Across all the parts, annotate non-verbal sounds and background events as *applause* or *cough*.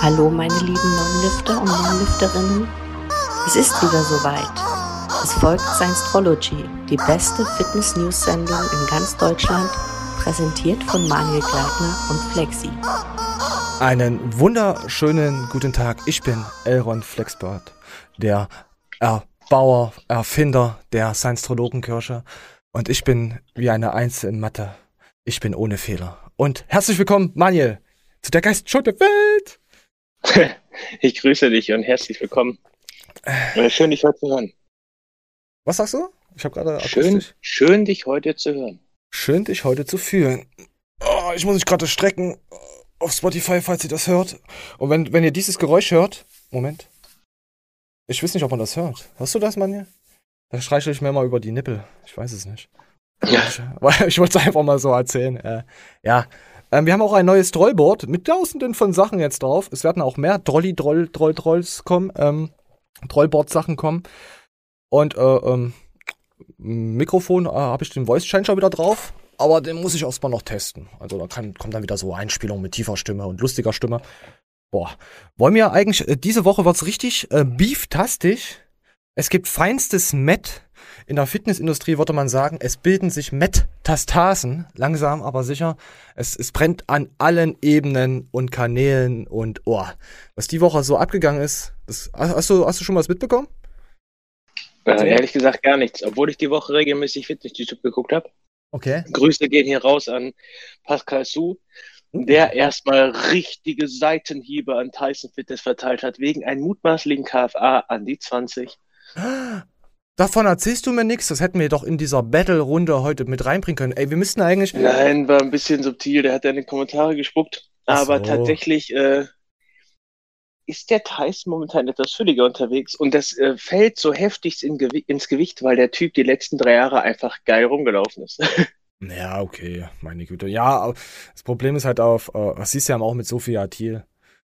Hallo meine lieben Non-Lifter und Non-Lifterinnen. Es ist wieder soweit. Es folgt Science-Trology, die beste Fitness-News-Sendung in ganz Deutschland, präsentiert von Manuel Gleitner und Flexi. Einen wunderschönen guten Tag. Ich bin Elron Flexbert, der Erbauer, Erfinder der Science-Trologenkirche. Und ich bin wie eine Eins in Mathe. Ich bin ohne Fehler. Und herzlich willkommen, Manuel, zu der Geistshow der Welt. *laughs* Ich grüße dich und herzlich willkommen. Äh, schön, dich heute zu hören. Was sagst du? Ich habe gerade schön, schön, dich heute zu hören. Schön, dich heute zu fühlen. Oh, ich muss mich gerade strecken auf Spotify, falls ihr das hört. Und wenn, wenn ihr dieses Geräusch hört, Moment. Ich weiß nicht, ob man das hört. Hörst du das, Manje? Da streiche ich mir mal über die Nippel. Ich weiß es nicht. Ja. Ich, *laughs* ich wollte es einfach mal so erzählen. Äh, ja, ähm, wir haben auch ein neues Trollboard mit tausenden von Sachen jetzt drauf. Es werden auch mehr Drolli, Droll, Troll, Trolls kommen, ähm, Trollboard-Sachen kommen. Und äh, ähm, Mikrofon äh, habe ich den Voice Changer wieder drauf, aber den muss ich erstmal noch testen. Also da kann, kommt dann wieder so Einspielung mit tiefer Stimme und lustiger Stimme. Boah, wollen wir eigentlich, äh, diese Woche wird's richtig äh, beeftastisch. Es gibt feinstes Met in der Fitnessindustrie würde man sagen, es bilden sich Metastasen, langsam aber sicher. Es, es brennt an allen Ebenen und Kanälen und oh, was die Woche so abgegangen ist. Das, hast, du, hast du schon was mitbekommen? Äh, ehrlich gesagt gar nichts, obwohl ich die Woche regelmäßig Fitness-YouTube geguckt habe. Okay. Grüße gehen hier raus an Pascal Su, uh. der erstmal richtige Seitenhiebe an Tyson Fitness verteilt hat, wegen einem mutmaßlichen KFA an die 20. Davon erzählst du mir nichts. Das hätten wir doch in dieser Battle-Runde heute mit reinbringen können. Ey, wir müssten eigentlich. Nein, war ein bisschen subtil. Der hat ja in die Kommentare gespuckt. Aber so. tatsächlich äh, ist der Tyson momentan etwas fülliger unterwegs. Und das äh, fällt so heftig in Gew ins Gewicht, weil der Typ die letzten drei Jahre einfach geil rumgelaufen ist. *laughs* ja, okay. Meine Güte. Ja, das Problem ist halt auf. Äh, siehst du ja auch mit Sophia Thiel.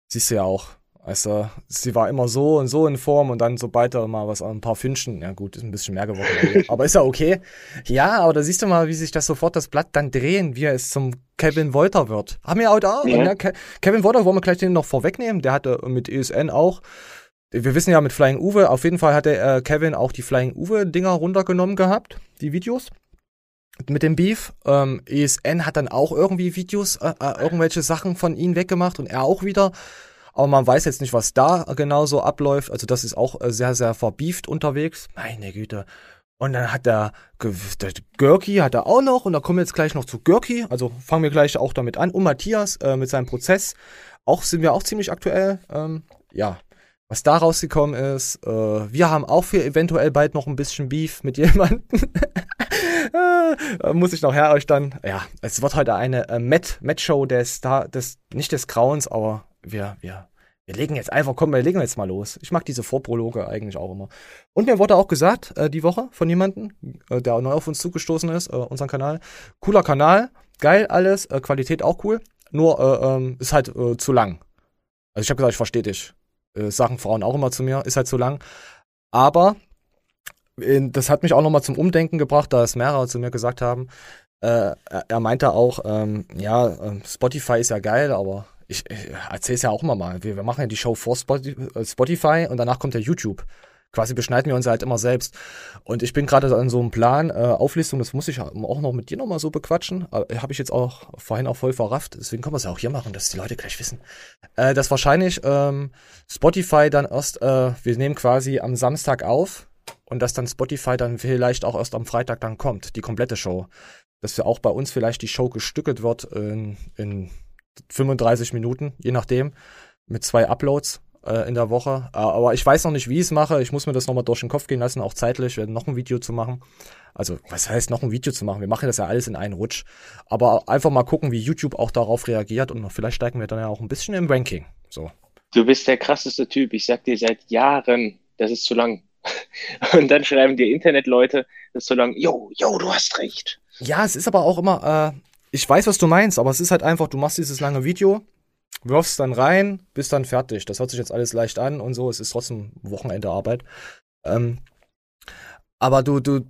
Siehst du ja auch also, sie war immer so und so in Form und dann, sobald da mal was, ein paar Fünschen, ja gut, ist ein bisschen mehr geworden. *laughs* aber ist ja okay. Ja, aber da siehst du mal, wie sich das sofort das Blatt dann drehen, wie es zum Kevin Wolter wird. Haben wir auch da, ja. ne? Kevin Wolter wollen wir gleich den noch vorwegnehmen. Der hatte mit ESN auch, wir wissen ja mit Flying Uwe, auf jeden Fall hatte äh, Kevin auch die Flying Uwe Dinger runtergenommen gehabt, die Videos mit dem Beef. Ähm, ESN hat dann auch irgendwie Videos, äh, äh, irgendwelche Sachen von ihnen weggemacht und er auch wieder aber man weiß jetzt nicht, was da genau so abläuft. Also das ist auch äh, sehr, sehr verbieft unterwegs. Meine Güte. Und dann hat der, der Görki hat er auch noch und da kommen wir jetzt gleich noch zu Görki. Also fangen wir gleich auch damit an. Und Matthias äh, mit seinem Prozess. Auch sind wir auch ziemlich aktuell. Ähm, ja, was da rausgekommen ist. Äh, wir haben auch für eventuell bald noch ein bisschen Beef mit *laughs* jemandem. äh, muss ich noch her euch dann. Ja, es wird heute eine äh, Met-Show des, des, nicht des Grauens, aber wir, wir, wir legen jetzt einfach, komm, wir legen jetzt mal los. Ich mag diese Vorprologe eigentlich auch immer. Und mir wurde auch gesagt, äh, die Woche von jemandem, äh, der neu auf uns zugestoßen ist, äh, unseren Kanal. Cooler Kanal, geil alles, äh, Qualität auch cool. Nur äh, ähm, ist halt äh, zu lang. Also ich habe gesagt, ich verstehe dich. Äh, sagen Frauen auch immer zu mir, ist halt zu lang. Aber äh, das hat mich auch nochmal zum Umdenken gebracht, da es mehrere zu mir gesagt haben. Äh, er meinte auch, ähm, ja, äh, Spotify ist ja geil, aber ich, ich erzähle es ja auch immer mal. Wir, wir machen ja die Show vor äh, Spotify und danach kommt ja YouTube. Quasi beschneiden wir uns halt immer selbst. Und ich bin gerade an so einem Plan, äh, Auflistung, das muss ich auch noch mit dir nochmal so bequatschen. Äh, Habe ich jetzt auch vorhin auch voll verrafft. Deswegen können wir es ja auch hier machen, dass die Leute gleich wissen. Äh, dass wahrscheinlich ähm, Spotify dann erst, äh, wir nehmen quasi am Samstag auf und dass dann Spotify dann vielleicht auch erst am Freitag dann kommt, die komplette Show. Dass ja auch bei uns vielleicht die Show gestückelt wird in, in 35 Minuten, je nachdem, mit zwei Uploads äh, in der Woche. Äh, aber ich weiß noch nicht, wie ich es mache. Ich muss mir das nochmal durch den Kopf gehen lassen, auch zeitlich, werden noch ein Video zu machen. Also, was heißt noch ein Video zu machen? Wir machen das ja alles in einen Rutsch. Aber einfach mal gucken, wie YouTube auch darauf reagiert und vielleicht steigen wir dann ja auch ein bisschen im Ranking. So. Du bist der krasseste Typ. Ich sag dir seit Jahren, das ist zu lang. *laughs* Und dann schreiben dir Internetleute, das ist zu lang. Jo, jo, du hast recht. Ja, es ist aber auch immer, äh, ich weiß, was du meinst, aber es ist halt einfach, du machst dieses lange Video, wirfst dann rein, bist dann fertig. Das hört sich jetzt alles leicht an und so, es ist trotzdem Wochenende Arbeit. Ähm, aber du, du,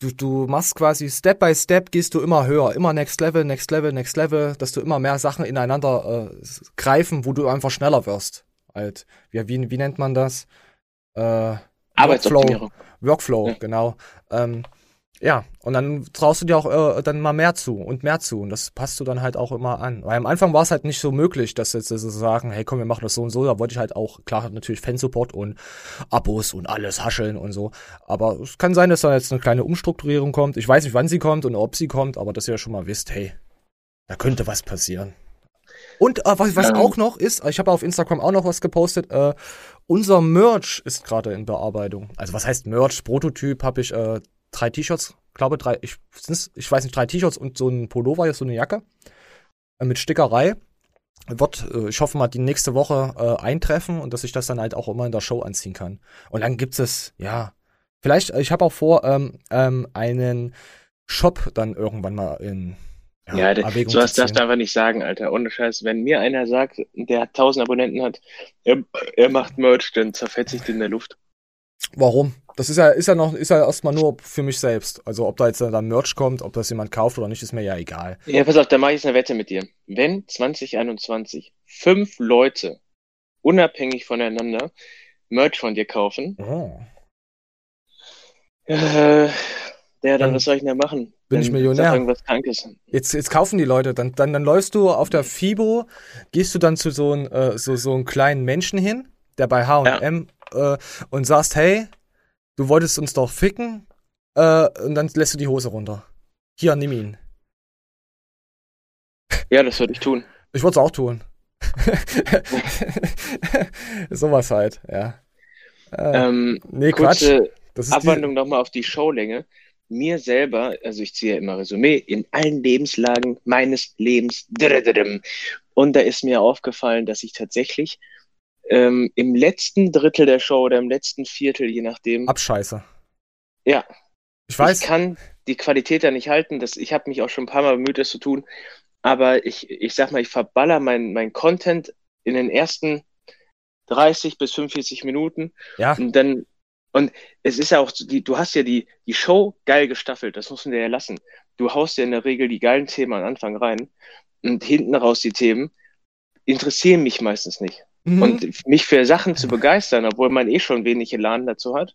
du, du machst quasi Step by Step, gehst du immer höher, immer Next Level, Next Level, Next Level, dass du immer mehr Sachen ineinander äh, greifen, wo du einfach schneller wirst. Halt, wie, wie, wie nennt man das? Äh, Arbeitsoptimierung. Workflow, Workflow ja. genau. Ähm, ja, und dann traust du dir auch äh, dann mal mehr zu und mehr zu. Und das passt du dann halt auch immer an. Weil am Anfang war es halt nicht so möglich, dass jetzt so sagen, hey komm, wir machen das so und so. Da wollte ich halt auch, klar, natürlich Fansupport und Abos und alles hascheln und so. Aber es kann sein, dass da jetzt eine kleine Umstrukturierung kommt. Ich weiß nicht, wann sie kommt und ob sie kommt, aber dass ihr ja schon mal wisst, hey, da könnte was passieren. Und äh, was, was auch noch ist, ich habe auf Instagram auch noch was gepostet, äh, unser Merch ist gerade in Bearbeitung. Also was heißt Merch? Prototyp habe ich äh, drei T-Shirts, glaube drei, ich, ich weiß nicht, drei T-Shirts und so ein Pullover, so eine Jacke äh, mit Stickerei. Wird, äh, ich hoffe mal, die nächste Woche äh, eintreffen und dass ich das dann halt auch immer in der Show anziehen kann. Und dann gibt es, ja, vielleicht, ich habe auch vor, ähm, ähm, einen Shop dann irgendwann mal in ja, ja Erwägung sowas darfst du einfach nicht sagen, Alter. Ohne Scheiß. Wenn mir einer sagt, der hat 1000 Abonnenten hat, er, er macht Merch, dann zerfetzt sich in der Luft. Warum? Das ist ja, ist ja noch, ist ja erstmal nur für mich selbst. Also ob da jetzt dann Merch kommt, ob das jemand kauft oder nicht, ist mir ja egal. Ja, pass auf, da mache ich jetzt eine Wette mit dir. Wenn 2021 fünf Leute unabhängig voneinander Merch von dir kaufen, oh. äh, ja, dann, dann, was soll ich denn da machen? Bin dann ich Millionär. Irgendwas Krankes. Jetzt, jetzt kaufen die Leute, dann, dann, dann läufst du auf der FIBO, gehst du dann zu so einem äh, so, so einem kleinen Menschen hin, der bei H&M ja. äh, und sagst, hey, du wolltest uns doch ficken äh, und dann lässt du die Hose runter. Hier, nimm ihn. Ja, das würde ich tun. Ich würde es auch tun. *laughs* Sowas halt, ja. Äh, ähm, nee, Quatsch. Abwandlung nochmal auf die Showlänge mir selber, also ich ziehe ja immer Resümee, in allen Lebenslagen meines Lebens. Und da ist mir aufgefallen, dass ich tatsächlich ähm, im letzten Drittel der Show oder im letzten Viertel, je nachdem. Abscheiße. Ja. Ich weiß. Ich kann die Qualität da nicht halten. Das, ich habe mich auch schon ein paar Mal bemüht, das zu tun. Aber ich, ich sag mal, ich verballer mein, mein Content in den ersten 30 bis 45 Minuten. Ja. Und dann und es ist ja auch, die, du hast ja die, die Show geil gestaffelt, das muss man dir ja lassen. Du haust ja in der Regel die geilen Themen am Anfang rein und hinten raus die Themen interessieren mich meistens nicht. Mhm. Und mich für Sachen zu begeistern, obwohl man eh schon wenig Elan dazu hat,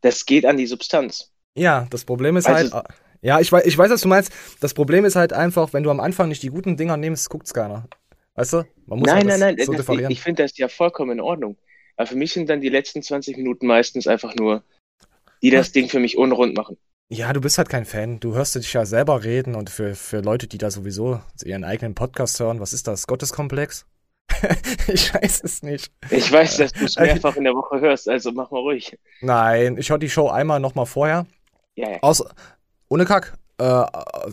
das geht an die Substanz. Ja, das Problem ist also, halt, ja, ich weiß, ich weiß, was du meinst. Das Problem ist halt einfach, wenn du am Anfang nicht die guten Dinger nimmst, guckt's keiner. Weißt du? Man muss nein, nein, nein, so das, ich, ich finde das ja vollkommen in Ordnung. Aber für mich sind dann die letzten 20 Minuten meistens einfach nur, die das Ding für mich unrund machen. Ja, du bist halt kein Fan. Du hörst dich ja selber reden und für, für Leute, die da sowieso ihren eigenen Podcast hören, was ist das? Gotteskomplex? *laughs* ich weiß es nicht. Ich weiß, dass du es mehrfach in der Woche hörst, also mach mal ruhig. Nein, ich höre die Show einmal nochmal vorher. Ja, ja. Aus, ohne Kack äh,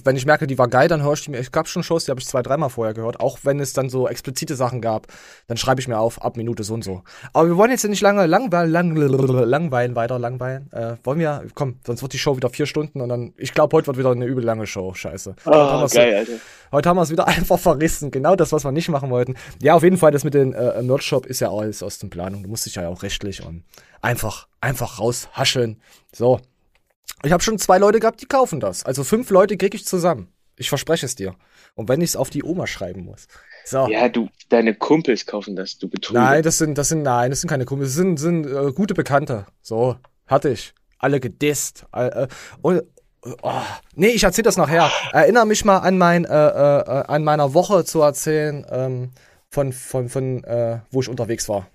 wenn ich merke, die war geil, dann höre ich die mir. Ich gab schon Shows, die habe ich zwei, dreimal vorher gehört. Auch wenn es dann so explizite Sachen gab, dann schreibe ich mir auf, ab Minute so und so. Aber wir wollen jetzt nicht lange langweilen, lang, langweilen weiter, langweilen. Äh, wollen wir, komm, sonst wird die Show wieder vier Stunden und dann, ich glaube, heute wird wieder eine übel lange Show. Scheiße. Oh, heute geil, Alter. Heute haben wir es wieder *laughs* einfach verrissen. Genau das, was wir nicht machen wollten. Ja, auf jeden Fall, das mit dem äh, Merch-Shop ist ja alles aus den Planungen. Du musst dich ja auch rechtlich und einfach, einfach raushascheln. So. Ich habe schon zwei Leute gehabt, die kaufen das. Also fünf Leute kriege ich zusammen. Ich verspreche es dir. Und wenn ich es auf die Oma schreiben muss. So. Ja, du, deine Kumpels kaufen das, du betrügst. Nein, das sind, das sind, nein, das sind keine Kumpels, das sind, sind äh, gute Bekannte. So, hatte ich. Alle gedisst. Äh, und, oh, nee, ich erzähl das nachher. Erinnere mich mal an mein, äh, äh, an meiner Woche zu erzählen, ähm, von, von, von, äh, wo ich unterwegs war.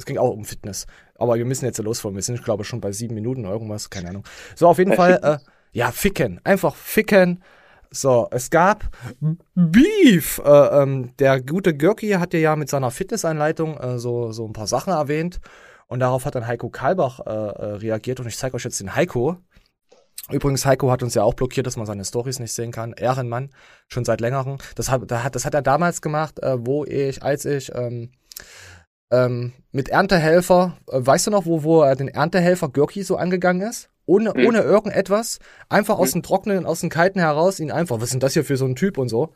Es ging auch um Fitness. Aber wir müssen jetzt losfahren. Wir sind, glaube ich, schon bei sieben Minuten oder irgendwas. Keine Ahnung. So, auf jeden Fall, äh, ja, ficken. Einfach ficken. So, es gab Beef. Äh, ähm, der gute Görki hat ja mit seiner Fitnessanleitung äh, so, so ein paar Sachen erwähnt. Und darauf hat dann Heiko Kalbach äh, äh, reagiert. Und ich zeige euch jetzt den Heiko. Übrigens, Heiko hat uns ja auch blockiert, dass man seine Stories nicht sehen kann. Ehrenmann, schon seit längerem. Das hat, das hat er damals gemacht, äh, wo ich, als ich ähm, ähm, mit Erntehelfer, äh, weißt du noch, wo, wo er den Erntehelfer Görki so angegangen ist? Ohne, mhm. ohne irgendetwas, einfach aus mhm. dem Trockenen, aus dem Kalten heraus, ihn einfach, was ist denn das hier für so ein Typ und so.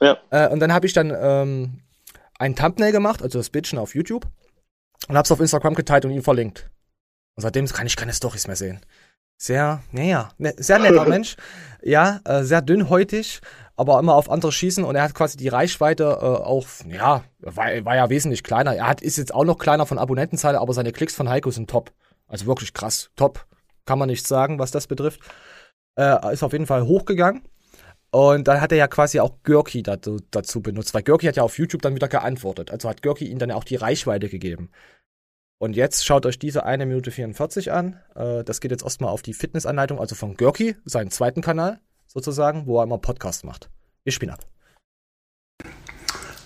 Ja. Äh, und dann habe ich dann ähm, ein Thumbnail gemacht, also das Bildchen auf YouTube, und hab's auf Instagram geteilt und ihn verlinkt. Und seitdem kann ich keine Stories mehr sehen. Sehr, naja, ne, sehr netter *laughs* Mensch. Ja, äh, sehr dünnhäutig, aber immer auf andere schießen und er hat quasi die Reichweite äh, auch, ja, war, war ja wesentlich kleiner. Er hat, ist jetzt auch noch kleiner von Abonnentenzahl, aber seine Klicks von Heiko sind top. Also wirklich krass, top. Kann man nichts sagen, was das betrifft. Äh, ist auf jeden Fall hochgegangen. Und dann hat er ja quasi auch Görki dazu, dazu benutzt, weil Görki hat ja auf YouTube dann wieder geantwortet. Also hat Görki ihm dann auch die Reichweite gegeben. Und jetzt schaut euch diese 1 Minute 44 an. Äh, das geht jetzt erstmal auf die Fitnessanleitung, also von Görki, seinen zweiten Kanal sozusagen, wo er immer Podcast macht. Wir spielen ab.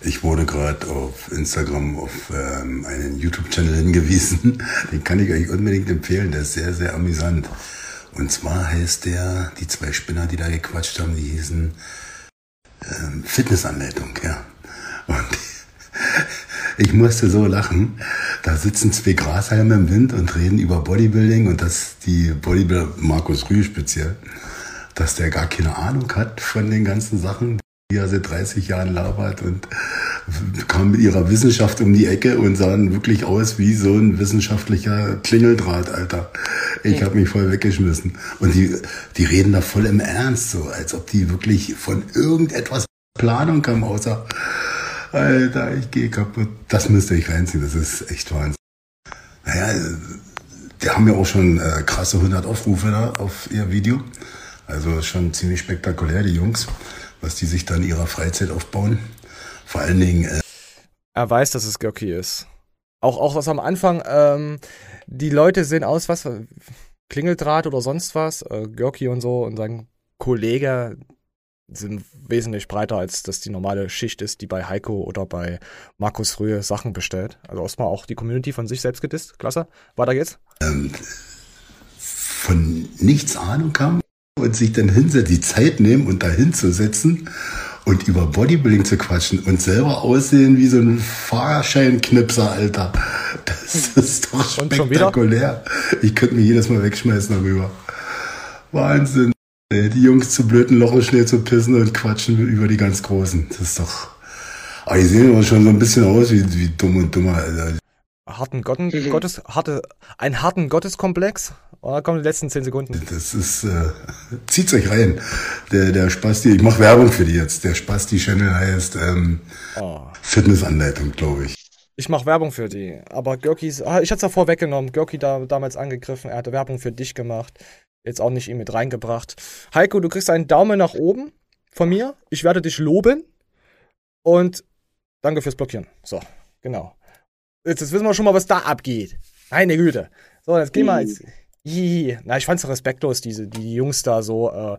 Ich wurde gerade auf Instagram auf ähm, einen YouTube-Channel hingewiesen. *laughs* Den kann ich euch unbedingt empfehlen. Der ist sehr, sehr amüsant. Und zwar heißt der, die zwei Spinner, die da gequatscht haben, die hießen ähm, Fitnessanleitung, ja. Und *laughs* ich musste so lachen. Da sitzen zwei Grashalme im Wind und reden über Bodybuilding und dass die Bodybuilder, Markus Rühl speziell, dass der gar keine Ahnung hat von den ganzen Sachen, die er seit 30 Jahren labert und kam mit ihrer Wissenschaft um die Ecke und sahen wirklich aus wie so ein wissenschaftlicher Klingeldraht, Alter. Ich habe mich voll weggeschmissen. Und die, die reden da voll im Ernst, so als ob die wirklich von irgendetwas Planung haben, außer Alter, ich gehe kaputt. Das müsste ich reinziehen, das ist echt Wahnsinn. Naja, die haben ja auch schon äh, krasse 100 Aufrufe da auf ihr Video. Also schon ziemlich spektakulär, die Jungs, was die sich dann in ihrer Freizeit aufbauen. Vor allen Dingen. Äh er weiß, dass es Göcki ist. Auch, auch was am Anfang, ähm, die Leute sehen aus, was, Klingeldraht oder sonst was, äh, Görki und so und sein Kollege, sind wesentlich breiter, als das die normale Schicht ist, die bei Heiko oder bei Markus Rühe Sachen bestellt. Also erstmal auch die Community von sich selbst gedisst. Klasse. Weiter geht's. Ähm, von nichts Ahnung kam und sich dann hinsetzt, die Zeit nehmen und da hinzusetzen und über Bodybuilding zu quatschen und selber aussehen wie so ein Fahrscheinknipser, Alter. Das ist doch spektakulär. Ich könnte mich jedes Mal wegschmeißen darüber. Wahnsinn. Die Jungs zu blöden Lochen schnell zu pissen und quatschen über die ganz Großen. Das ist doch. Aber die sehen immer schon so ein bisschen aus wie, wie dumm und dummer, Alter. Harten Gotten, mhm. Gottes, harte, einen harten Gotteskomplex. Oh, da kommen die letzten zehn Sekunden. Das ist, äh, zieht's euch rein. Der, der Spasti, ich mache Werbung für die jetzt. Der Spasti-Channel heißt ähm, oh. Fitnessanleitung, glaube ich. Ich mache Werbung für die. Aber Görkis, ah, ich hatte es ja vorweggenommen. Görki da damals angegriffen. Er hatte Werbung für dich gemacht jetzt auch nicht ihn mit reingebracht. Heiko, du kriegst einen Daumen nach oben von mir. Ich werde dich loben. Und danke fürs Blockieren. So, genau. Jetzt, jetzt wissen wir schon mal, was da abgeht. Meine Güte. So, jetzt gehen wir jetzt. Hihi. Na, ich fand's respektlos, diese, die Jungs da so. Äh,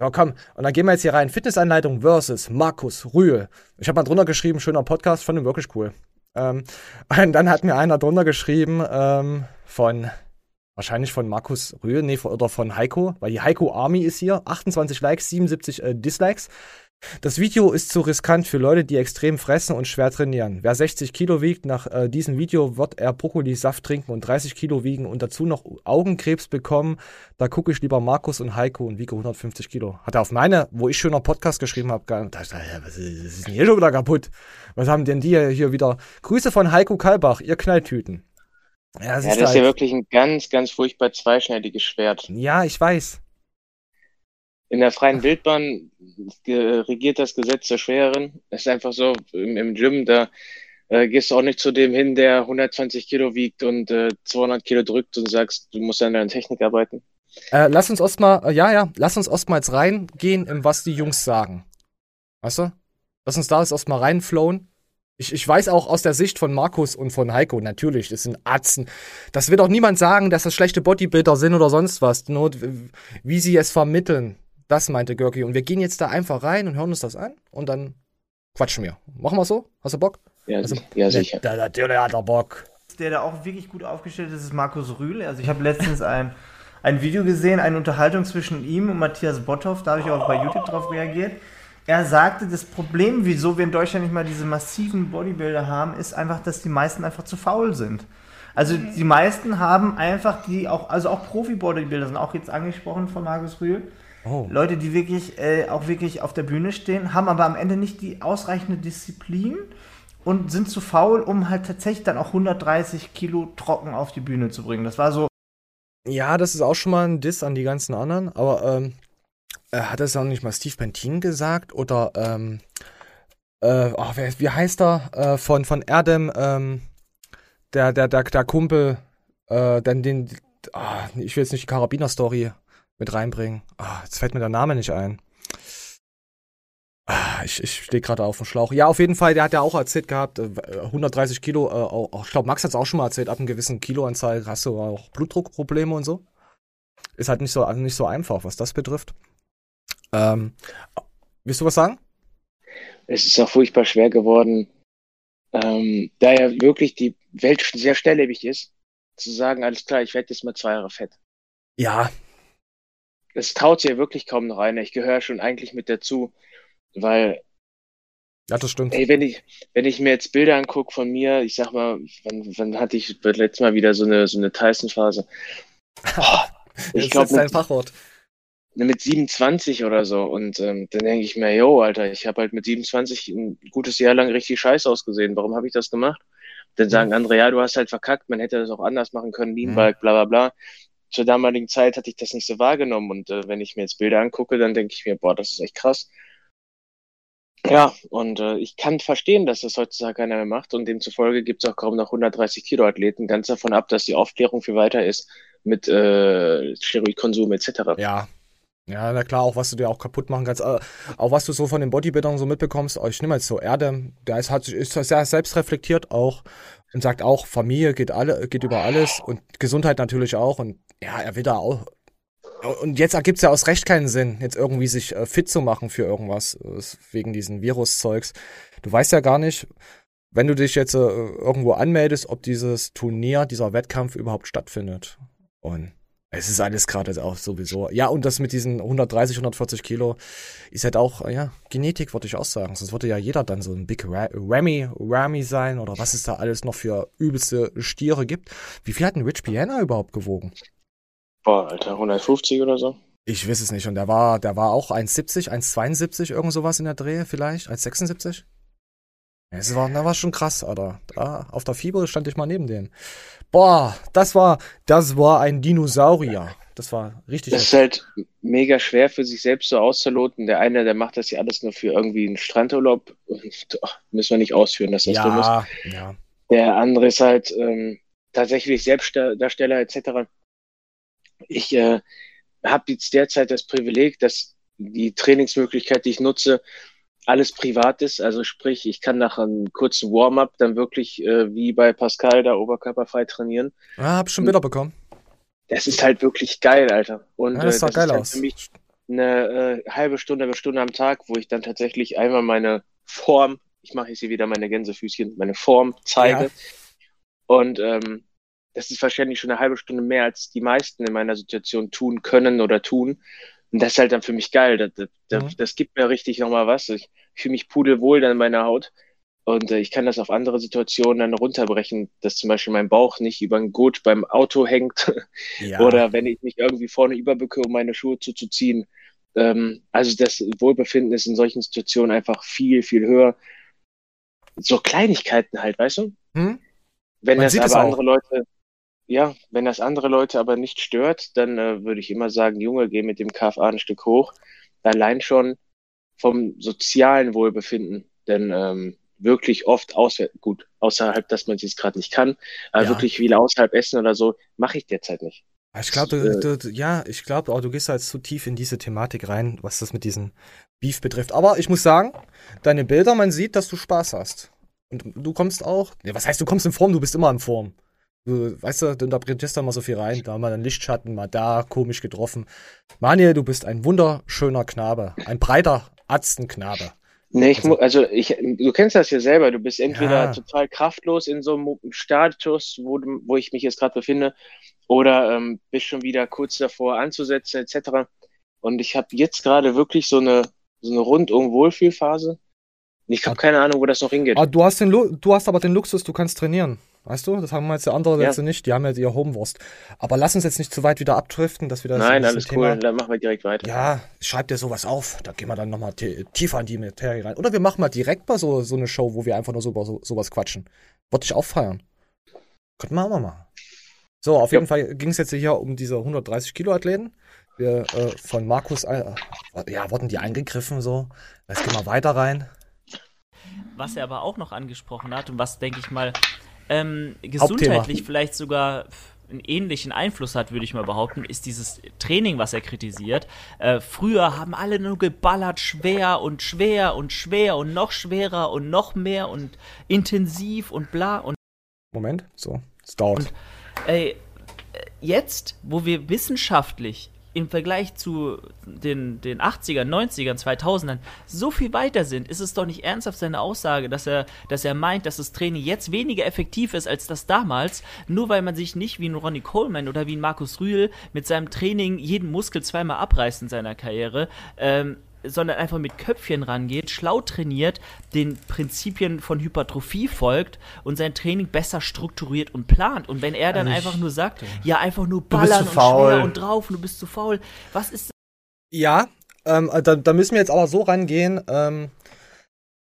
ja, komm. Und dann gehen wir jetzt hier rein. Fitnessanleitung versus Markus Rühl. Ich habe mal drunter geschrieben, schöner Podcast, fand ihn wirklich cool. Ähm, *laughs* und dann hat mir einer drunter geschrieben ähm, von Wahrscheinlich von Markus Röhl, nee, oder von Heiko, weil die Heiko Army ist hier. 28 Likes, 77 äh, Dislikes. Das Video ist zu riskant für Leute, die extrem fressen und schwer trainieren. Wer 60 Kilo wiegt, nach äh, diesem Video wird er Brokkolisaft trinken und 30 Kilo wiegen und dazu noch Augenkrebs bekommen. Da gucke ich lieber Markus und Heiko und wiege 150 Kilo. Hat er auf meine, wo ich schöner Podcast geschrieben habe, da ist, was ist denn hier schon wieder kaputt? Was haben denn die hier wieder? Grüße von Heiko Kalbach, ihr Knalltüten. Ja, das, ja, ist, das ist ja wirklich ein ganz, ganz furchtbar zweischneidiges Schwert. Ja, ich weiß. In der freien Wildbahn regiert das Gesetz der Schwereren. Es ist einfach so, im, im Gym, da äh, gehst du auch nicht zu dem hin, der 120 Kilo wiegt und äh, 200 Kilo drückt und sagst, du musst an deiner Technik arbeiten. Äh, lass uns erstmal, äh, ja, ja, lass uns erstmals reingehen, in was die Jungs sagen. Weißt du? Lass uns da erstmal reinflowen. Ich, ich weiß auch aus der Sicht von Markus und von Heiko, natürlich, das sind Atzen. Das wird auch niemand sagen, dass das schlechte Bodybuilder sind oder sonst was. Nur wie sie es vermitteln, das meinte Görki. Und wir gehen jetzt da einfach rein und hören uns das an und dann quatschen wir. Machen wir so? Hast du Bock? Ja, also, ja sicher. Der, natürlich hat er Bock. Der da auch wirklich gut aufgestellt ist, ist Markus Rühl. Also ich habe letztens ein, ein Video gesehen, eine Unterhaltung zwischen ihm und Matthias Botthoff. Da habe ich auch bei YouTube drauf reagiert er sagte, das Problem, wieso wir in Deutschland nicht mal diese massiven Bodybuilder haben, ist einfach, dass die meisten einfach zu faul sind. Also die meisten haben einfach die auch, also auch Profi-Bodybuilder sind auch jetzt angesprochen von Markus Rühl. Oh. Leute, die wirklich äh, auch wirklich auf der Bühne stehen, haben aber am Ende nicht die ausreichende Disziplin und sind zu faul, um halt tatsächlich dann auch 130 Kilo trocken auf die Bühne zu bringen. Das war so Ja, das ist auch schon mal ein Diss an die ganzen anderen, aber ähm, äh, hat das auch nicht mal Steve Bentin gesagt? Oder, ähm, äh, oh, wer, wie heißt er? Äh, von, von Erdem, ähm, der, der, der, der Kumpel, äh, dann den, oh, ich will jetzt nicht die Karabiner-Story mit reinbringen. Oh, jetzt fällt mir der Name nicht ein. Ah, ich, ich stehe gerade auf dem Schlauch. Ja, auf jeden Fall, der hat ja auch erzählt gehabt, 130 äh, Kilo, äh, auch, ich glaube, Max hat es auch schon mal erzählt, ab einem gewissen Kiloanzahl hast du auch Blutdruckprobleme und so. Ist halt nicht so, also nicht so einfach, was das betrifft. Ähm, willst du was sagen? Es ist auch furchtbar schwer geworden, ähm, da ja wirklich die Welt schon sehr schnelllebig ist, zu sagen, alles klar, ich werde jetzt mal zwei Jahre fett. Ja. Es traut sich ja wirklich kaum noch einer. Ich gehöre schon eigentlich mit dazu, weil ja, das stimmt. Ey, wenn ich, wenn ich mir jetzt Bilder angucke von mir, ich sag mal, wann, wann hatte ich letztes Mal wieder so eine, so eine Tyson-Phase? *laughs* Oh, ich glaube, dein Fachwort. Mit 27 oder so. Und ähm, dann denke ich mir, yo, Alter, ich habe halt mit 27 ein gutes Jahr lang richtig scheiße ausgesehen. Warum habe ich das gemacht? Dann sagen andere, ja, du hast halt verkackt, man hätte das auch anders machen können, Leanbike, mhm. bla bla bla. Zur damaligen Zeit hatte ich das nicht so wahrgenommen. Und äh, wenn ich mir jetzt Bilder angucke, dann denke ich mir, boah, das ist echt krass. Ja, und äh, ich kann verstehen, dass das heutzutage keiner mehr macht und demzufolge gibt es auch kaum noch 130 Kilo Athleten, ganz davon ab, dass die Aufklärung viel weiter ist mit äh, Steroidkonsum etc. Ja. Ja, na klar, auch was du dir auch kaputt machen kannst. Äh, auch was du so von den Bodybuildern so mitbekommst. Oh, ich nehme jetzt so Erde, der ist, hat, ist sehr selbstreflektiert auch und sagt auch, Familie geht alle, geht über alles und Gesundheit natürlich auch. Und ja, er will da auch und jetzt ergibt es ja aus Recht keinen Sinn, jetzt irgendwie sich äh, fit zu machen für irgendwas, äh, wegen diesen Viruszeugs. Du weißt ja gar nicht, wenn du dich jetzt irgendwo anmeldest, ob dieses Turnier, dieser Wettkampf überhaupt stattfindet. Und es ist alles gerade auch sowieso. Ja, und das mit diesen 130, 140 Kilo ist halt auch, ja, Genetik, würde ich auch sagen. Sonst würde ja jeder dann so ein Big Ramy, Ramy sein oder was es da alles noch für übelste Stiere gibt. Wie viel hat ein Rich Piana überhaupt gewogen? Boah, Alter, 150 oder so? Ich weiß es nicht. Und der war, der war auch 1,70, 1,72, irgend sowas in der Dreh vielleicht, 1,76. Es war, das war schon krass, Alter. Da, auf der Fieber stand ich mal neben dem. Boah, das war, das war ein Dinosaurier. Das war richtig. Das ist halt mega schwer für sich selbst so auszuloten. Der eine, der macht das ja alles nur für irgendwie einen Strandurlaub. Und, oh, müssen wir nicht ausführen, dass das ja, dumm ist. Ja. Der andere ist halt ähm, tatsächlich Selbstdarsteller etc ich äh, habe jetzt derzeit das Privileg, dass die Trainingsmöglichkeit, die ich nutze, alles privat ist. Also sprich, ich kann nach einem kurzen Warm-up dann wirklich äh, wie bei Pascal da oberkörperfrei trainieren. Ah, hab schon Bilder bekommen. Das ist halt wirklich geil, Alter. Und ja, das, äh, das geil ist halt aus. für mich eine äh, halbe Stunde, eine Stunde am Tag, wo ich dann tatsächlich einmal meine Form, ich mache jetzt hier wieder meine Gänsefüßchen, meine Form zeige. Ja. Und ähm, das ist wahrscheinlich schon eine halbe Stunde mehr, als die meisten in meiner Situation tun können oder tun. Und das ist halt dann für mich geil. Das, das, mhm. das gibt mir richtig nochmal was. Ich fühle mich pudelwohl dann in meiner Haut. Und äh, ich kann das auf andere Situationen dann runterbrechen, dass zum Beispiel mein Bauch nicht über ein Gurt beim Auto hängt *laughs* ja. oder wenn ich mich irgendwie vorne überbücke, um meine Schuhe zuzuziehen. Ähm, also das Wohlbefinden ist in solchen Situationen einfach viel, viel höher. So Kleinigkeiten halt, weißt du? Hm? Wenn Man das aber andere Leute, ja, wenn das andere Leute aber nicht stört, dann äh, würde ich immer sagen, Junge, geh mit dem KFA ein Stück hoch. Allein schon vom sozialen Wohlbefinden, denn ähm, wirklich oft außer, gut, außerhalb, dass man es jetzt gerade nicht kann, aber ja. wirklich viel außerhalb essen oder so, mache ich derzeit nicht. Ich glaube, du, du, ja, ich glaube, auch du gehst halt zu tief in diese Thematik rein, was das mit diesem Beef betrifft. Aber ich muss sagen, deine Bilder, man sieht, dass du Spaß hast. Und du kommst auch, ja, was heißt, du kommst in Form, du bist immer in Form. Du, weißt du, du interpretierst da mal so viel rein. Da mal einen Lichtschatten, mal da, komisch getroffen. Manuel, du bist ein wunderschöner Knabe. Ein breiter Atzenknabe. Nee, ich also, also ich, du kennst das ja selber. Du bist entweder ja. total kraftlos in so einem Status, wo, wo ich mich jetzt gerade befinde, oder ähm, bist schon wieder kurz davor anzusetzen, etc. Und ich habe jetzt gerade wirklich so eine, so eine rundum Wohlfühlphase. Ich habe keine Ahnung, wo das noch hingeht. Ah, du, hast den du hast aber den Luxus, du kannst trainieren. Weißt du, das haben wir jetzt die andere ja. nicht, die haben ja ihr Homenwurst. Aber lass uns jetzt nicht zu weit wieder abdriften, dass wir das. Nein, alles Thema... cool, dann machen wir direkt weiter. Ja, schreib dir sowas auf, da gehen wir dann nochmal tiefer in die Materie rein. Oder wir machen mal direkt mal so, so eine Show, wo wir einfach nur so über so, sowas quatschen. Wollte ich auch feiern. Könnten wir auch mal machen. So, auf jeden Fall ging es jetzt hier um diese 130 Kilo Athleten. Wir äh, von Markus, äh, ja, wurden die eingegriffen so. Jetzt gehen wir weiter rein. Was er aber auch noch angesprochen hat und was, denke ich mal, ähm, gesundheitlich vielleicht sogar einen ähnlichen Einfluss hat, würde ich mal behaupten, ist dieses Training, was er kritisiert. Äh, früher haben alle nur geballert, schwer und schwer und schwer und noch schwerer und noch mehr und intensiv und bla und. Moment, so, es dauert. Und, ey, jetzt, wo wir wissenschaftlich im Vergleich zu den, den 80ern, 90ern, 2000ern so viel weiter sind, ist es doch nicht ernsthaft seine Aussage, dass er, dass er meint, dass das Training jetzt weniger effektiv ist als das damals, nur weil man sich nicht wie ein Ronnie Coleman oder wie ein Markus Rühl mit seinem Training jeden Muskel zweimal abreißt in seiner Karriere, ähm, sondern einfach mit Köpfchen rangeht, schlau trainiert, den Prinzipien von Hypertrophie folgt und sein Training besser strukturiert und plant. Und wenn er dann also einfach nur sagt, ja, einfach nur ballern und schwer und drauf und du bist zu faul, was ist. Ja, ähm, da, da, müssen wir jetzt aber so rangehen. Ähm,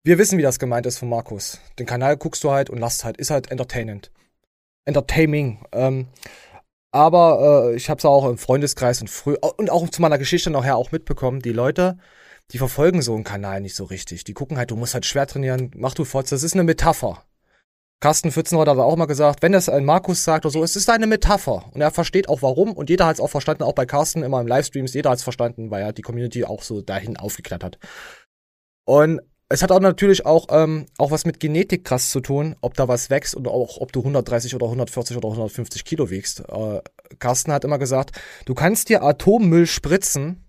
wir wissen, wie das gemeint ist von Markus. Den Kanal guckst du halt und lasst halt, ist halt entertainend. Entertaining. Ähm, aber äh, ich habe es auch im Freundeskreis und früh und auch zu meiner Geschichte nachher auch mitbekommen, die Leute, die verfolgen so einen Kanal nicht so richtig. Die gucken halt, du musst halt schwer trainieren, mach du Fotze. Das ist eine Metapher. Carsten Pfützenreuth hat auch mal gesagt, wenn das ein Markus sagt oder so, es ist eine Metapher. Und er versteht auch warum. Und jeder hat es auch verstanden, auch bei Carsten immer im Livestreams, jeder hat es verstanden, weil er die Community auch so dahin aufgeklärt hat. Und es hat auch natürlich auch, ähm, auch was mit Genetik krass zu tun, ob da was wächst und auch ob du 130 oder 140 oder 150 Kilo wiegst. Äh, Carsten hat immer gesagt, du kannst dir Atommüll spritzen,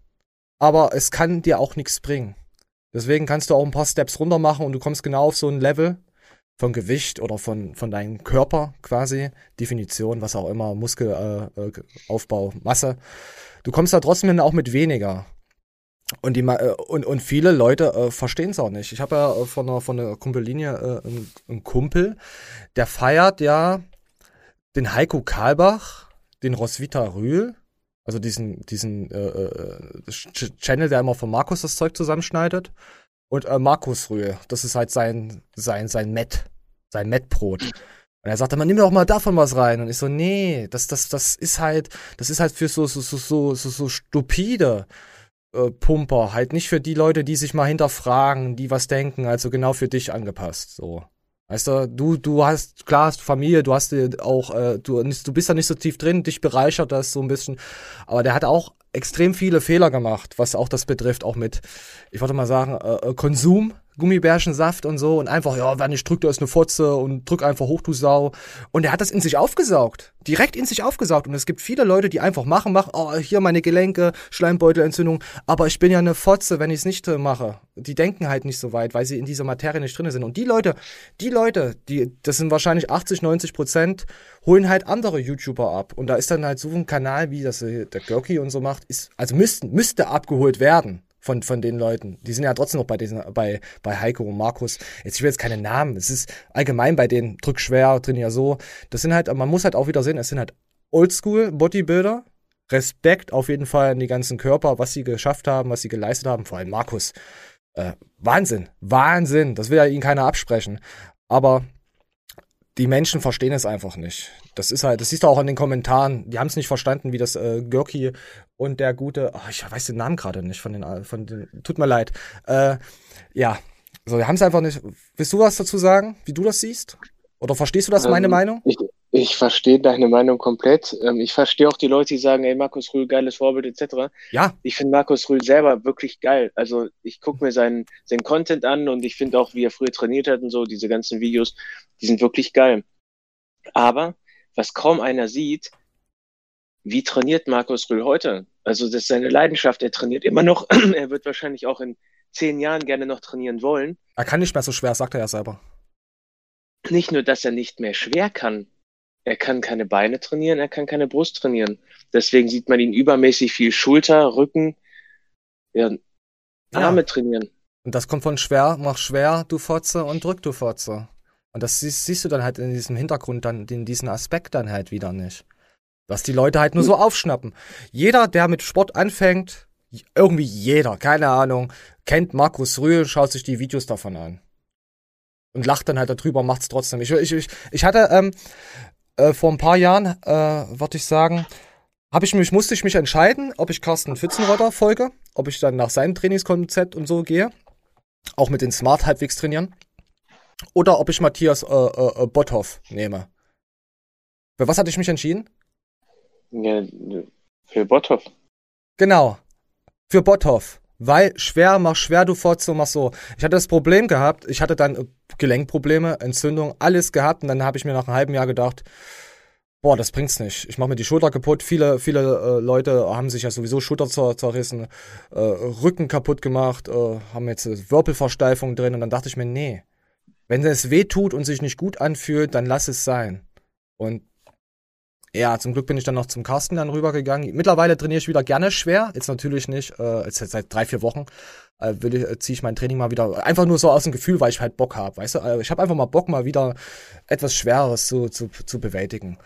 aber es kann dir auch nichts bringen. Deswegen kannst du auch ein paar Steps runter machen und du kommst genau auf so ein Level von Gewicht oder von, von deinem Körper quasi, Definition, was auch immer, Muskelaufbau, äh, Masse. Du kommst da trotzdem hin auch mit weniger. Und, die, äh, und, und viele Leute äh, verstehen es auch nicht. Ich habe ja äh, von einer, von einer Kumpellinie äh, einen, einen, Kumpel, der feiert ja den Heiko Karlbach, den Roswitha Rühl, also diesen, diesen äh, äh Channel, der immer von Markus das Zeug zusammenschneidet. Und äh, Markus Rühl, das ist halt sein, sein, sein Met, sein Mettbrot. Und er sagt immer, nimm doch mal davon was rein. Und ich so, nee, das, das, das ist halt, das ist halt für so, so, so, so, so, so stupide äh, Pumper, halt nicht für die Leute, die sich mal hinterfragen, die was denken, also genau für dich angepasst, so. Weißt du, du, du hast, klar hast Familie, du hast auch, äh, du, du bist da nicht so tief drin, dich bereichert das so ein bisschen. Aber der hat auch extrem viele Fehler gemacht, was auch das betrifft, auch mit, ich wollte mal sagen, äh, äh Konsum Gummibärchensaft und so und einfach, ja, wenn ich drück, da ist eine Fotze und drück einfach hoch, du Sau. Und er hat das in sich aufgesaugt. Direkt in sich aufgesaugt. Und es gibt viele Leute, die einfach machen, machen, oh, hier meine Gelenke, Schleimbeutelentzündung. Aber ich bin ja eine Fotze, wenn ich es nicht äh, mache. Die denken halt nicht so weit, weil sie in dieser Materie nicht drin sind. Und die Leute, die Leute, die, das sind wahrscheinlich 80, 90 Prozent, holen halt andere YouTuber ab. Und da ist dann halt so ein Kanal, wie das äh, der Görki und so macht, ist, also müssten, müsste abgeholt werden von, von den Leuten. Die sind ja trotzdem noch bei diesen, bei, bei Heiko und Markus. Jetzt, ich will jetzt keine Namen. Es ist allgemein bei denen drück schwer, trainier so. Das sind halt, man muss halt auch wieder sehen, es sind halt Oldschool Bodybuilder. Respekt auf jeden Fall an die ganzen Körper, was sie geschafft haben, was sie geleistet haben. Vor allem Markus. Äh, Wahnsinn. Wahnsinn. Das will ja ihnen keiner absprechen. Aber die Menschen verstehen es einfach nicht. Das ist halt, das siehst du auch in den Kommentaren. Die haben es nicht verstanden, wie das äh, Görki und der gute, oh, ich weiß den Namen gerade nicht von den, von den, tut mir leid. Äh, ja, so, die haben es einfach nicht. Willst du was dazu sagen, wie du das siehst? Oder verstehst du das, meine ähm, Meinung? Ich, ich verstehe deine Meinung komplett. Ähm, ich verstehe auch die Leute, die sagen, ey, Markus Rühl, geiles Vorbild, etc. Ja. Ich finde Markus Rühl selber wirklich geil. Also ich gucke mir seinen, seinen Content an und ich finde auch, wie er früher trainiert hat und so, diese ganzen Videos, die sind wirklich geil. Aber was kaum einer sieht, wie trainiert Markus Rühl heute? Also das ist seine Leidenschaft. Er trainiert immer noch. *clears throat* er wird wahrscheinlich auch in zehn Jahren gerne noch trainieren wollen. Er kann nicht mehr so schwer, sagt er ja selber. Nicht nur, dass er nicht mehr schwer kann. Er kann keine Beine trainieren, er kann keine Brust trainieren. Deswegen sieht man ihn übermäßig viel Schulter, Rücken, ja, Arme ja. trainieren. Und das kommt von schwer, mach schwer, du Fotze, und drück, du Fotze. Und das siehst, siehst, du dann halt in diesem Hintergrund dann, in diesen Aspekt dann halt wieder nicht. Was die Leute halt nur so aufschnappen. Jeder, der mit Sport anfängt, irgendwie jeder, keine Ahnung, kennt Markus Rühl, schaut sich die Videos davon an. Und lacht dann halt darüber, macht's trotzdem. Ich, ich, ich, ich hatte, ähm, äh, vor ein paar Jahren, äh, würde ich sagen, habe ich mich, musste ich mich entscheiden, ob ich Carsten Pfützenrotter folge, ob ich dann nach seinem Trainingskonzept und so gehe, auch mit den Smart halbwegs trainieren, oder ob ich Matthias äh, äh, äh Botthoff nehme. Für was hatte ich mich entschieden? Ja, für Botthoff. Genau. Für Botthoff. Weil schwer, mach schwer, du Fotze, mach so. Ich hatte das Problem gehabt, ich hatte dann Gelenkprobleme, Entzündung, alles gehabt und dann habe ich mir nach einem halben Jahr gedacht, boah, das bringt's nicht. Ich mache mir die Schulter kaputt. Viele, viele äh, Leute haben sich ja sowieso Schulter zer zerrissen, äh, Rücken kaputt gemacht, äh, haben jetzt Wirbelversteifung drin und dann dachte ich mir, nee, wenn es weh tut und sich nicht gut anfühlt, dann lass es sein. Und ja, zum Glück bin ich dann noch zum Carsten dann rübergegangen. Mittlerweile trainiere ich wieder gerne schwer. Jetzt natürlich nicht, äh, jetzt seit drei, vier Wochen äh, will äh, ziehe ich mein Training mal wieder. Einfach nur so aus dem Gefühl, weil ich halt Bock habe. Weißt du, äh, ich habe einfach mal Bock, mal wieder etwas Schweres zu, zu, zu bewältigen.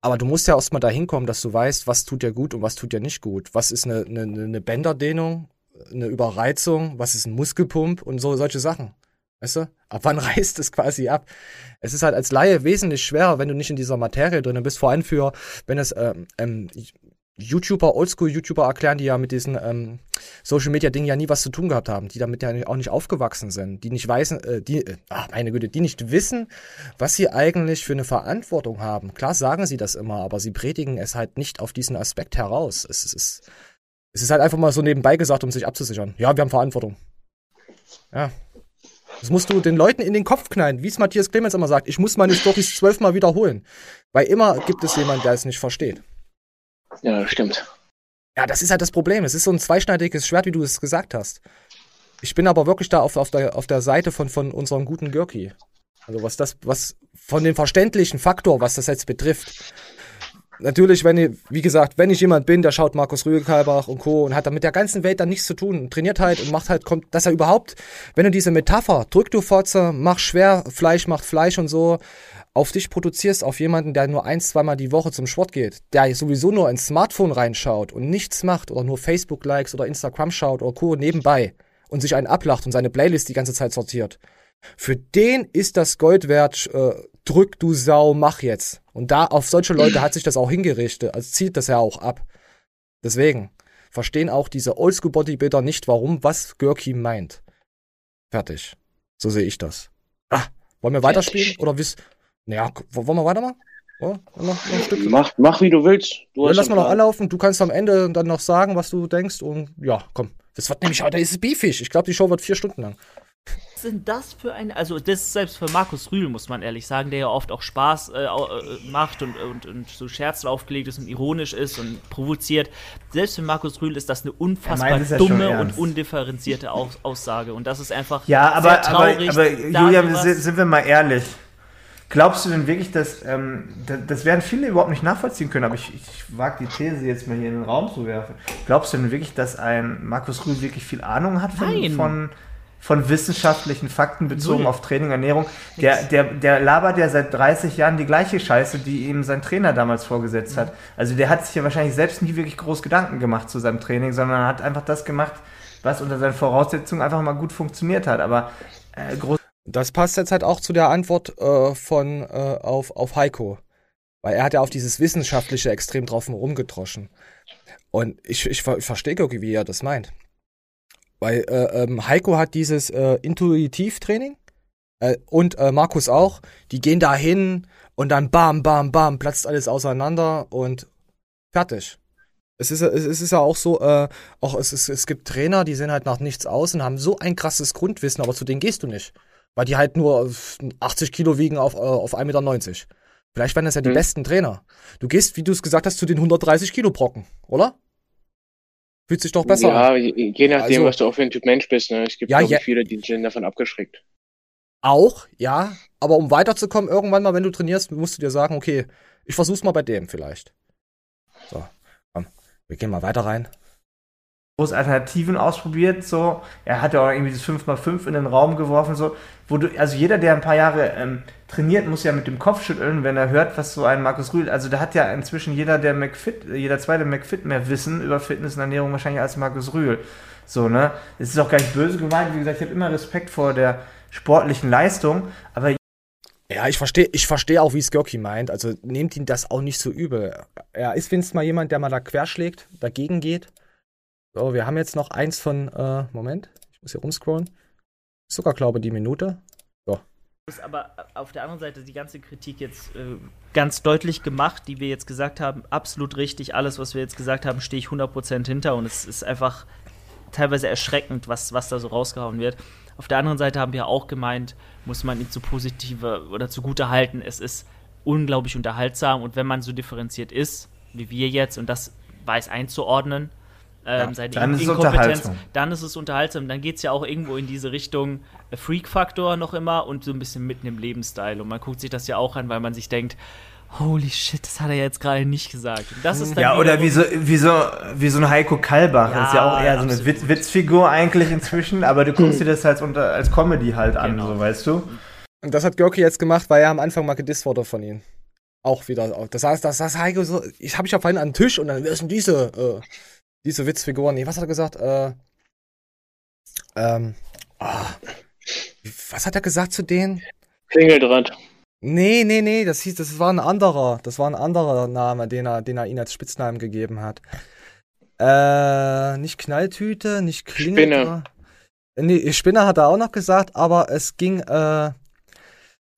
Aber du musst ja erstmal dahin kommen, dass du weißt, was tut dir gut und was tut dir nicht gut. Was ist eine, eine, eine Bänderdehnung, eine Überreizung, was ist ein Muskelpump und so solche Sachen. Weißt du? Ab wann *laughs* reißt es quasi ab? Es ist halt als Laie wesentlich schwerer, wenn du nicht in dieser Materie drin bist. Vor allem für, wenn es ähm, ähm, YouTuber, Oldschool-YouTuber erklären, die ja mit diesen ähm, Social-Media-Dingen ja nie was zu tun gehabt haben, die damit ja auch nicht aufgewachsen sind, die nicht wissen, äh, die, äh, ach meine Güte, die nicht wissen, was sie eigentlich für eine Verantwortung haben. Klar sagen sie das immer, aber sie predigen es halt nicht auf diesen Aspekt heraus. Es, es, ist, es ist halt einfach mal so nebenbei gesagt, um sich abzusichern. Ja, wir haben Verantwortung. Ja, das musst du den Leuten in den Kopf knallen, wie es Matthias Clemens immer sagt. Ich muss meine Storys zwölfmal wiederholen. Weil immer gibt es jemanden, der es nicht versteht. Ja, stimmt. Ja, das ist halt das Problem. Es ist so ein zweischneidiges Schwert, wie du es gesagt hast. Ich bin aber wirklich da auf, auf, der, auf der Seite von, von unserem guten Görki. Also was das, was von dem verständlichen Faktor, was das jetzt betrifft natürlich, wenn ich, wie gesagt, wenn ich jemand bin, der schaut Markus Rügekalbach und Co. und hat dann mit der ganzen Welt dann nichts zu tun und trainiert halt und macht halt, kommt, dass er überhaupt, wenn du diese Metapher, drück du Fotze, mach schwer, Fleisch macht Fleisch und so, auf dich produzierst, auf jemanden, der nur ein, zweimal die Woche zum Sport geht, der sowieso nur ins Smartphone reinschaut und nichts macht oder nur Facebook-Likes oder Instagram schaut oder Co. nebenbei und sich einen ablacht und seine Playlist die ganze Zeit sortiert. Für den ist das Gold wert, äh, drück du Sau, mach jetzt. Und da auf solche Leute hat sich das auch hingerichtet, also zieht das ja auch ab. Deswegen verstehen auch diese Oldschool Bodybuilder nicht, warum was Görki meint. Fertig. So sehe ich das. Ah, wollen wir weiterspielen oder wiss? Naja, wollen wir weitermachen? Oh, noch, noch mach, mach wie du willst. Du ja, lass mal noch anlaufen. Du kannst am Ende dann noch sagen, was du denkst. Und ja, komm. Das wird nämlich heute ist es beefig. Ich glaube, die Show wird vier Stunden lang. Was sind das für ein. Also, das ist selbst für Markus Rühl, muss man ehrlich sagen, der ja oft auch Spaß äh, äh, macht und, und, und so Scherzen aufgelegt ist und ironisch ist und provoziert. Selbst für Markus Rühl ist das eine unfassbar ja dumme und undifferenzierte Aus Aussage. Und das ist einfach ja, aber, sehr traurig. Aber, aber Julian, sind wir mal ehrlich. Glaubst du denn wirklich, dass ähm, das werden viele überhaupt nicht nachvollziehen können, aber ich, ich wage die These jetzt mal hier in den Raum zu werfen. Glaubst du denn wirklich, dass ein Markus Rühl wirklich viel Ahnung hat von, von von wissenschaftlichen Fakten bezogen Null. auf Training, Ernährung. Der, der, der labert ja seit 30 Jahren die gleiche Scheiße, die ihm sein Trainer damals vorgesetzt hat. Also der hat sich ja wahrscheinlich selbst nie wirklich groß Gedanken gemacht zu seinem Training, sondern hat einfach das gemacht, was unter seinen Voraussetzungen einfach mal gut funktioniert hat. Aber äh, groß. Das passt jetzt halt auch zu der Antwort äh, von äh, auf, auf Heiko. Weil er hat ja auf dieses Wissenschaftliche extrem drauf rumgedroschen. Und ich, ich, ich verstehe irgendwie, wie er das meint. Weil äh, ähm, Heiko hat dieses äh, Intuitivtraining äh, und äh, Markus auch. Die gehen da hin und dann bam, bam, bam, platzt alles auseinander und fertig. Es ist, es ist ja auch so, äh, auch es, es, es gibt Trainer, die sehen halt nach nichts aus und haben so ein krasses Grundwissen, aber zu denen gehst du nicht. Weil die halt nur 80 Kilo wiegen auf, äh, auf 1,90 Meter. Vielleicht wären das ja die hm. besten Trainer. Du gehst, wie du es gesagt hast, zu den 130 Kilo Brocken, oder? Fühlt sich doch besser ja, an. Ja, je nachdem, also, was du auch für ein Typ Mensch bist. Ne? Es gibt ja, ja, viele, die sind davon abgeschreckt. Auch, ja. Aber um weiterzukommen, irgendwann mal, wenn du trainierst, musst du dir sagen, okay, ich versuch's mal bei dem vielleicht. So, komm, wir gehen mal weiter rein groß Alternativen ausprobiert, so. Er hat ja auch irgendwie das 5x5 in den Raum geworfen, so. Wo du, also jeder, der ein paar Jahre ähm, trainiert, muss ja mit dem Kopf schütteln, wenn er hört, was so ein Markus Rühl, also da hat ja inzwischen jeder, der McFit, jeder zweite McFit mehr Wissen über Fitness und Ernährung wahrscheinlich als Markus Rühl. So, ne? Es ist auch gar nicht böse gemeint, wie gesagt, ich habe immer Respekt vor der sportlichen Leistung, aber Ja, ich verstehe ich versteh auch, wie Skirky meint. Also nehmt ihn das auch nicht so übel. Er ist wenigstens mal jemand, der mal da querschlägt, dagegen geht. So, wir haben jetzt noch eins von, äh, Moment, ich muss hier rumscrollen. Sogar, glaube die Minute. So. Aber auf der anderen Seite die ganze Kritik jetzt äh, ganz deutlich gemacht, die wir jetzt gesagt haben, absolut richtig. Alles, was wir jetzt gesagt haben, stehe ich 100% hinter und es ist einfach teilweise erschreckend, was, was da so rausgehauen wird. Auf der anderen Seite haben wir auch gemeint, muss man ihn zu positive oder zugute halten. Es ist unglaublich unterhaltsam und wenn man so differenziert ist, wie wir jetzt, und das weiß einzuordnen, ähm, ja, seine dann In Inkompetenz, dann ist es unterhaltsam. Dann geht es ja auch irgendwo in diese Richtung äh, Freak-Faktor noch immer und so ein bisschen mitten im Lebensstil. Und man guckt sich das ja auch an, weil man sich denkt, holy shit, das hat er jetzt gerade nicht gesagt. das ist ja, oder wie so, wie, so, wie so ein Heiko Kalbach. Ja, das ist ja auch eher so eine Witz, Witzfigur eigentlich inzwischen, aber du guckst dir das halt unter, als Comedy halt an, genau. so weißt du. Und das hat Görki jetzt gemacht, weil er am Anfang mal gedisst wurde von ihm. Auch wieder. Das heißt, das, das Heiko so, ich habe ich ja vorhin an den Tisch und dann, wer ist denn diese, äh, diese Witzfigur? Nee, was hat er gesagt? Äh, ähm, oh, was hat er gesagt zu denen? Klingeldraht. Nee, nee, nee, das hieß, das war ein anderer. Das war ein anderer Name, den er, den er ihnen als Spitznamen gegeben hat. Äh, nicht Knalltüte, nicht Klingel. Spinne. Nee, Spinner hat er auch noch gesagt, aber es ging, äh.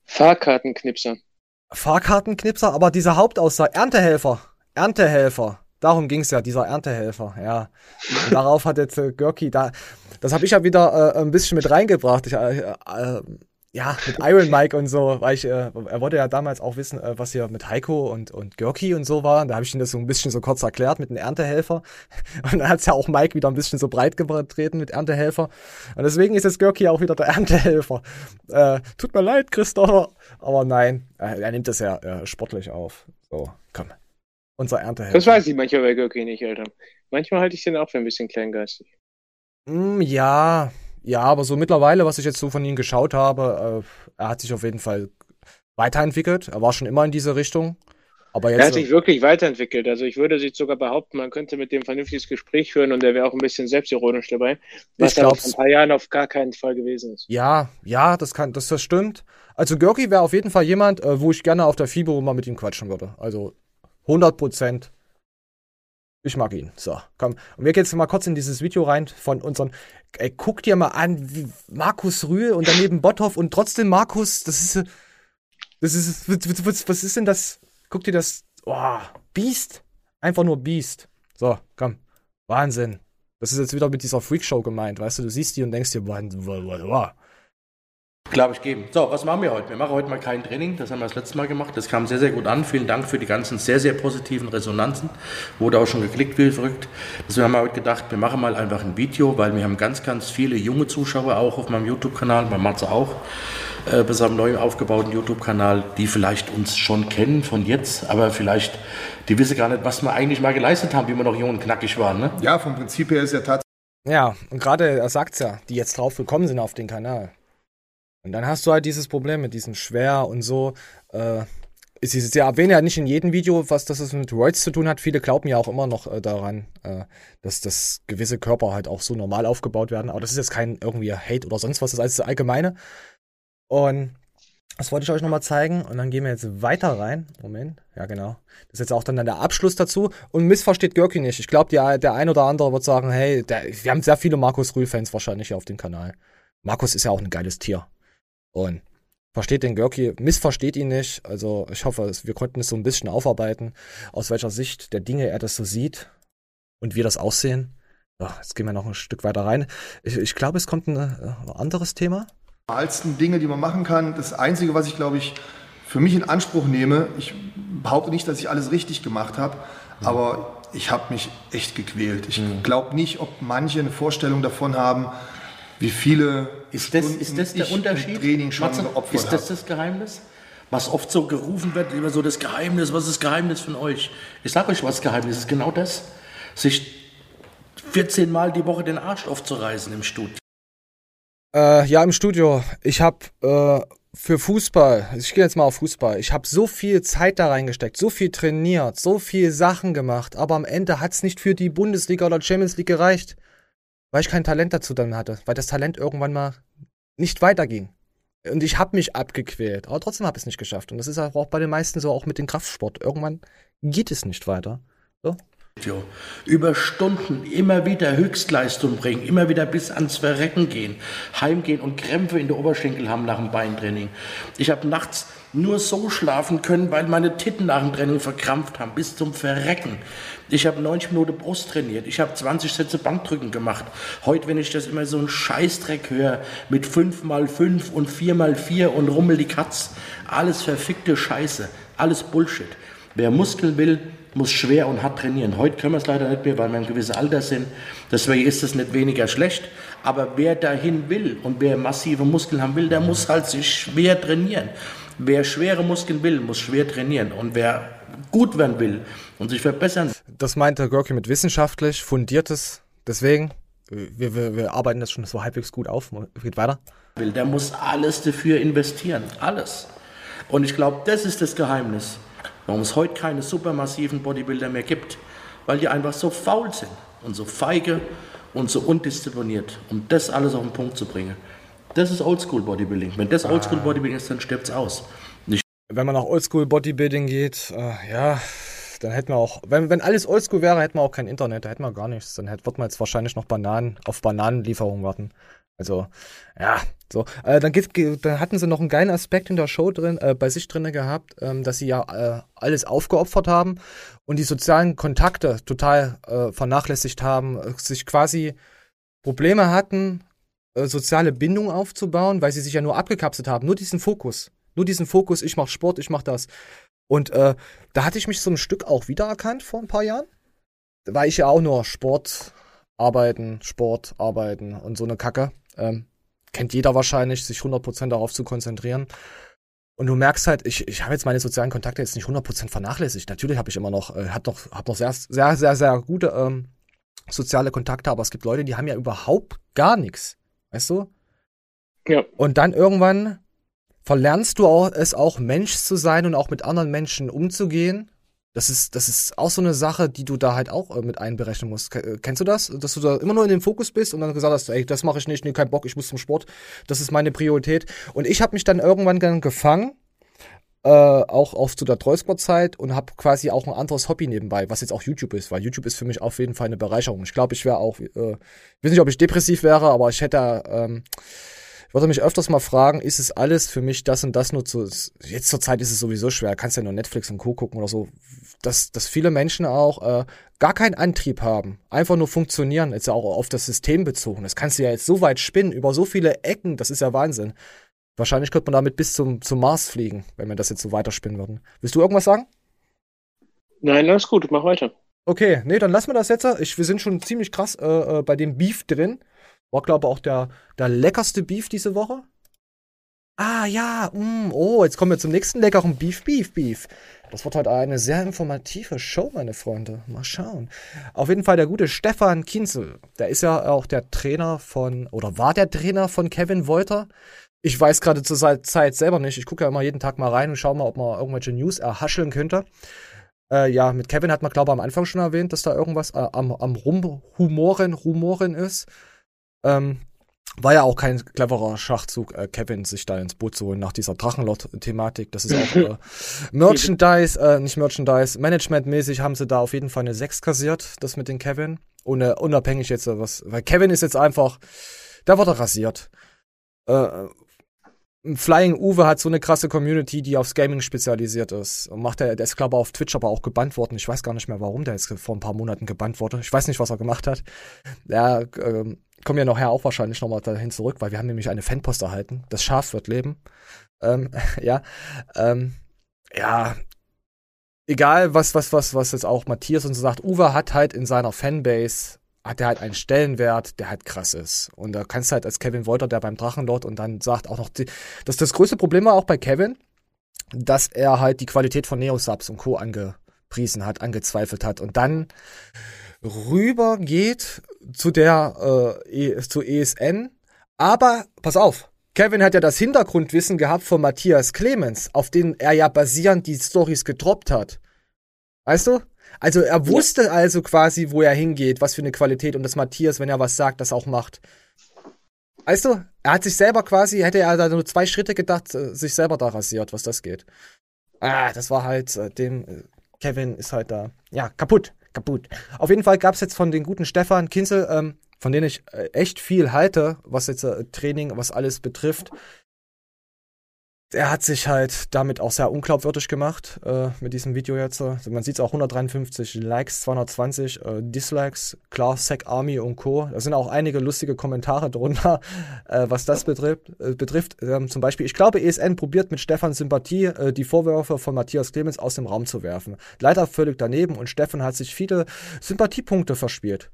Fahrkartenknipser. Fahrkartenknipser, aber diese Hauptaussage, Erntehelfer. Erntehelfer. Darum ging's ja, dieser Erntehelfer, ja. Und darauf hat jetzt äh, Görki da, das habe ich ja wieder äh, ein bisschen mit reingebracht. Ich, äh, äh, ja, mit Iron Mike und so, weil ich, äh, er wollte ja damals auch wissen, äh, was hier mit Heiko und, und Görki und so war. Da habe ich ihm das so ein bisschen so kurz erklärt mit den Erntehelfer. *laughs* Und dann hat's ja auch Mike wieder ein bisschen so breit getreten mit Erntehelfer. Und deswegen ist jetzt Görki auch wieder der Erntehelfer. Äh, tut mir leid, Christopher. Aber nein, er nimmt das ja äh, sportlich auf. So, komm. Unser Erntehelfer. Das weiß ich manchmal bei Görki nicht, Alter. Manchmal halte ich den auch für ein bisschen kleingeistig. Mm, ja, ja, aber so mittlerweile, was ich jetzt so von ihm geschaut habe, äh, er hat sich auf jeden Fall weiterentwickelt. Er war schon immer in diese Richtung. Aber jetzt, er hat sich wirklich weiterentwickelt. Also ich würde sich sogar behaupten, man könnte mit dem vernünftiges Gespräch führen und er wäre auch ein bisschen selbstironisch dabei. Was aber vor ein paar Jahren auf gar keinen Fall gewesen ist. Ja, ja, das kann, das, das stimmt. Also Görki wäre auf jeden Fall jemand, äh, wo ich gerne auf der FIBO mal mit ihm quatschen würde. Also 100 Prozent ich mag ihn. So, komm. Und wir gehen jetzt mal kurz in dieses Video rein von unseren. Ey, guck dir mal an, wie Markus Rühl und daneben Botthoff und trotzdem Markus, das ist. Das ist. Was, was ist denn das? Guck dir das. Oh, Beast. Einfach nur Beast. So, komm. Wahnsinn. Das ist jetzt wieder mit dieser Freakshow gemeint, weißt du? Du siehst die und denkst dir, wow, wow, wow. Glaube ich geben. So, was machen wir heute? Wir machen heute mal kein Training, das haben wir das letzte Mal gemacht. Das kam sehr, sehr gut an. Vielen Dank für die ganzen sehr, sehr positiven Resonanzen. Wurde auch schon geklickt wie verrückt. Deswegen haben wir heute gedacht, wir machen mal einfach ein Video, weil wir haben ganz, ganz viele junge Zuschauer auch auf meinem YouTube-Kanal, bei Matze auch, äh, bei seinem neu aufgebauten YouTube-Kanal, die vielleicht uns schon kennen von jetzt, aber vielleicht, die wissen gar nicht, was wir eigentlich mal geleistet haben, wie wir noch jung und knackig waren. Ne? Ja, vom Prinzip her ist ja tatsächlich. Ja, und gerade, er sagt es ja, die jetzt drauf gekommen sind auf den Kanal. Und dann hast du halt dieses Problem mit diesem Schwer und so. Äh, es ja erwähne ja nicht in jedem Video, was das mit Roids zu tun hat. Viele glauben ja auch immer noch äh, daran, äh, dass das gewisse Körper halt auch so normal aufgebaut werden. Aber das ist jetzt kein irgendwie Hate oder sonst was, das ist alles das Allgemeine. Und das wollte ich euch nochmal zeigen. Und dann gehen wir jetzt weiter rein. Moment. Ja, genau. Das ist jetzt auch dann der Abschluss dazu. Und missversteht Görki nicht. Ich glaube, der ein oder andere wird sagen, hey, der, wir haben sehr viele Markus Rühl-Fans wahrscheinlich hier auf dem Kanal. Markus ist ja auch ein geiles Tier. Und versteht den Görki, missversteht ihn nicht. Also ich hoffe, wir konnten es so ein bisschen aufarbeiten, aus welcher Sicht der Dinge er das so sieht und wir das aussehen. Ja, jetzt gehen wir noch ein Stück weiter rein. Ich, ich glaube, es kommt ein, äh, anderes Thema. Normalsten Dinge, die man machen kann. Das Einzige, was ich, glaube ich, für mich in Anspruch nehme, ich behaupte nicht, dass ich alles richtig gemacht habe, mhm. aber ich habe mich echt gequält. Ich mhm. glaube nicht, ob manche eine Vorstellung davon haben, wie viele ist das, ist das der Unterschied? Training schon Matze, ist das das Geheimnis? Was oft so gerufen wird, immer so das Geheimnis, was ist das Geheimnis von euch? Ich sage euch, was das Geheimnis ist, genau das. Sich 14 Mal die Woche den Arsch aufzureißen im Studio. Äh, ja, im Studio. Ich habe äh, für Fußball, ich gehe jetzt mal auf Fußball, ich habe so viel Zeit da reingesteckt, so viel trainiert, so viel Sachen gemacht, aber am Ende hat es nicht für die Bundesliga oder Champions League gereicht weil ich kein Talent dazu dann hatte, weil das Talent irgendwann mal nicht weiterging. Und ich habe mich abgequält, aber trotzdem habe ich es nicht geschafft. Und das ist auch bei den meisten so, auch mit dem Kraftsport. Irgendwann geht es nicht weiter. So. Über Stunden immer wieder Höchstleistung bringen, immer wieder bis ans Verrecken gehen, heimgehen und Krämpfe in der Oberschenkel haben nach dem Beintraining. Ich habe nachts nur so schlafen können, weil meine Titten nach dem Training verkrampft haben, bis zum Verrecken. Ich habe 90 Minuten Brust trainiert, ich habe 20 Sätze Bankdrücken gemacht. Heute, wenn ich das immer so einen Scheißdreck höre, mit 5 mal 5 und 4 mal 4 und Rummel die Katz, alles verfickte Scheiße, alles Bullshit. Wer Muskeln will, muss schwer und hart trainieren. Heute können wir es leider nicht mehr, weil wir ein gewisses Alter sind. Deswegen ist es nicht weniger schlecht. Aber wer dahin will und wer massive Muskeln haben will, der muss halt sich schwer trainieren. Wer schwere Muskeln will, muss schwer trainieren. Und wer gut werden will und sich verbessern. Das meinte Gorki mit wissenschaftlich, fundiertes. Deswegen, wir, wir, wir arbeiten das schon so halbwegs gut auf. Geht weiter. Der muss alles dafür investieren. Alles. Und ich glaube, das ist das Geheimnis warum es heute keine supermassiven Bodybuilder mehr gibt, weil die einfach so faul sind und so feige und so undiszipliniert, um das alles auf den Punkt zu bringen. Das ist Oldschool Bodybuilding. Wenn das Oldschool ah. Bodybuilding ist, dann stirbt es aus. Nicht wenn man nach Oldschool Bodybuilding geht, äh, ja, dann hätten wir auch, wenn, wenn alles Oldschool wäre, hätten wir auch kein Internet, da hätten wir gar nichts. Dann hätte, wird man jetzt wahrscheinlich noch Bananen auf Bananenlieferungen warten. Also, ja, so. Äh, dann, geht, dann hatten sie noch einen geilen Aspekt in der Show drin, äh, bei sich drin gehabt, ähm, dass sie ja äh, alles aufgeopfert haben und die sozialen Kontakte total äh, vernachlässigt haben, äh, sich quasi Probleme hatten, äh, soziale Bindung aufzubauen, weil sie sich ja nur abgekapselt haben, nur diesen Fokus. Nur diesen Fokus, ich mach Sport, ich mach das. Und da hatte ich mich so ein Stück auch wiedererkannt vor ein paar Jahren. War ich ja auch nur Sport, arbeiten, Sport, arbeiten und so eine Kacke. Ähm, kennt jeder wahrscheinlich, sich 100% darauf zu konzentrieren. Und du merkst halt, ich, ich habe jetzt meine sozialen Kontakte jetzt nicht 100% vernachlässigt. Natürlich habe ich immer noch, äh, hab noch, hab noch sehr, sehr, sehr, sehr gute ähm, soziale Kontakte, aber es gibt Leute, die haben ja überhaupt gar nichts. Weißt du? Ja. Und dann irgendwann verlernst du auch, es auch Mensch zu sein und auch mit anderen Menschen umzugehen das ist, das ist auch so eine Sache, die du da halt auch äh, mit einberechnen musst. Äh, kennst du das? Dass du da immer nur in dem Fokus bist und dann gesagt hast, ey, das mache ich nicht, nee, kein Bock, ich muss zum Sport. Das ist meine Priorität. Und ich habe mich dann irgendwann dann gefangen, äh, auch auf zu der Trollsport-Zeit und habe quasi auch ein anderes Hobby nebenbei, was jetzt auch YouTube ist, weil YouTube ist für mich auf jeden Fall eine Bereicherung. Ich glaube, ich wäre auch, äh, ich weiß nicht, ob ich depressiv wäre, aber ich hätte ähm, ich wollte mich öfters mal fragen, ist es alles für mich das und das nur zu, jetzt zur Zeit ist es sowieso schwer, kannst ja nur Netflix und Co. gucken oder so, dass, dass viele Menschen auch äh, gar keinen Antrieb haben, einfach nur funktionieren, jetzt auch auf das System bezogen. Das kannst du ja jetzt so weit spinnen, über so viele Ecken, das ist ja Wahnsinn. Wahrscheinlich könnte man damit bis zum, zum Mars fliegen, wenn wir das jetzt so weiterspinnen würden. Willst du irgendwas sagen? Nein, alles gut, mach weiter. Okay, nee, dann lassen wir das jetzt. Ich, wir sind schon ziemlich krass äh, äh bei dem Beef drin. War, glaube ich, auch der, der leckerste Beef diese Woche. Ah, ja, mm, oh, jetzt kommen wir zum nächsten leckeren Beef, Beef, Beef. Das wird heute eine sehr informative Show, meine Freunde. Mal schauen. Auf jeden Fall der gute Stefan Kinzel. Der ist ja auch der Trainer von, oder war der Trainer von Kevin Wolter. Ich weiß gerade zur Zeit selber nicht. Ich gucke ja immer jeden Tag mal rein und schaue mal, ob man irgendwelche News erhascheln könnte. Äh, ja, mit Kevin hat man, glaube ich, am Anfang schon erwähnt, dass da irgendwas äh, am, am Rumhumoren, Rumoren ist. Ähm, war ja auch kein cleverer Schachzug, äh, Kevin sich da ins Boot zu holen nach dieser Drachenlord-Thematik. Das ist auch *laughs* äh, Merchandise, äh, nicht Merchandise, Management-mäßig haben sie da auf jeden Fall eine 6 kassiert, das mit den Kevin. Ohne, unabhängig jetzt äh, was, weil Kevin ist jetzt einfach, da wird er rasiert. Äh, Flying Uwe hat so eine krasse Community, die aufs Gaming spezialisiert ist. Und macht er, der ist glaube ich auf Twitch aber auch gebannt worden. Ich weiß gar nicht mehr, warum der jetzt vor ein paar Monaten gebannt wurde. Ich weiß nicht, was er gemacht hat. Ja, ähm, kommen ja nachher auch wahrscheinlich nochmal dahin zurück, weil wir haben nämlich eine Fanpost erhalten. Das Schaf wird leben. Ähm, *laughs* ja, ähm, ja, egal was, was, was, was jetzt auch Matthias und so sagt, Uwe hat halt in seiner Fanbase, hat er halt einen Stellenwert, der halt krass ist. Und da kannst du halt als Kevin Wolter, der beim Drachenlord und dann sagt auch noch, die, das das größte Problem war auch bei Kevin, dass er halt die Qualität von Neosubs und Co. angepriesen hat, angezweifelt hat. Und dann rüber geht zu der äh, e zu ESN. Aber pass auf, Kevin hat ja das Hintergrundwissen gehabt von Matthias Clemens, auf den er ja basierend die Stories getroppt hat. Weißt du? Also er wusste ja. also quasi, wo er hingeht, was für eine Qualität und dass Matthias, wenn er was sagt, das auch macht. weißt du, er hat sich selber quasi, hätte er da nur zwei Schritte gedacht, äh, sich selber da rasiert, was das geht. Ah, das war halt äh, dem, äh, Kevin ist halt da, ja, kaputt, kaputt. Auf jeden Fall gab es jetzt von den guten Stefan Kinzel, ähm, von denen ich äh, echt viel halte, was jetzt äh, Training, was alles betrifft, er hat sich halt damit auch sehr unglaubwürdig gemacht äh, mit diesem Video jetzt. Also man sieht es auch 153 Likes, 220 äh, Dislikes, klar, Sec Army und Co. Da sind auch einige lustige Kommentare drunter, *laughs* äh, was das betrifft. Äh, betrifft. Ähm, zum Beispiel, ich glaube, ESN probiert mit Stefan Sympathie äh, die Vorwürfe von Matthias Clemens aus dem Raum zu werfen. Leider völlig daneben und Stefan hat sich viele Sympathiepunkte verspielt.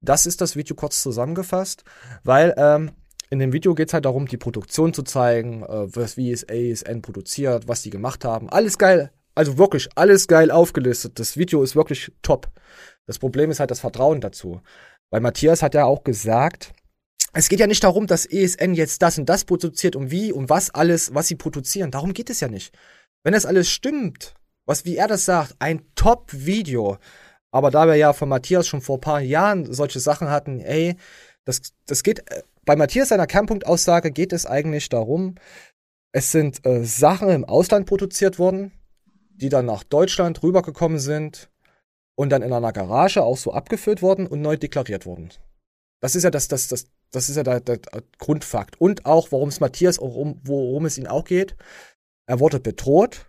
Das ist das Video kurz zusammengefasst, weil ähm, in dem Video geht es halt darum, die Produktion zu zeigen, äh, was, wie es ASN produziert, was die gemacht haben. Alles geil. Also wirklich alles geil aufgelistet. Das Video ist wirklich top. Das Problem ist halt das Vertrauen dazu. Weil Matthias hat ja auch gesagt, es geht ja nicht darum, dass ESN jetzt das und das produziert und wie und was alles, was sie produzieren. Darum geht es ja nicht. Wenn das alles stimmt, was wie er das sagt, ein Top-Video. Aber da wir ja von Matthias schon vor ein paar Jahren solche Sachen hatten, ey, das, das geht, äh, bei Matthias seiner Kernpunktaussage geht es eigentlich darum, es sind äh, Sachen im Ausland produziert worden, die dann nach Deutschland rübergekommen sind und dann in einer Garage auch so abgeführt worden und neu deklariert wurden. Das ist ja das, das, das, das ist ja der, der Grundfakt. Und auch, warum es Matthias, worum, worum es ihn auch geht. Er wurde bedroht.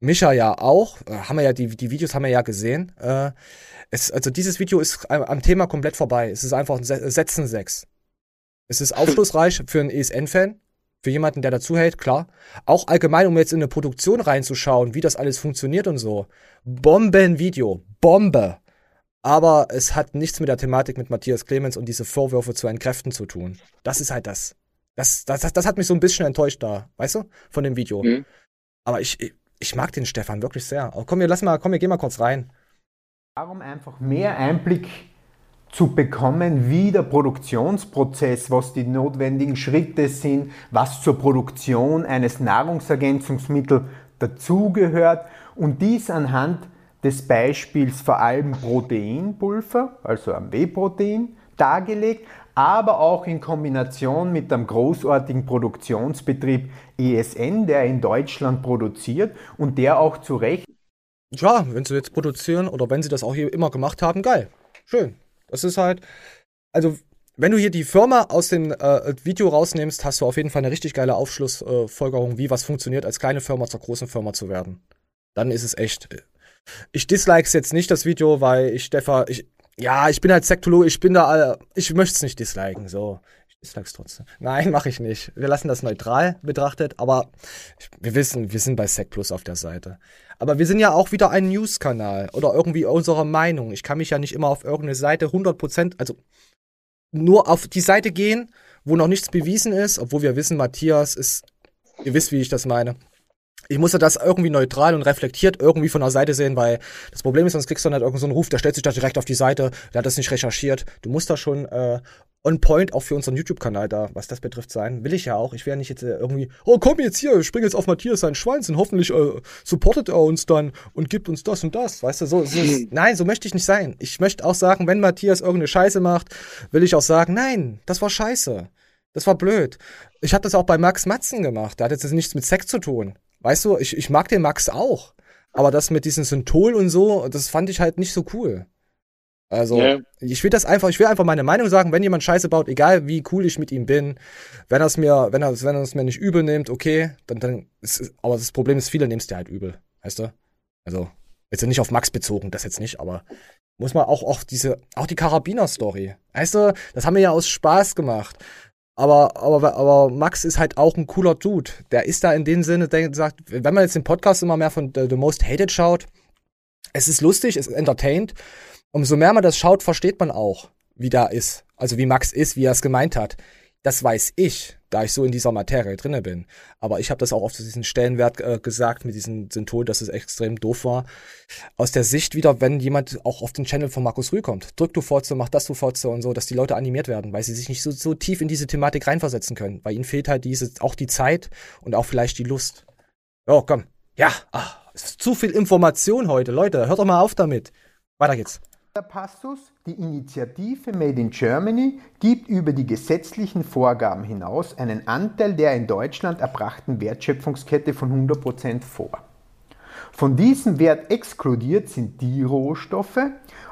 Micha ja auch. Äh, haben wir ja, die, die Videos haben wir ja gesehen. Äh, es, also dieses Video ist am Thema komplett vorbei. Es ist einfach ein Setzen 6. Es ist aufschlussreich für einen ESN-Fan, für jemanden, der dazuhält, klar. Auch allgemein, um jetzt in eine Produktion reinzuschauen, wie das alles funktioniert und so. Bombenvideo. Bombe. Aber es hat nichts mit der Thematik mit Matthias Clemens und diese Vorwürfe zu entkräften zu tun. Das ist halt das. Das, das, das, das hat mich so ein bisschen enttäuscht da, weißt du, von dem Video. Mhm. Aber ich, ich mag den Stefan wirklich sehr. Aber komm, wir lass mal, komm, wir gehen mal kurz rein. Darum einfach mehr Einblick zu bekommen, wie der Produktionsprozess, was die notwendigen Schritte sind, was zur Produktion eines Nahrungsergänzungsmittels dazugehört und dies anhand des Beispiels vor allem Proteinpulver, also am W-Protein, dargelegt, aber auch in Kombination mit dem großartigen Produktionsbetrieb ESN, der in Deutschland produziert und der auch zu Recht. Ja, wenn sie jetzt produzieren oder wenn sie das auch hier immer gemacht haben, geil. Schön. Das ist halt, also wenn du hier die Firma aus dem äh, Video rausnimmst, hast du auf jeden Fall eine richtig geile Aufschlussfolgerung, äh, wie was funktioniert, als kleine Firma zur großen Firma zu werden. Dann ist es echt. Ich dislikes jetzt nicht das Video, weil ich Stefan, ich, ja, ich bin halt Sektologe, ich bin da, äh, ich möchte es nicht disliken, so. Ich dislike trotzdem. Nein, mache ich nicht. Wir lassen das neutral betrachtet, aber wir wissen, wir sind bei Sec Plus auf der Seite. Aber wir sind ja auch wieder ein News-Kanal oder irgendwie unsere Meinung. Ich kann mich ja nicht immer auf irgendeine Seite 100%, also nur auf die Seite gehen, wo noch nichts bewiesen ist, obwohl wir wissen, Matthias ist, ihr wisst, wie ich das meine. Ich muss ja das irgendwie neutral und reflektiert irgendwie von der Seite sehen, weil das Problem ist, sonst kriegst du dann halt irgendeinen so einen Ruf, der stellt sich da direkt auf die Seite, der hat das nicht recherchiert. Du musst da schon äh, on point auch für unseren YouTube-Kanal da, was das betrifft, sein. Will ich ja auch. Ich werde nicht jetzt äh, irgendwie, oh komm jetzt hier, spring jetzt auf Matthias sein Schwanz und hoffentlich äh, supportet er uns dann und gibt uns das und das. Weißt du, so, so nein, so möchte ich nicht sein. Ich möchte auch sagen, wenn Matthias irgendeine Scheiße macht, will ich auch sagen, nein, das war scheiße. Das war blöd. Ich habe das auch bei Max Matzen gemacht. Der hat jetzt nichts mit Sex zu tun. Weißt du, ich, ich mag den Max auch. Aber das mit diesem Synthol und so, das fand ich halt nicht so cool. Also, yeah. ich will das einfach, ich will einfach meine Meinung sagen, wenn jemand Scheiße baut, egal wie cool ich mit ihm bin, wenn er es mir, wenn er, wenn er es mir nicht übel nimmt, okay, dann, dann ist, aber das Problem ist, viele nehmen es dir halt übel, weißt du? Also, jetzt nicht auf Max bezogen, das jetzt nicht, aber muss man auch, auch diese, auch die Karabiner-Story, weißt du, das haben wir ja aus Spaß gemacht. Aber, aber, aber Max ist halt auch ein cooler Dude. Der ist da in dem Sinne, der sagt, wenn man jetzt den Podcast immer mehr von The, Most Hated schaut, es ist lustig, es ist entertained, umso mehr man das schaut, versteht man auch, wie da ist. Also wie Max ist, wie er es gemeint hat. Das weiß ich, da ich so in dieser Materie drinne bin. Aber ich habe das auch auf diesen Stellenwert äh, gesagt mit diesem Syntol, dass es extrem doof war. Aus der Sicht wieder, wenn jemand auch auf den Channel von Markus Rühl kommt, drück du Fotze, mach das du Fotze und so, dass die Leute animiert werden, weil sie sich nicht so, so tief in diese Thematik reinversetzen können. Weil ihnen fehlt halt diese, auch die Zeit und auch vielleicht die Lust. Oh, komm. Ja, ach, zu viel Information heute. Leute, hört doch mal auf damit. Weiter geht's. Der Passus, die Initiative Made in Germany gibt über die gesetzlichen Vorgaben hinaus einen Anteil der in Deutschland erbrachten Wertschöpfungskette von 100% vor. Von diesem Wert exkludiert sind die Rohstoffe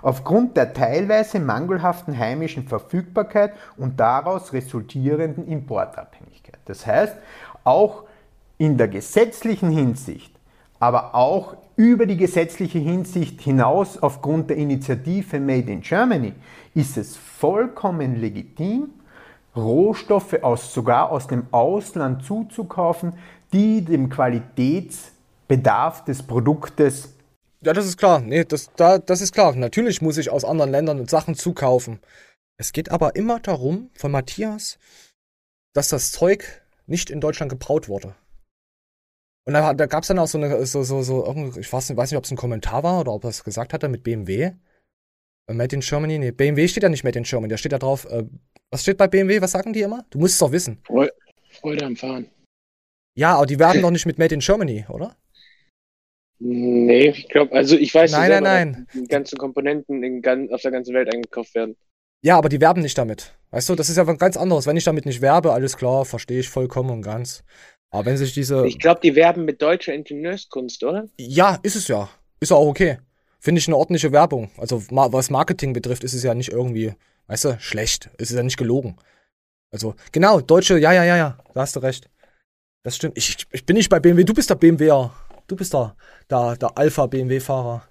aufgrund der teilweise mangelhaften heimischen Verfügbarkeit und daraus resultierenden Importabhängigkeit. Das heißt, auch in der gesetzlichen Hinsicht, aber auch über die gesetzliche Hinsicht hinaus aufgrund der Initiative Made in Germany ist es vollkommen legitim, Rohstoffe aus, sogar aus dem Ausland zuzukaufen, die dem Qualitätsbedarf des Produktes ja, das ist klar. Nee, das, da, das ist klar. Natürlich muss ich aus anderen Ländern Sachen zukaufen. Es geht aber immer darum, von Matthias, dass das Zeug nicht in Deutschland gebraut wurde. Und da, da gab es dann auch so eine, so, so, so, ich weiß nicht, weiß nicht ob es ein Kommentar war oder ob er es gesagt hatte mit BMW. Äh, Made in Germany, nee, BMW steht ja nicht Made in Germany, da steht ja drauf, äh, was steht bei BMW, was sagen die immer? Du musst es doch wissen. Freude am Fahren. Ja, aber die werben *laughs* doch nicht mit Made in Germany, oder? Nee, ich glaube, also ich weiß nein, nicht, nein, nein. die ganzen Komponenten in, auf der ganzen Welt eingekauft werden. Ja, aber die werben nicht damit. Weißt du, das ist ja was ganz anderes. Wenn ich damit nicht werbe, alles klar, verstehe ich vollkommen und ganz. Aber wenn sich diese. Ich glaube, die werben mit deutscher Ingenieurskunst, oder? Ja, ist es ja. Ist auch okay. Finde ich eine ordentliche Werbung. Also, was Marketing betrifft, ist es ja nicht irgendwie, weißt du, schlecht. Es ist ja nicht gelogen. Also, genau, deutsche, ja, ja, ja, ja, da hast du recht. Das stimmt. Ich, ich bin nicht bei BMW, du bist der BMWer. Du bist der, der, der Alpha-BMW-Fahrer.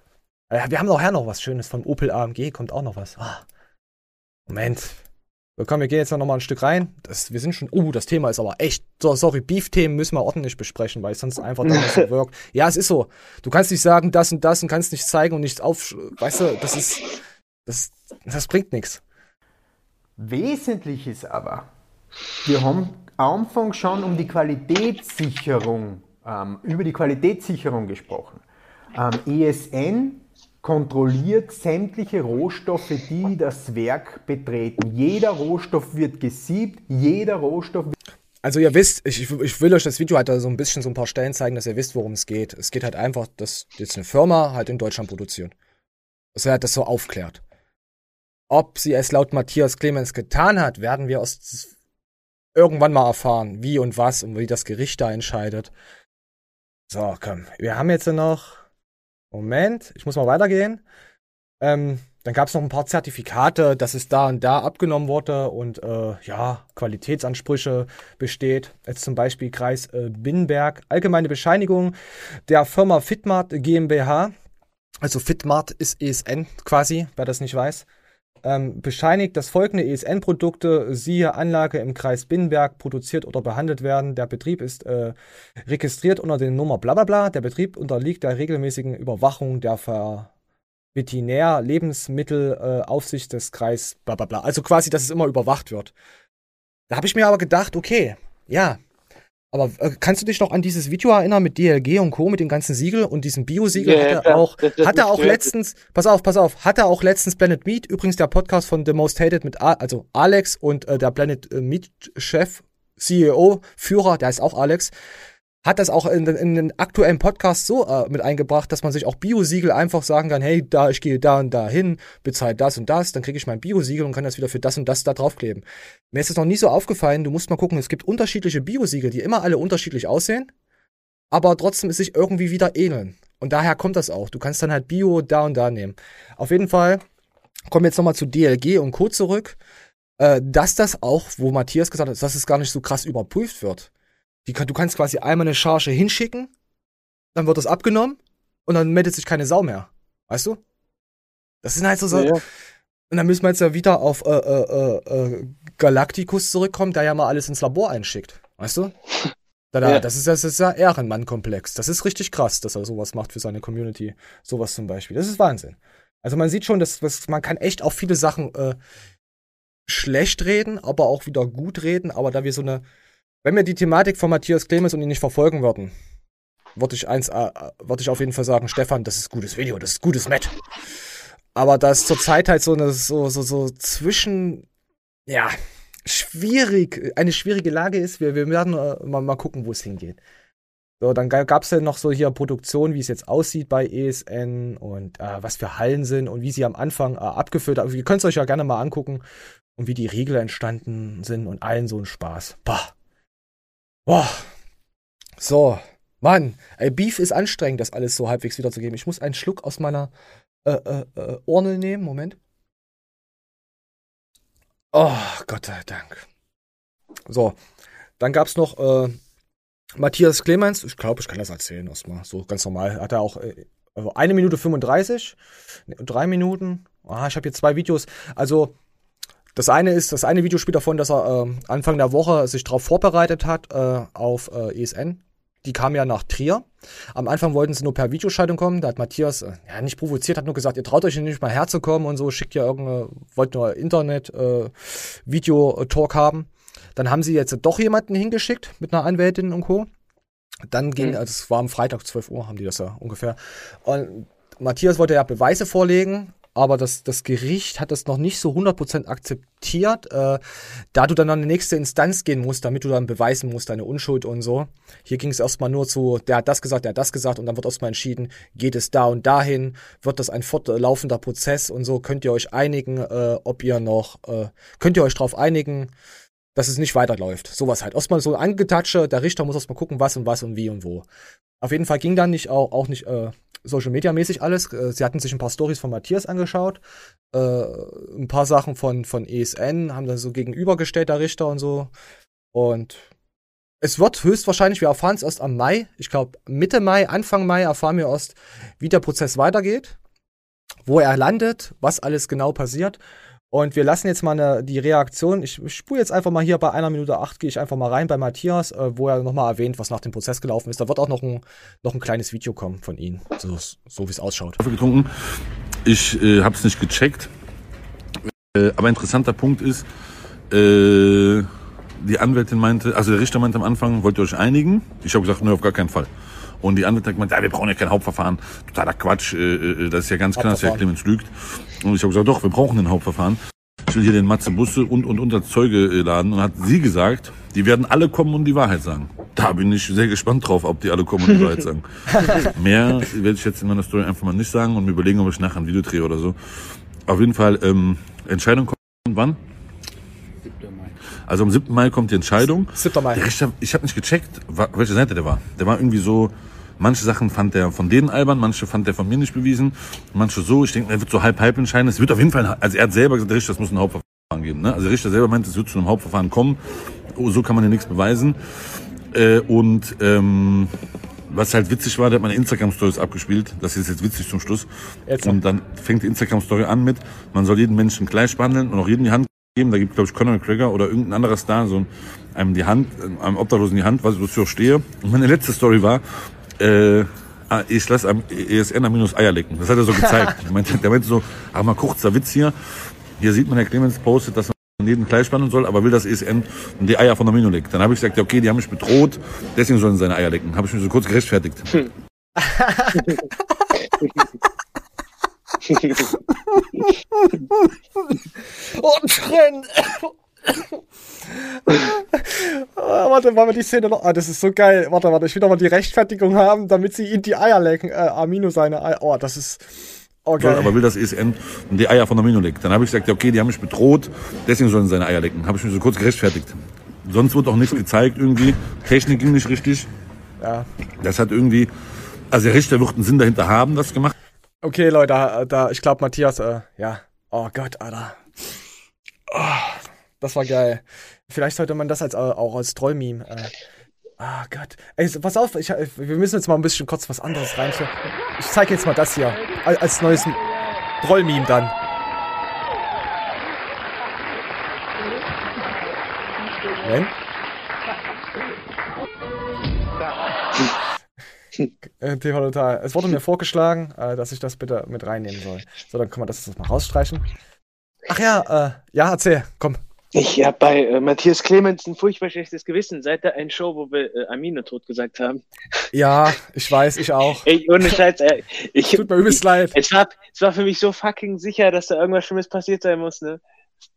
Ja, wir haben nachher noch was Schönes vom Opel AMG, kommt auch noch was. Ah. Moment. Komm, wir gehen jetzt noch mal ein Stück rein. Das, wir sind schon, uh, das Thema ist aber echt, so, sorry, Beef-Themen müssen wir ordentlich besprechen, weil es sonst einfach dann nicht so *laughs* wirkt. Ja, es ist so. Du kannst nicht sagen, das und das und kannst nicht zeigen und nichts auf, weißt du, das ist, das, das bringt nichts. Wesentlich ist aber, wir haben am Anfang schon um die Qualitätssicherung ähm, über die Qualitätssicherung gesprochen. Ähm, ESN kontrolliert sämtliche Rohstoffe, die das Werk betreten. Jeder Rohstoff wird gesiebt, jeder Rohstoff wird also ihr wisst, ich, ich will euch das Video halt so ein bisschen so ein paar Stellen zeigen, dass ihr wisst, worum es geht. Es geht halt einfach, dass jetzt eine Firma halt in Deutschland produziert. Dass er halt das so aufklärt. Ob sie es laut Matthias Clemens getan hat, werden wir aus irgendwann mal erfahren, wie und was und wie das Gericht da entscheidet. So, komm. Wir haben jetzt noch. Moment, ich muss mal weitergehen. Ähm, dann gab es noch ein paar Zertifikate, dass es da und da abgenommen wurde und äh, ja, Qualitätsansprüche besteht. Jetzt zum Beispiel Kreis äh, Binnenberg. Allgemeine Bescheinigung der Firma Fitmart GmbH. Also Fitmart ist ESN quasi, wer das nicht weiß ähm, bescheinigt, dass folgende ESN-Produkte, siehe Anlage im Kreis Binnenberg, produziert oder behandelt werden. Der Betrieb ist äh, registriert unter der Nummer bla bla bla. Der Betrieb unterliegt der regelmäßigen Überwachung der Ver Veterinär-Lebensmittelaufsicht äh, des Kreis bla bla bla. Also quasi, dass es immer überwacht wird. Da habe ich mir aber gedacht, okay, ja, aber äh, kannst du dich noch an dieses Video erinnern mit DLG und Co. mit dem ganzen Siegel und diesem Bio-Siegel? Yeah, hat er auch, das, das hat er auch letztens, pass auf, pass auf, hat er auch letztens Planet Meat, übrigens der Podcast von The Most Hated mit, A, also Alex und äh, der Planet äh, Meat Chef, CEO, Führer, der ist auch Alex, hat das auch in, in den aktuellen Podcast so äh, mit eingebracht, dass man sich auch Biosiegel einfach sagen kann, hey, da, ich gehe da und da hin, bezahle das und das, dann kriege ich mein Biosiegel und kann das wieder für das und das da draufkleben. Mir ist es noch nie so aufgefallen, du musst mal gucken, es gibt unterschiedliche Biosiegel, die immer alle unterschiedlich aussehen, aber trotzdem sich irgendwie wieder ähneln. Und daher kommt das auch. Du kannst dann halt Bio da und da nehmen. Auf jeden Fall kommen wir jetzt nochmal zu DLG und Co. zurück. Äh, dass das auch, wo Matthias gesagt hat, dass es gar nicht so krass überprüft wird. Die, du kannst quasi einmal eine Charge hinschicken, dann wird das abgenommen und dann meldet sich keine Sau mehr. Weißt du? Das sind halt so, so ja. Und dann müssen wir jetzt ja wieder auf äh, äh, äh, Galacticus zurückkommen, der ja mal alles ins Labor einschickt. Weißt du? *laughs* Da, da, ja. Das, ist, das ist ja Ehrenmann-Komplex. Das ist richtig krass, dass er sowas macht für seine Community. Sowas zum Beispiel. Das ist Wahnsinn. Also man sieht schon, dass, dass man kann echt auch viele Sachen äh, schlecht reden, aber auch wieder gut reden. Aber da wir so eine wenn wir die Thematik von Matthias Clemens und ihn nicht verfolgen würden, würde ich eins, äh, würde ich auf jeden Fall sagen, Stefan, das ist gutes Video, das ist gutes Met. Aber da zurzeit halt so eine, so, so, so zwischen, ja, schwierig, eine schwierige Lage ist, wir, wir werden äh, mal, mal gucken, wo es hingeht. So, dann gab es ja noch so hier Produktion, wie es jetzt aussieht bei ESN und äh, was für Hallen sind und wie sie am Anfang äh, abgeführt haben. Ihr könnt es euch ja gerne mal angucken und wie die Riegel entstanden sind und allen so ein Spaß. Boah. Boah. So. Mann, ey, Beef ist anstrengend, das alles so halbwegs wiederzugeben. Ich muss einen Schluck aus meiner äh, äh, äh, Ornel nehmen. Moment. Oh, Gott sei Dank. So. Dann gab es noch äh, Matthias Clemens. Ich glaube, ich kann das erzählen erstmal. So ganz normal. Hat er auch äh, also eine Minute 35, drei Minuten. Ah, ich habe hier zwei Videos. Also, das eine ist, das eine Video spielt davon, dass er äh, Anfang der Woche sich darauf vorbereitet hat äh, auf äh, ESN. Die kam ja nach Trier. Am Anfang wollten sie nur per Videoschaltung kommen. Da hat Matthias äh, ja nicht provoziert, hat nur gesagt, ihr traut euch nicht mal herzukommen und so, schickt ja irgendeine, wollt nur Internet, äh, haben. Dann haben sie jetzt doch jemanden hingeschickt mit einer Anwältin und Co. Dann ging, mhm. also es war am Freitag 12 Uhr, haben die das ja ungefähr. Und Matthias wollte ja Beweise vorlegen, aber das, das Gericht hat das noch nicht so 100% akzeptiert, äh, da du dann an die nächste Instanz gehen musst, damit du dann beweisen musst, deine Unschuld und so. Hier ging es erstmal nur zu, der hat das gesagt, der hat das gesagt und dann wird erstmal entschieden, geht es da und dahin, wird das ein fortlaufender Prozess und so, könnt ihr euch einigen, äh, ob ihr noch, äh, könnt ihr euch darauf einigen, dass es nicht weiterläuft. Sowas halt. Erstmal so angetatsche, der Richter muss erstmal gucken, was und was und wie und wo. Auf jeden Fall ging dann nicht auch, auch nicht äh, Social Media mäßig alles. Äh, sie hatten sich ein paar Stories von Matthias angeschaut, äh, ein paar Sachen von, von ESN, haben dann so gegenübergestellt, der Richter und so. Und es wird höchstwahrscheinlich, wir erfahren es erst am Mai, ich glaube Mitte Mai, Anfang Mai erfahren wir erst, wie der Prozess weitergeht, wo er landet, was alles genau passiert. Und wir lassen jetzt mal eine, die Reaktion. Ich, ich spule jetzt einfach mal hier bei einer Minute acht, gehe ich einfach mal rein bei Matthias, äh, wo er nochmal erwähnt, was nach dem Prozess gelaufen ist. Da wird auch noch ein, noch ein kleines Video kommen von ihm, so, so wie es ausschaut. getrunken. Ich äh, habe es nicht gecheckt. Äh, aber interessanter Punkt ist, äh, die Anwältin meinte, also der Richter meinte am Anfang, wollt ihr euch einigen? Ich habe gesagt, nö, auf gar keinen Fall. Und die Anwältin hat gemeint, ja, wir brauchen ja kein Hauptverfahren. Totaler Quatsch, äh, äh das ist ja ganz klar, dass der Clemens lügt. Und ich habe gesagt, doch, wir brauchen ein Hauptverfahren. Ich will hier den Matze Busse und, und, als Zeuge äh, laden. Und hat sie gesagt, die werden alle kommen und die Wahrheit sagen. Da bin ich sehr gespannt drauf, ob die alle kommen und die Wahrheit sagen. *laughs* Mehr werde ich jetzt in meiner Story einfach mal nicht sagen und mir überlegen, ob ich nachher ein Video drehe oder so. Auf jeden Fall, ähm, Entscheidung kommt wann? Also am 7. Mai kommt die Entscheidung. 7. Mai. Der Richter, ich habe nicht gecheckt, welche Seite der war. Der war irgendwie so, manche Sachen fand der von denen albern, manche fand der von mir nicht bewiesen, manche so. Ich denke, er wird so halb halb entscheiden. Es wird auf jeden Fall, also er hat selber gesagt, der Richter, das muss ein Hauptverfahren geben. Ne? Also der Richter selber meint, es wird zu einem Hauptverfahren kommen. Oh, so kann man ja nichts beweisen. Äh, und ähm, was halt witzig war, der hat meine Instagram-Stories abgespielt. Das ist jetzt witzig zum Schluss. Jetzt. Und dann fängt die Instagram-Story an mit, man soll jeden Menschen gleich behandeln und auch jedem die Hand geben. Da gibt, glaube ich, Conor McGregor oder irgendein anderer Star, so einem die Hand, einem Obdachlosen die Hand, was ich stehe. Und meine letzte Story war, äh, ah, ich lasse am ESN am minus Eier lecken. Das hat er so gezeigt. *laughs* der, meinte, der meinte so, aber mal kurzer Witz hier. Hier sieht man, Herr Clemens postet, dass man jeden gleich spannen soll, aber will das ESN die Eier von der Mino leckt. Dann habe ich gesagt, ja, okay, die haben mich bedroht, deswegen sollen sie seine Eier lecken. Habe ich mich so kurz gerechtfertigt. Hm. *laughs* Und Tränen. Ah, warte, wollen wir die Szene noch. Ah, das ist so geil. Warte, warte, ich will noch mal die Rechtfertigung haben, damit sie ihn die Eier lecken. Äh, Amino seine Eier. Oh, das ist. Oh, geil. aber will das ESN die Eier von Amino lecken. Dann habe ich gesagt, ja, okay, die haben mich bedroht, deswegen sollen sie seine Eier lecken. Habe ich mich so kurz gerechtfertigt. Sonst wurde auch nichts gezeigt irgendwie. Technik ging nicht richtig. Ja. Das hat irgendwie. Also der Richter wird einen Sinn dahinter haben, das gemacht. Okay, Leute, da, da ich glaube, Matthias, äh, ja. Oh Gott, Alter. Oh, das war geil. Vielleicht sollte man das als, äh, auch als Trollmeme. Äh, Ah Gott. Ey, pass auf, ich, wir müssen jetzt mal ein bisschen kurz was anderes reinstellen. Ich zeige jetzt mal das hier. Als neues Trollmeme dann. Nein? äh, TV Total. Es wurde mir vorgeschlagen, äh, dass ich das bitte mit reinnehmen soll. So, dann können wir das jetzt mal rausstreichen. Ach ja, äh, ja, erzähl, komm. Ich habe bei äh, Matthias Clemens ein furchtbar schlechtes Gewissen, seit der einen Show, wo wir äh, Amino tot gesagt haben. Ja, ich weiß, ich auch. Ey, ohne Scheiß, äh, ich, Tut mir übelst leid. Es war, es war für mich so fucking sicher, dass da irgendwas Schlimmes passiert sein muss, ne?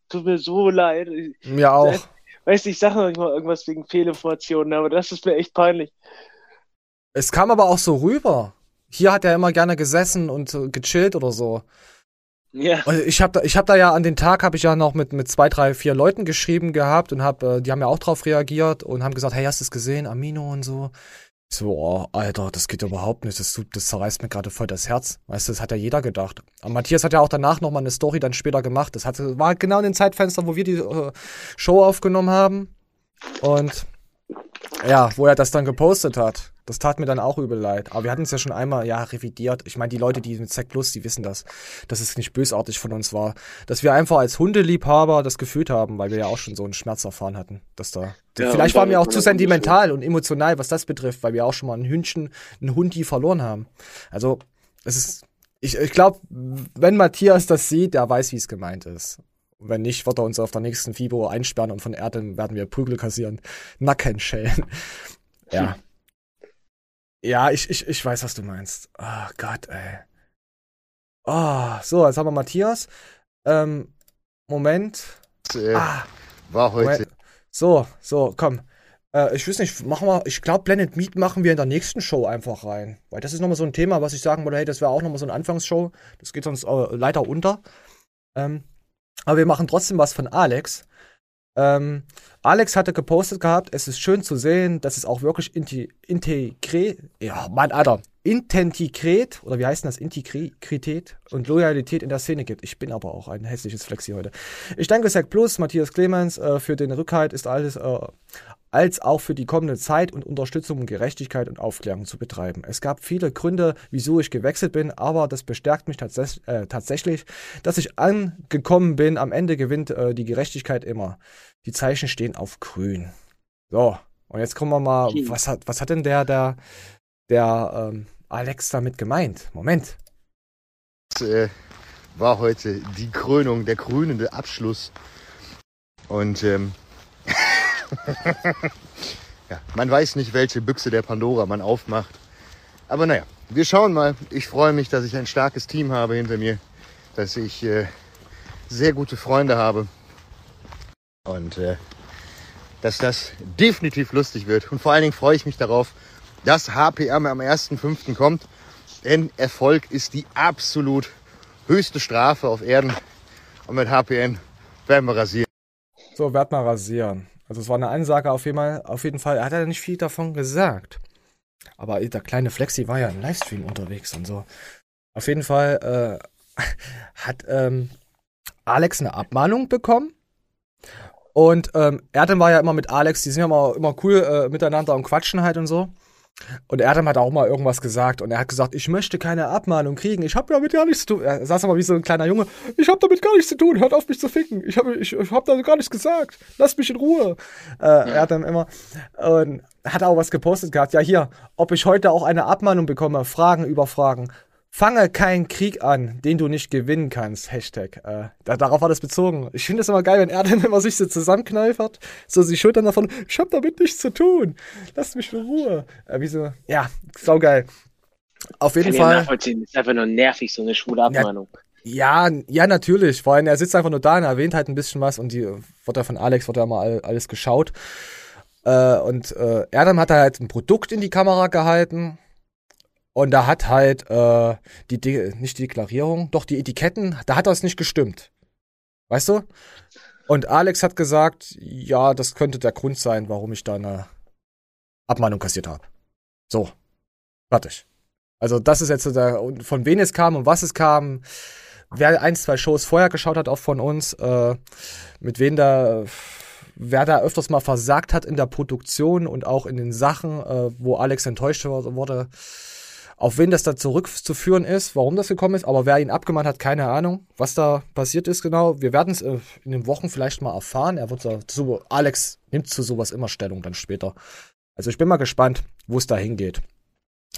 Tut mir so leid. Mir auch. Weißt du, ich sage noch mal irgendwas wegen Fehlinformationen, aber das ist mir echt peinlich. Es kam aber auch so rüber. Hier hat er immer gerne gesessen und gechillt oder so. Ja. Und ich habe da, ich hab da ja an den Tag habe ich ja noch mit mit zwei, drei, vier Leuten geschrieben gehabt und hab, äh, die haben ja auch drauf reagiert und haben gesagt, hey, hast du es gesehen, Amino und so. Ich so, oh, Alter, das geht überhaupt nicht. Das, das zerreißt mir gerade voll das Herz. Weißt du, das hat ja jeder gedacht. Aber Matthias hat ja auch danach nochmal eine Story dann später gemacht. Das hatte, war genau in den Zeitfenstern, wo wir die äh, Show aufgenommen haben. Und ja, wo er das dann gepostet hat. Das tat mir dann auch übel leid. Aber wir hatten es ja schon einmal, ja, revidiert. Ich meine, die Leute, die mit Sec Plus, die wissen das, dass es nicht bösartig von uns war. Dass wir einfach als Hundeliebhaber das gefühlt haben, weil wir ja auch schon so einen Schmerz erfahren hatten. Dass da. Ja, vielleicht waren wir auch zu sentimental und emotional, was das betrifft, weil wir auch schon mal ein Hündchen, ein Hundi verloren haben. Also, es ist. Ich, ich glaube, wenn Matthias das sieht, der weiß, wie es gemeint ist. Wenn nicht, wird er uns auf der nächsten FIBO einsperren und von Erde werden wir Prügel kassieren. Nackenschellen. Ja. Ja, ich, ich, ich weiß, was du meinst. Oh Gott, ey. Oh, so, jetzt haben wir Matthias. Ähm, Moment. Äh, Ah, war heute. Moment. So, so, komm. Äh, ich weiß nicht, machen wir, ich glaube, Blended Meat machen wir in der nächsten Show einfach rein. Weil das ist nochmal so ein Thema, was ich sagen wollte, hey, das wäre auch nochmal so eine Anfangsshow. Das geht sonst äh, leider unter. Ähm, aber wir machen trotzdem was von Alex. Ähm, Alex hatte gepostet gehabt, es ist schön zu sehen, dass es auch wirklich integriert, ja, Mann, Alter, Intentigret, oder wie heißt das, Integrität und Loyalität in der Szene gibt. Ich bin aber auch ein hässliches Flexi heute. Ich danke Zack Plus, Matthias Clemens äh, für den Rückhalt, ist alles, äh, als auch für die kommende Zeit und Unterstützung, um Gerechtigkeit und Aufklärung zu betreiben. Es gab viele Gründe, wieso ich gewechselt bin, aber das bestärkt mich tats äh, tatsächlich, dass ich angekommen bin. Am Ende gewinnt äh, die Gerechtigkeit immer. Die Zeichen stehen auf grün. So, und jetzt kommen wir mal, Okay. was hat, was hat denn der, der, der ähm, Alex damit gemeint? Moment. äh, war heute die Krönung, der krönende Abschluss. Und ähm, *laughs* ja, man weiß nicht, welche Büchse der Pandora man aufmacht. Aber naja, wir schauen mal. Ich freue mich, dass ich ein starkes Team habe hinter mir, dass ich äh, sehr gute Freunde habe und äh, dass das definitiv lustig wird. Und vor allen Dingen freue ich mich darauf, dass HPM am 1.5. kommt. Denn Erfolg ist die absolut höchste Strafe auf Erden. Und mit HPN werden wir rasieren. So, werd mal rasieren. Also es war eine Ansage auf jeden Fall. Auf jeden Fall. Er hat ja nicht viel davon gesagt. Aber der kleine Flexi war ja im Livestream unterwegs und so. Auf jeden Fall äh, *laughs* hat ähm, Alex eine Abmahnung bekommen. Und ähm, Erdem war ja immer mit Alex, die sind ja immer, immer cool äh, miteinander und quatschen halt und so. Und Erdem hat auch mal irgendwas gesagt und er hat gesagt, ich möchte keine Abmahnung kriegen, ich habe damit gar nichts zu tun. Er saß aber wie so ein kleiner Junge, ich habe damit gar nichts zu tun, hört auf mich zu ficken, ich habe ich, ich hab da gar nichts gesagt, lasst mich in Ruhe. Äh, Erdem immer. Und hat auch was gepostet gehabt, ja hier, ob ich heute auch eine Abmahnung bekomme, Fragen über Fragen. Fange keinen Krieg an, den du nicht gewinnen kannst. Hashtag. Äh, da, darauf war das bezogen. Ich finde es immer geil, wenn er dann immer sich so zusammenkneifert, so die Schultern davon. Ich hab damit nichts zu tun. Lasst mich in Ruhe. Äh, wie so, ja, saugeil. Auf jeden Kann ich ja Fall. nachvollziehen. Ist einfach nur nervig, so eine schwule Abmahnung. Ja, ja, natürlich. Vor allem, er sitzt einfach nur da und erwähnt halt ein bisschen was und die wird ja von Alex, wird ja mal all- alles geschaut. Äh, und äh, Erdem hat halt ein Produkt in die Kamera gehalten. Und da hat halt äh, die, De nicht die Deklarierung, doch die Etiketten, da hat das nicht gestimmt. Weißt du? Und Alex hat gesagt, ja, das könnte der Grund sein, warum ich da eine Abmahnung kassiert habe. So, fertig. Also das ist jetzt so der, von wen es kam und was es kam. Wer ein, zwei Shows vorher geschaut hat, auch von uns, äh, mit wem da, wer da öfters mal versagt hat in der Produktion und auch in den Sachen, äh, wo Alex enttäuscht wurde, auf wen das da zurückzuführen ist, warum das gekommen ist, aber wer ihn abgemahnt hat, keine Ahnung, was da passiert ist genau. Wir werden es äh, in den Wochen vielleicht mal erfahren. Er wird dazu, Alex nimmt zu sowas immer Stellung dann später. Also ich bin mal gespannt, wo es da hingeht.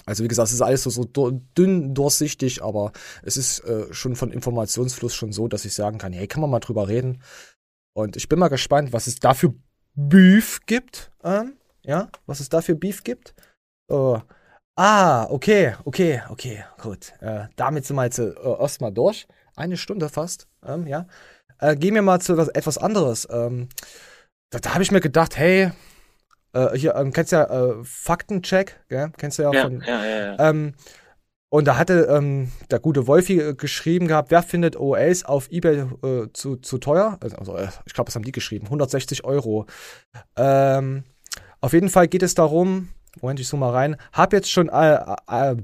Also wie gesagt, es ist alles so, so dünn durchsichtig, aber es ist äh, schon von Informationsfluss schon so, dass ich sagen kann, hey, kann man mal drüber reden. Und ich bin mal gespannt, was es da für Beef gibt. Ähm, ja, was es da für Beef gibt. Äh, ah, okay, okay, okay, gut. Äh, damit sind wir jetzt äh, erstmal durch. Eine Stunde fast, ähm, ja. Äh, gehen wir mal zu etwas, etwas anderes. Ähm, da da habe ich mir gedacht, hey, äh, hier, ähm, kennst du ja äh, Faktencheck, gell? Kennst du ja, Ja, von. ja, ja. ja. Ähm, und da hatte ähm, der gute Wolfi äh, geschrieben gehabt, wer findet OAs auf Ebay äh, zu, zu teuer? Also, äh, ich glaube, das haben die geschrieben. 160 Euro. Ähm, auf jeden Fall geht es darum, Moment, ich zoome mal rein, hab jetzt schon äh, äh,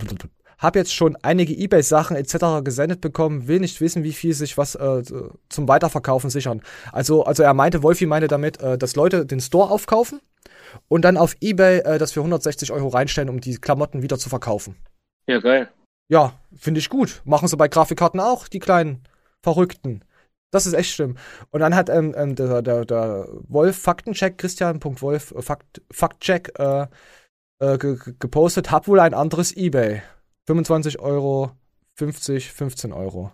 hab jetzt schon einige Ebay-Sachen etc. gesendet bekommen, will nicht wissen, wie viel sich was äh, zum Weiterverkaufen sichern. Also, also er meinte, Wolfi meinte damit, äh, dass Leute den Store aufkaufen und dann auf Ebay äh, das für 160 Euro reinstellen, um die Klamotten wieder zu verkaufen. ja, geil. Ja, finde ich gut. Machen sie bei Grafikkarten auch, die kleinen Verrückten. Das ist echt schlimm. Und dann hat ähm, ähm, der, der, der Wolf Faktencheck, Christian.wolf äh, Fakt, Faktcheck äh, äh, ge ge- gepostet, hab wohl ein anderes Ebay. 25 Euro, 50, 15 Euro.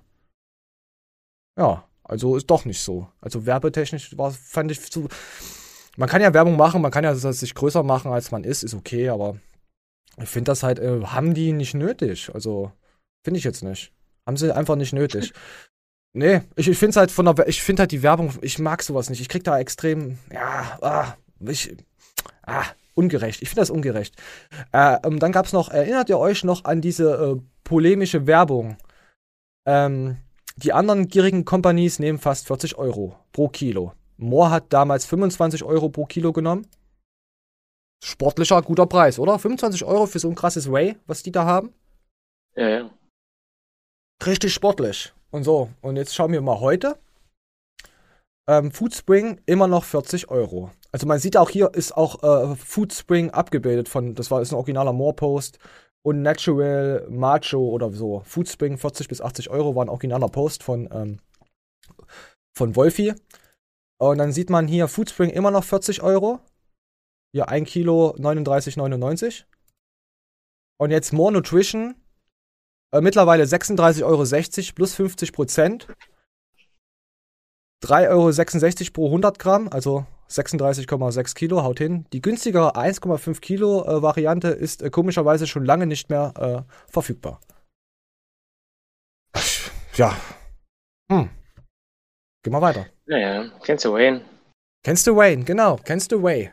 Ja, also ist doch nicht so. Also werbetechnisch war, fand ich zu. Man kann ja Werbung machen, man kann ja sich größer machen, als man ist, ist okay, aber ich finde das halt, äh, haben die nicht nötig. Also, finde ich jetzt nicht. Haben sie einfach nicht nötig. *laughs* Nee, ich, ich finde es halt von der, ich finde halt die Werbung, ich mag sowas nicht. Ich krieg da extrem, ja, ah, ich, ah, ungerecht. Ich finde das ungerecht. Äh, ähm, dann gab es noch, erinnert ihr euch noch an diese äh, polemische Werbung? Ähm, die anderen gierigen Companies nehmen fast 40 Euro pro Kilo. Moore hat damals 25 Euro pro Kilo genommen. Sportlicher, guter Preis, oder? 25 Euro für so ein krasses Way, was die da haben. Ja, ja. Richtig sportlich. Und so. Und jetzt schauen wir mal heute. Ähm, Foodspring immer noch 40 Euro. Also man sieht auch hier ist auch äh, Foodspring abgebildet von, das war ist ein originaler Moore-Post und Natural Macho oder so. Foodspring 40 bis 80 Euro war ein originaler Post von, ähm, von Wolfi. Und dann sieht man hier Foodspring immer noch 40 Euro. Hier 1 Kilo 39,99. Und jetzt More Nutrition äh, mittlerweile 36,60 Euro plus 50 Prozent. 3,66 Euro pro 100 Gramm, also 36,6 Kilo, haut hin. Die günstigere 1,5 Kilo äh, Variante ist äh, komischerweise schon lange nicht mehr äh, verfügbar. *laughs* Ja. Hm. Geh mal weiter. Naja, kennst du Wayne? Kennst du Wayne? Genau, kennst du Way.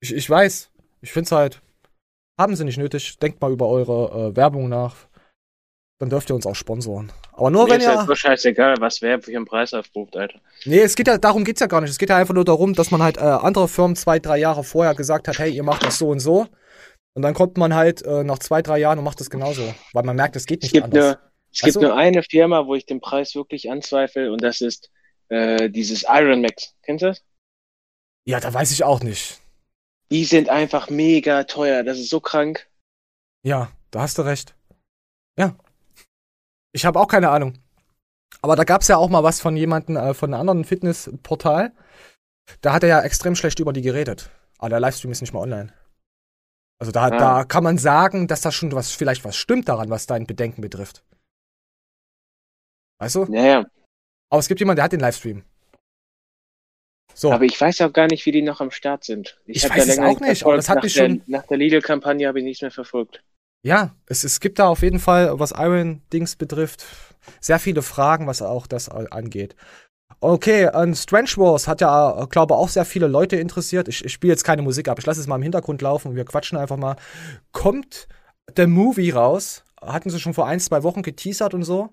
Ich, ich weiß. Ich find's halt. Haben sie nicht nötig. Denkt mal über eure äh, Werbung nach. Dann dürft ihr uns auch sponsoren. Aber nur Mir wenn ist ihr. halt so scheißegal, was wer für einen Preis aufruft, Alter. Nee, es geht ja, darum geht's ja gar nicht. Es geht ja einfach nur darum, dass man halt äh, andere Firmen zwei, drei Jahre vorher gesagt hat, hey, ihr macht das so und so. Und dann kommt man halt äh, nach zwei, drei Jahren und macht das genauso. Weil man merkt, es geht Es nicht gibt, anders. nur, es gibt Also- nur eine Firma, wo ich den Preis wirklich anzweifle und das ist äh, dieses Iron Max. Kennst du das? Ja, da weiß ich auch nicht. Die sind einfach mega teuer. Das ist so krank. Ja, da hast du recht. Ja. Ich habe auch keine Ahnung. Aber da gab's ja auch mal was von jemandem, äh, von einem anderen Fitnessportal. Da hat er ja extrem schlecht über die geredet. Aber der Livestream ist nicht mal online. Also da, Ah. da kann man sagen, dass da schon was, vielleicht was stimmt daran, was dein Bedenken betrifft. Weißt du? Naja, Aber es gibt jemanden, der hat den Livestream. So. aber ich weiß auch gar nicht, wie die noch am Start sind. Ich hab weiß es auch nicht, aber das hat nach mich der, schon- Nach der Lidl-Kampagne habe ich nichts mehr verfolgt. Ja, es, es gibt da auf jeden Fall, was Iron-Dings betrifft, sehr viele Fragen, was auch das angeht. Okay, ähm, Strange Wars hat ja, äh, glaube auch sehr viele Leute interessiert. Ich, ich spiele jetzt keine Musik ab, ich lasse es mal im Hintergrund laufen und wir quatschen einfach mal. Kommt der Movie raus? Hatten sie schon vor ein, zwei Wochen geteasert und so.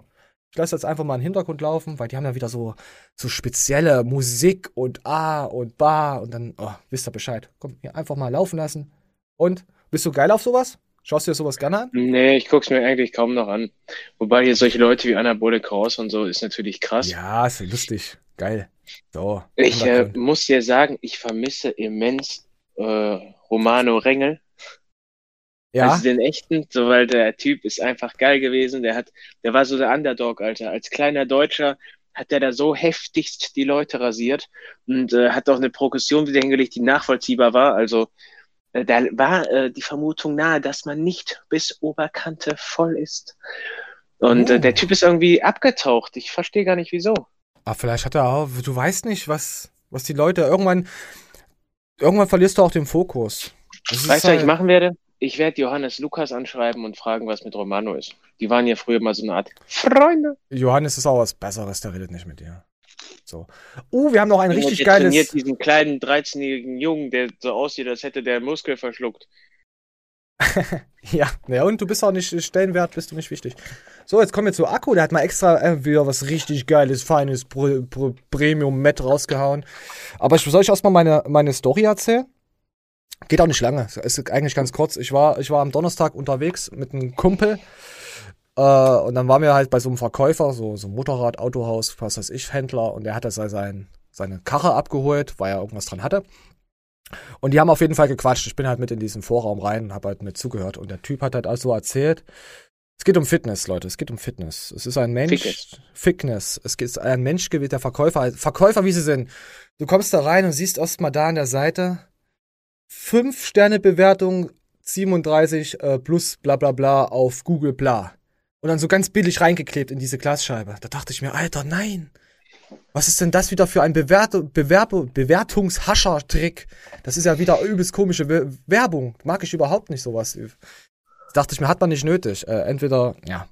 Ich lasse jetzt einfach mal im Hintergrund laufen, weil die haben ja wieder so, so spezielle Musik und A und Ba und dann, oh, wisst ihr Bescheid. Komm, hier einfach mal laufen lassen. Und, bist du geil auf sowas? Schaust du dir sowas gerne an? Nee, ich guck's mir eigentlich kaum noch an. Wobei hier solche Leute wie Anabole Kraus und so ist natürlich krass. Ja, ist lustig. Geil. So. Ich äh, muss dir sagen, ich vermisse immens äh, Romano Rengel. ja, Also den echten, so weil der Typ ist einfach geil gewesen. Der hat, der war so der Underdog, Alter. Als kleiner Deutscher hat der da so heftigst die Leute rasiert und äh, hat auch eine Progression wieder hingelegt, die nachvollziehbar war. Also da war äh, die Vermutung nahe, dass man nicht bis Oberkante voll ist. Und Oh. äh, der Typ ist irgendwie abgetaucht. Ich verstehe gar nicht wieso. aber vielleicht hat er auch, du weißt nicht, was, was die Leute irgendwann, irgendwann verlierst du auch den Fokus. Das Weißt du, was ich halt- machen werde? Ich werde Johannes Lukas anschreiben und fragen, was mit Romano ist. Die waren ja früher mal so eine Art Freunde. Johannes ist auch was Besseres, der redet nicht mit dir. So. Uh, wir haben noch ein richtig geiles. trainiert diesen kleinen 13-jährigen Jungen, der so aussieht, als hätte der Muskel verschluckt. *laughs* Ja, ja, und du bist auch nicht Stellenwert, bist du nicht wichtig. So, jetzt kommen wir zu Akku. Der hat mal extra äh, wieder was richtig geiles, feines Pro, Pro, Premium-Met rausgehauen. Aber ich soll ich erstmal meine, meine Story erzählen? Geht auch nicht lange. Ist eigentlich ganz kurz. Ich war, ich war am Donnerstag unterwegs mit einem Kumpel. Äh, und dann waren wir halt bei so einem Verkäufer, so, so Motorrad, Autohaus, was weiß ich, Händler. Und der hat da sein, seine Karre abgeholt, weil er irgendwas dran hatte. Und die haben auf jeden Fall gequatscht. Ich bin halt mit in diesen Vorraum rein und habe halt mit zugehört. Und der Typ hat halt also erzählt, es geht um Fitness, Leute. Es geht um Fitness. Es ist ein Mensch. Fitness. Fitness. Es ist ein Mensch gewesen, der Verkäufer. Verkäufer, wie sie sind. Du kommst da rein und siehst erst mal da an der Seite fünf Sterne Bewertung 37 äh, plus bla bla bla auf Google bla. Und dann so ganz billig reingeklebt in diese Glasscheibe. Da dachte ich mir, Alter, nein. Was ist denn das wieder für ein Bewert Bewerb Bewertungshascher-Trick? Das ist ja wieder übelst komische We Werbung. Mag ich überhaupt nicht sowas. Dachte ich mir, hat man nicht nötig. Äh, entweder, ja,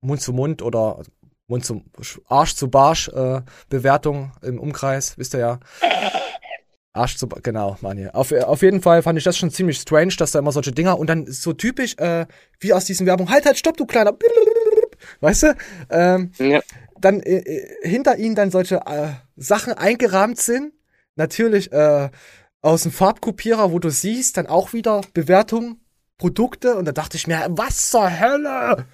Mund zu Mund oder Mund zum Arsch zu Barsch äh, Bewertung im Umkreis, wisst ihr ja. Arsch zu, genau, Mani. Auf, auf jeden Fall fand ich das schon ziemlich strange, dass da immer solche Dinger und dann so typisch, äh, wie aus diesen Werbung, halt, halt, stopp, du kleiner, weißt du? Ähm, Ja. dann äh, äh, hinter ihnen dann solche äh, Sachen eingerahmt sind. Natürlich äh, aus dem Farbkopierer, wo du siehst, dann auch wieder Bewertung, Produkte. Und da dachte ich mir, was zur Hölle?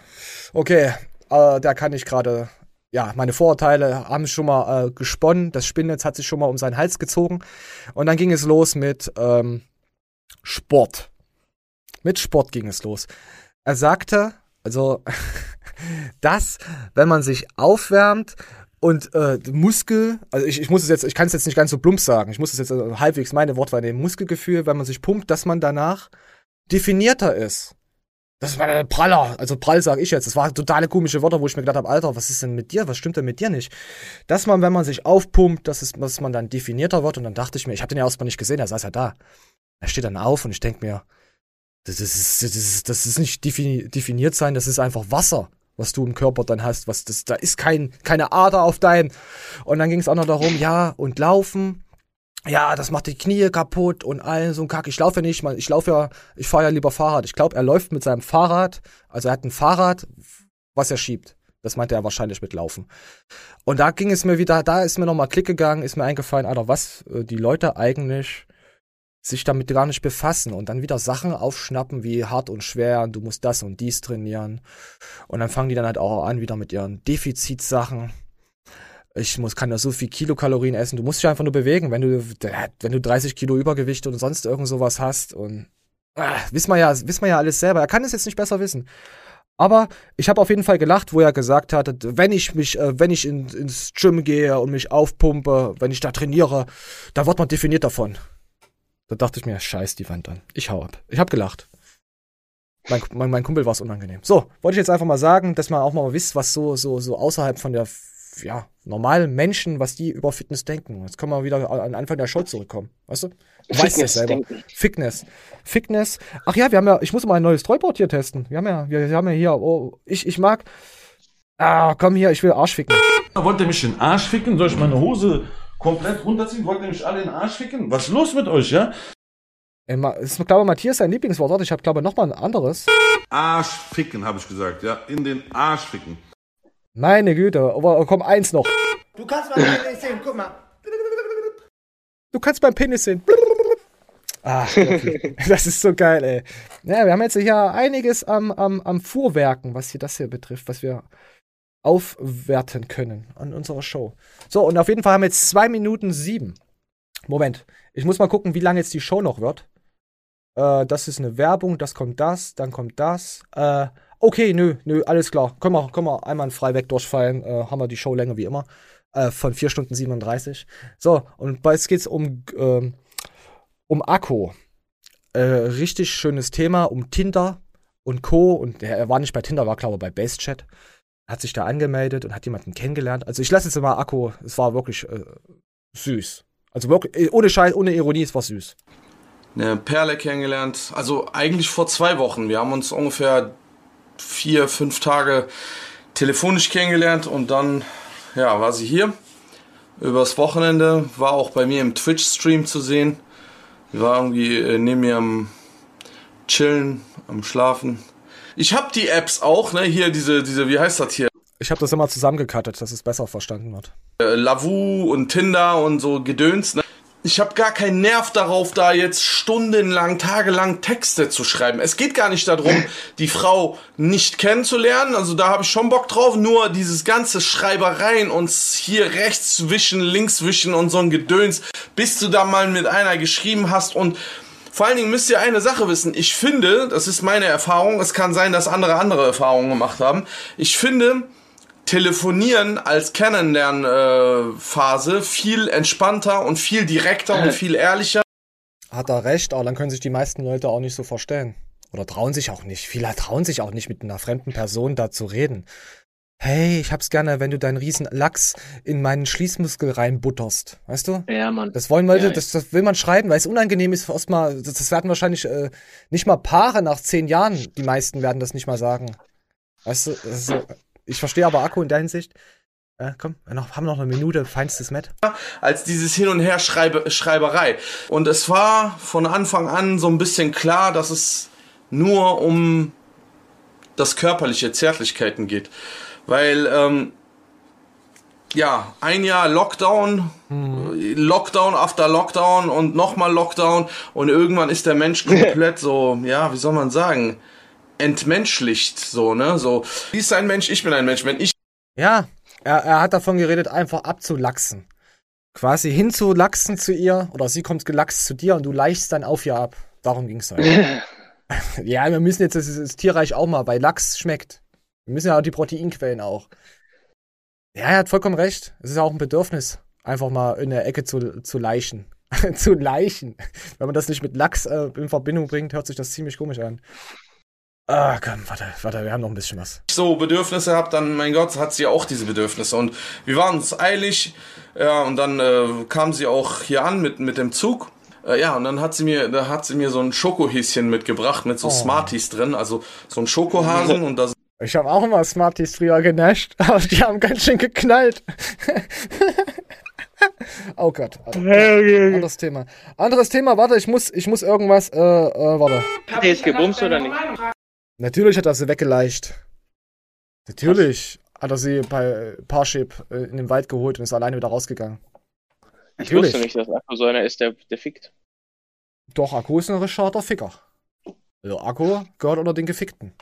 Okay, äh, da kann ich gerade, ja, meine Vorurteile haben schon mal äh, gesponnen. Das Spinnnetz hat sich schon mal um seinen Hals gezogen. Und dann ging es los mit ähm, Sport. Mit Sport ging es los. Er sagte, also, *laughs* dass, wenn man sich aufwärmt und äh, Muskel, also ich, ich muss es jetzt, ich kann es jetzt nicht ganz so plump sagen, ich muss es jetzt also halbwegs meine Wortwahl nehmen, Muskelgefühl, wenn man sich pumpt, dass man danach definierter ist. Das war der Praller, also prall sage ich jetzt. Das waren totale komische Worte, wo ich mir gedacht habe, Alter, was ist denn mit dir? Was stimmt denn mit dir nicht? Dass man, wenn man sich aufpumpt, dass, es, dass man dann definierter wird. Und dann dachte ich mir, ich habe den ja erstmal nicht gesehen, er saß ja da. Er steht dann auf und ich denke mir, das ist, das ist, das ist nicht defini definiert sein, das ist einfach Wasser, was du im Körper dann hast. Was das, da ist kein, keine Ader auf deinem. Und dann ging es auch noch darum, ja, und laufen. Ja, das macht die Knie kaputt und all so ein Kack. Ich laufe ja nicht, man, ich laufe ja, ich fahre ja lieber Fahrrad. Ich glaube, er läuft mit seinem Fahrrad, also er hat ein Fahrrad, was er schiebt. Das meinte er wahrscheinlich mit Laufen. Und da ging es mir wieder, da ist mir nochmal Klick gegangen, ist mir eingefallen, Alter, was äh, die Leute eigentlich sich damit gar nicht befassen und dann wieder Sachen aufschnappen wie hart und schwer, du musst das und dies trainieren. Und dann fangen die dann halt auch an wieder mit ihren Defizitsachen. Ich muss, kann ja so viel Kilokalorien essen. Du musst dich einfach nur bewegen, wenn du, wenn du 30 Kilo Übergewicht und sonst irgend sowas hast und ah, wissen wir ja, wissen wir ja alles selber. Er kann es jetzt nicht besser wissen. Aber ich habe auf jeden Fall gelacht, wo er gesagt hat, wenn ich mich, äh, wenn ich in, ins Gym gehe und mich aufpumpe, wenn ich da trainiere, da wird man definiert davon. Da dachte ich mir, scheiß die Wand an. Ich hau ab. Ich hab gelacht. Mein, mein, mein Kumpel war es unangenehm. So, wollte ich jetzt einfach mal sagen, dass man auch mal wisst, was so, so, so außerhalb von der, ja, normalen Menschen, was die über Fitness denken. Jetzt können wir wieder an Anfang der Show zurückkommen. Weißt du? Du weißt ja selber. denken. Fitness. Fitness. Ach ja, wir haben ja, ich muss mal ein neues Treuboard hier testen. Wir haben ja, wir, wir haben ja hier, oh, ich, ich mag, ah, komm hier, ich will Arsch ficken. Wollt ihr mich in den Arsch ficken? Soll ich meine Hose komplett runterziehen? Wollt ihr mich alle in den Arsch ficken? Was ist los mit euch, ja? Ist, glaube Matthias sein Lieblingswort. Ich habe, glaube noch mal ein anderes. Arsch ficken, habe ich gesagt, ja. In den Arsch ficken. Meine Güte, aber komm, eins noch. Du kannst mal sehen, guck mal. Du kannst beim Penis sehen. Ah, wirklich. *laughs* das ist so geil, ey. Ja, wir haben jetzt hier einiges am, am, am Fuhrwerken, was hier das hier betrifft, was wir aufwerten können an unserer Show. So, und auf jeden Fall haben wir jetzt zwei Minuten sieben. Moment, ich muss mal gucken, wie lange jetzt die Show noch wird. Äh, das ist eine Werbung, das kommt das, dann kommt das. Äh, okay, nö, nö, alles klar. Können wir, können wir einmal frei weg durchfallen. Äh, haben wir die Showlänge wie immer. Äh, von 4 Stunden 37. So, und jetzt geht's um, ähm, um Akku. Äh, richtig schönes Thema, um Tinder und Co. Und er war nicht bei Tinder, war glaube ich bei Basechat. Hat sich da angemeldet und hat jemanden kennengelernt. Also ich lasse jetzt mal Akku, es war wirklich äh, süß. Also wirklich, äh, ohne Scheiß, ohne Ironie, es war süß. eine Perle kennengelernt. Also eigentlich vor zwei Wochen. Wir haben uns ungefähr vier, fünf Tage telefonisch kennengelernt und dann ja, war sie hier. übers Wochenende, war auch bei mir im Twitch-Stream zu sehen. Die war irgendwie äh, neben mir am Chillen, am Schlafen. Ich habe die Apps auch, ne? Hier diese, diese, wie heißt das hier? Ich habe das immer zusammengekattet, dass es besser verstanden wird. Äh, Lavu und Tinder und so Gedöns, ne? Ich habe gar keinen Nerv darauf, da jetzt stundenlang, tagelang Texte zu schreiben. Es geht gar nicht darum, *laughs* die Frau nicht kennenzulernen. Also da habe ich schon Bock drauf. Nur dieses ganze Schreibereien und hier rechts wischen, links wischen und so ein Gedöns, bis du da mal mit einer geschrieben hast. Und vor allen Dingen müsst ihr eine Sache wissen. Ich finde, das ist meine Erfahrung. Es kann sein, dass andere andere Erfahrungen gemacht haben. Ich finde, Telefonieren als Kennenlernphase viel entspannter und viel direkter und *laughs* viel ehrlicher. Hat er recht, aber dann können sich die meisten Leute auch nicht so verstellen. Oder trauen sich auch nicht. Viele trauen sich auch nicht mit einer fremden Person da zu reden. Hey, ich hab's gerne, wenn du deinen riesen Lachs in meinen Schließmuskel reinbutterst. Weißt du? Ja, Mann. Das wollen Leute, Ja, das, das will man schreiben, weil es unangenehm ist. Erstmal, das, das werden wahrscheinlich äh, nicht mal Paare nach zehn Jahren. Die meisten werden das nicht mal sagen. Weißt du, das ist so, ich verstehe aber Akku in der Hinsicht. Äh, komm, wir noch, haben noch eine Minute, feinstes Met. als dieses Hin und Her Schreibe, Schreiberei. Und es war von Anfang an so ein bisschen klar, dass es nur um das körperliche Zärtlichkeiten geht. Weil, ähm, ja, ein Jahr Lockdown, Lockdown after Lockdown und nochmal Lockdown und irgendwann ist der Mensch *laughs* komplett so, ja, wie soll man sagen, entmenschlicht, so, ne, so, wie ist ein Mensch, ich bin ein Mensch, wenn ich Ja, er, er hat davon geredet, einfach abzulachsen. Quasi hinzulachsen zu ihr, oder sie kommt gelachst zu dir und du leichst dann auf ihr ab. Darum ging's halt. *laughs* ja, wir müssen jetzt das, das Tierreich auch mal, weil Lachs schmeckt. Wir müssen ja auch die Proteinquellen auch. Ja, er hat vollkommen recht. Es ist ja auch ein Bedürfnis, einfach mal in der Ecke zu, zu leichen. *laughs* zu leichen. Wenn man das nicht mit Lachs äh, in Verbindung bringt, hört sich das ziemlich komisch an. Ah, komm, warte, warte, wir haben noch ein bisschen was. so Bedürfnisse habe, dann, mein Gott, hat sie auch diese Bedürfnisse. Und wir waren uns eilig, ja, und dann äh, kam sie auch hier an mit, mit dem Zug. Äh, ja, und dann hat sie mir, da hat sie mir so ein Schokohäschen mitgebracht mit so Oh. Smarties drin, also so ein Schokohasen *laughs* und da Ich habe auch immer Smarties früher genasht, *laughs* aber die haben ganz schön geknallt. *laughs* oh Gott. Anderes Thema. Anderes Thema, warte, ich muss, ich muss irgendwas, äh, äh, warte. Hat er jetzt gebumst oder nicht? Natürlich hat er sie weggeleicht. Natürlich hat er sie bei Parship äh, in den Wald geholt und ist alleine wieder rausgegangen. Ich wusste nicht, dass Akku so einer ist, der, der fickt. Doch, Akku ist ein rischader Ficker. Also Akku gehört unter den Gefickten.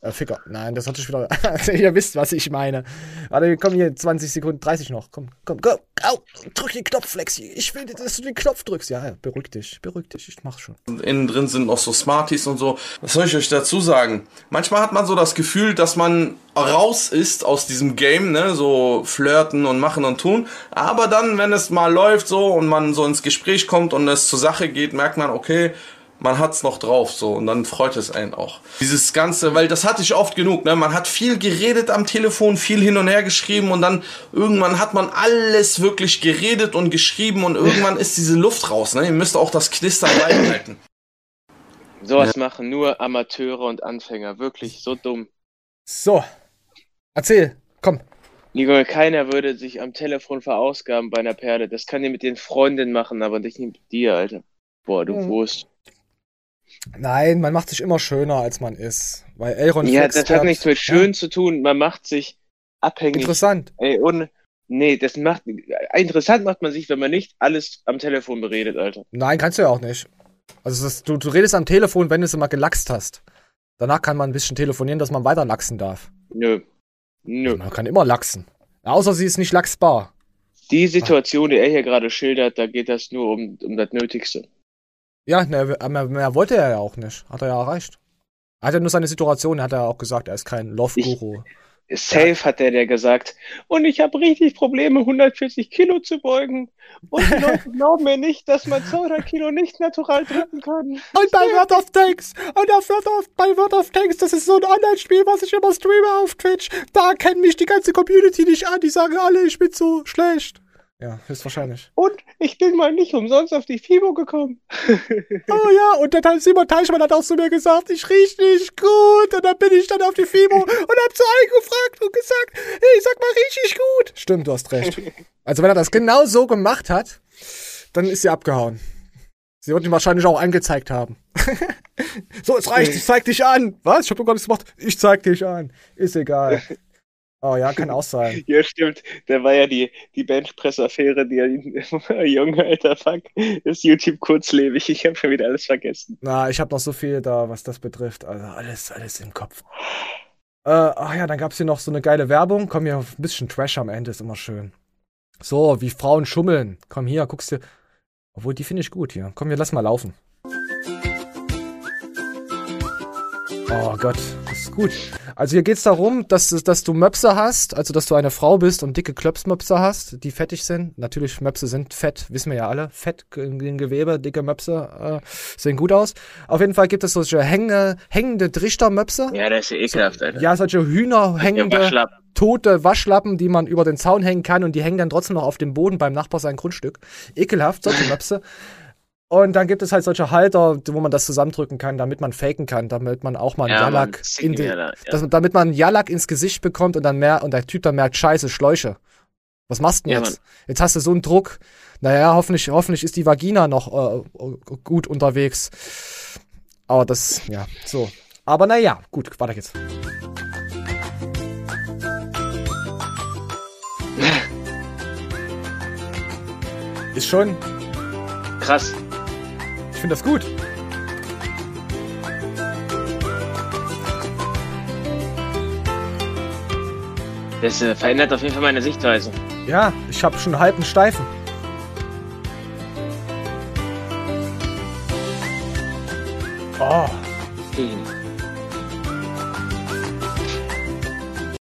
Äh, Ficker. Nein, das hatte ich wieder. *laughs* Ihr wisst, was ich meine. Warte, komm hier, 20 Sekunden, 30 noch. Komm, komm, go. Au, drück den Knopf, Flexi. Ich will, dass du den Knopf drückst. Ja, ja, beruhig dich, beruhig dich. Ich mach's schon. innen drin sind noch so Smarties und so. Was soll ich euch dazu sagen? Manchmal hat man so das Gefühl, dass man raus ist aus diesem Game, ne, so flirten und machen und tun. Aber dann, wenn es mal läuft so und man so ins Gespräch kommt und es zur Sache geht, merkt man, okay, man hat's noch drauf so und dann freut es einen auch. Dieses ganze, weil das hatte ich oft genug, ne? Man hat viel geredet am Telefon, viel hin und her geschrieben und dann irgendwann hat man alles wirklich geredet und geschrieben und irgendwann ist diese Luft raus, ne? Ihr müsst auch das Knistern beibehalten. Sowas machen nur Amateure und Anfänger. Wirklich so dumm. So. Erzähl, komm. Junge, keiner würde sich am Telefon verausgaben bei einer Perle. Das kann die mit den Freundinnen machen, aber nicht mit dir, Alter. Boah, du Mhm. Wurst. Nein, man macht sich immer schöner, als man ist. Weil Elron Ja, das hat nichts mit schön zu tun. Man macht sich abhängig. Interessant. Ey, und nee, das macht interessant macht man sich, wenn man nicht alles am Telefon beredet, Alter. Nein, kannst du ja auch nicht. Also das, du, du redest am Telefon, wenn du es immer gelachst hast. Danach kann man ein bisschen telefonieren, dass man weiter lachsen darf. Nö. Nö. Man kann immer lachsen. Außer sie ist nicht lachsbar. Die Situation, die er hier gerade schildert, da geht das nur um, um das Nötigste. Ja, ne, mehr, mehr wollte er ja auch nicht. Hat er ja erreicht. Er hat ja nur seine Situation, er hat ja auch gesagt, er ist kein Love-Guru. Safe hat der, der gesagt, und ich habe richtig Probleme, 140 Kilo zu beugen. Und die Leute *laughs* glauben mir nicht, dass man 200 Kilo nicht natural drücken kann. Und bei World of Tanks, und auf World of, bei World of Tanks, das ist so ein Online-Spiel, was ich immer streame auf Twitch. Da kennt mich die ganze Community nicht an, die sagen alle, ich bin so schlecht. Ja, höchstwahrscheinlich. Und ich bin mal nicht umsonst auf die FIBO gekommen. *laughs* Oh ja, und hat Simon Teichmann hat auch zu mir gesagt, ich riech nicht gut. Und dann bin ich dann auf die FIBO *laughs* und hab zu allen gefragt und gesagt, hey, sag mal, riech ich gut? Stimmt, du hast recht. Also wenn er das genau so gemacht hat, dann ist sie abgehauen. Sie wird ihn wahrscheinlich auch angezeigt haben. *laughs* so, es reicht, ich zeig dich an. Was? Ich hab doch gar nichts gemacht. Ich zeig dich an. Ist egal. Oh ja, kann auch sein. *laughs* Ja, stimmt. Da war ja die, die Benchpress-Affäre, die *laughs* Junge, alter Fuck, ist YouTube kurzlebig. Ich habe schon wieder alles vergessen. Na, ich habe noch so viel da, was das betrifft. Also alles, alles im Kopf. Äh, ach ja, dann gab's hier noch so eine geile Werbung. Komm hier, ein bisschen Trash am Ende ist immer schön. So, wie Frauen schummeln. Komm hier, guckst dir. Obwohl, die finde ich gut hier. Komm, wir lass mal laufen. Oh Gott, gut. Also hier geht's darum, dass, dass du Möpse hast, also dass du eine Frau bist und dicke Klöpsmöpse hast, die fettig sind. Natürlich, Möpse sind fett, wissen wir ja alle. Fett in Gewebe, dicke Möpse äh, sehen gut aus. Auf jeden Fall gibt es solche hänge, hängende Trichtermöpse. Ja, das ist ja ekelhaft, Alter. Ja, solche Hühner hängende, Waschlappen. tote Waschlappen, die man über den Zaun hängen kann und die hängen dann trotzdem noch auf dem Boden beim Nachbar sein Grundstück. Ekelhaft, solche Möpse. Und dann gibt es halt solche Halter, wo man das zusammendrücken kann, damit man faken kann, damit man auch mal einen Ja, Jalak Mann, in Zicken, ja. damit man einen Jalak ins Gesicht bekommt und dann mehr und der Typ dann merkt, scheiße, Schläuche. Was machst du denn Ja, jetzt? Jetzt hast du so einen Druck. Naja, hoffentlich, hoffentlich ist die Vagina noch äh, gut unterwegs. Aber das, ja, so. Aber naja, gut, weiter geht's. *laughs* Ist schon, Krass. Ich finde das gut. Das äh, verändert auf jeden Fall meine Sichtweise. Ja, ich habe schon einen halben Steifen. Oh. Hm.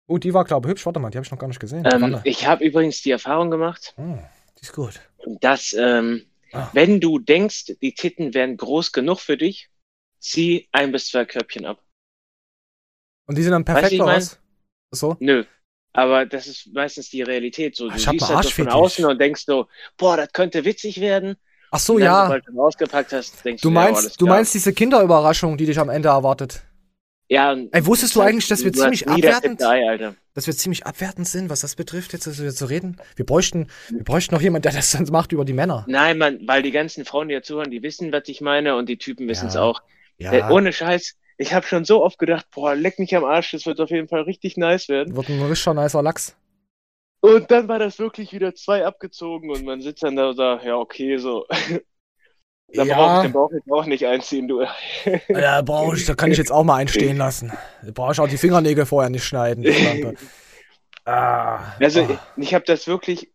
Oh, die war, glaube ich, hübsch. Warte mal, die habe ich noch gar nicht gesehen. Ähm, ich habe übrigens die Erfahrung gemacht, Hm, die ist gut. dass ähm, Ah. wenn du denkst, die Titten wären groß genug für dich, zieh ein bis zwei Körbchen ab. Und die sind dann Weißt perfekt, wie ich mein? So? Nö. Aber das ist meistens die Realität. So, Ah, du siehst halt so von außen und denkst so, boah, das könnte witzig werden. Ach so, dann, ja. Hast, denkst Du du, ja, meinst, du meinst diese Kinderüberraschung, die dich am Ende erwartet. Ja, Ey, wusstest du eigentlich, dass wir ziemlich abwertend, Alter. dass wir ziemlich abwertend sind, was das betrifft, jetzt so zu reden? Wir bräuchten, wir bräuchten noch jemanden, der das dann macht über die Männer. Nein, man, weil die ganzen Frauen, die hier zuhören, die wissen, was ich meine und die Typen wissen es Ja. auch. Ja, Äh, ohne Scheiß, ich habe schon so oft gedacht, boah, leck mich am Arsch, das wird auf jeden Fall richtig nice werden. wird ein richtig nicer Lachs. Und dann war das wirklich wieder zwei abgezogen und man sitzt dann da und sagt, ja, okay, so. Da Ja. brauche ich den Bauch jetzt auch nicht einziehen, du. *laughs* Ja, brauch ich, da kann ich jetzt auch mal einstehen *laughs* lassen. Da brauche ich auch die Fingernägel vorher nicht schneiden. *laughs* ah, Also ah. ich, ich habe das wirklich,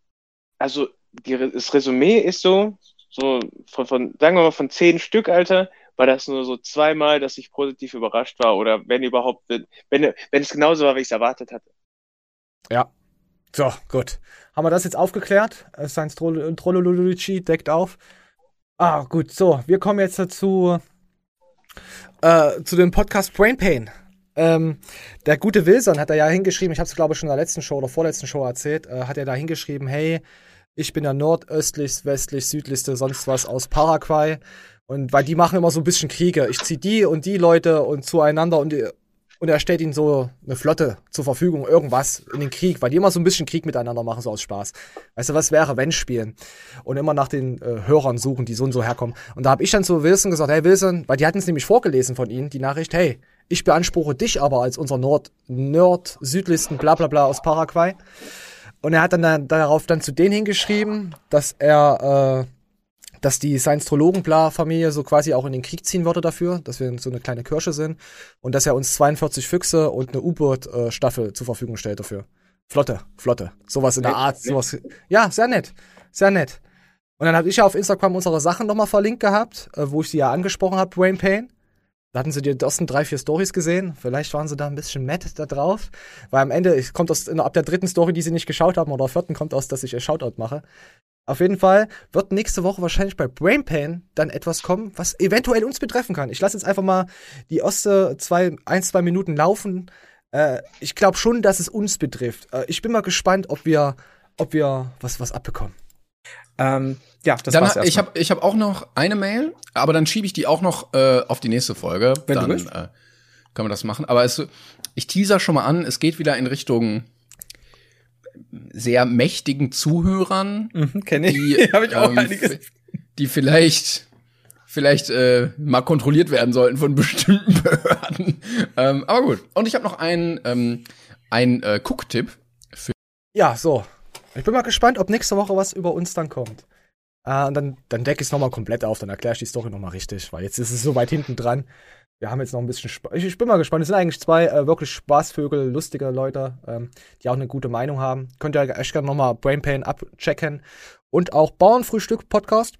also die, das Resümee ist so, so von, von, sagen wir mal, von zehn Stück, Alter, war das nur so zweimal, dass ich positiv überrascht war oder wenn überhaupt, wenn, wenn, es genauso war, wie ich es erwartet hatte. Ja. So, gut. Haben wir das jetzt aufgeklärt? Äh, Science Troll- Trollolucci deckt auf. Ah, gut. So, wir kommen jetzt dazu, äh, zu dem Podcast Brain Pain. Ähm, der gute Wilson hat er ja hingeschrieben, ich habe es glaube ich schon in der letzten Show oder vorletzten Show erzählt, äh, hat er da hingeschrieben, hey, ich bin der nordöstlichst, westlich, südlichste, sonst was aus Paraguay. Und weil die machen immer so ein bisschen Kriege. Ich zieh die und die Leute und zueinander und, die, und er stellt ihnen so eine Flotte zur Verfügung, irgendwas in den Krieg, weil die immer so ein bisschen Krieg miteinander machen, so aus Spaß. Weißt du, was wäre, wenn spielen? Und immer nach den äh, Hörern suchen, die so und so herkommen. Und da habe ich dann zu Wilson gesagt, hey Wilson, weil die hatten es nämlich vorgelesen von ihnen, die Nachricht, hey, ich beanspruche dich aber als unser Nord, Nord-südlichsten bla bla bla aus Paraguay. Und er hat dann, dann darauf dann zu denen hingeschrieben, dass er, äh, dass die Science-Trologen-Bla-Familie so quasi auch in den Krieg ziehen würde dafür, dass wir so eine kleine Kirsche sind und dass er uns 42 Füchse und eine U-Boot-Staffel zur Verfügung stellt dafür. Flotte, Flotte. Sowas in der Art, sowas. Ja, sehr nett. Sehr nett. Und dann habe ich ja auf Instagram unsere Sachen nochmal verlinkt gehabt, äh, wo ich sie ja angesprochen habe, Brain Pain. Da hatten sie die ersten drei, vier Stories gesehen. Vielleicht waren sie da ein bisschen mad da drauf. Weil am Ende, kommt aus, ab der dritten Story, die sie nicht geschaut haben, oder vierten, kommt aus, dass ich ein Shoutout mache. Auf jeden Fall wird nächste Woche wahrscheinlich bei Brain Pain dann etwas kommen, was eventuell uns betreffen kann. Ich lasse jetzt einfach mal die erste zwei, ein, zwei Minuten laufen. Äh, ich glaube schon, dass es uns betrifft. Äh, ich bin mal gespannt, ob wir, ob wir was, was abbekommen. Ähm, ja, das dann, war's Ich erstmal. habe ich hab auch noch eine Mail, aber dann schiebe ich die auch noch äh, auf die nächste Folge. Wenn du dann willst. äh, können wir das machen. Aber es, ich teaser schon mal an, es geht wieder in Richtung sehr mächtigen Zuhörern, Mhm, kenn ich. die, *laughs* Hab ich auch ähm, einiges. die vielleicht vielleicht äh, mal kontrolliert werden sollten von *laughs* bestimmten Behörden. ähm, aber gut. Und ich habe noch einen ähm, einen äh, Cook-Tipp für Ja, so. Ich bin mal gespannt, ob nächste Woche was über uns dann kommt. Äh, und dann, dann decke ich es nochmal komplett auf, dann erkläre ich die Story nochmal richtig, weil jetzt ist es so weit hinten dran. Wir haben jetzt noch ein bisschen Spaß. Ich, ich bin mal gespannt. Es sind eigentlich zwei äh, wirklich Spaßvögel, lustige Leute, ähm, die auch eine gute Meinung haben. Könnt ihr echt gerne nochmal Brain Pain abchecken. Und auch Bauernfrühstück Podcast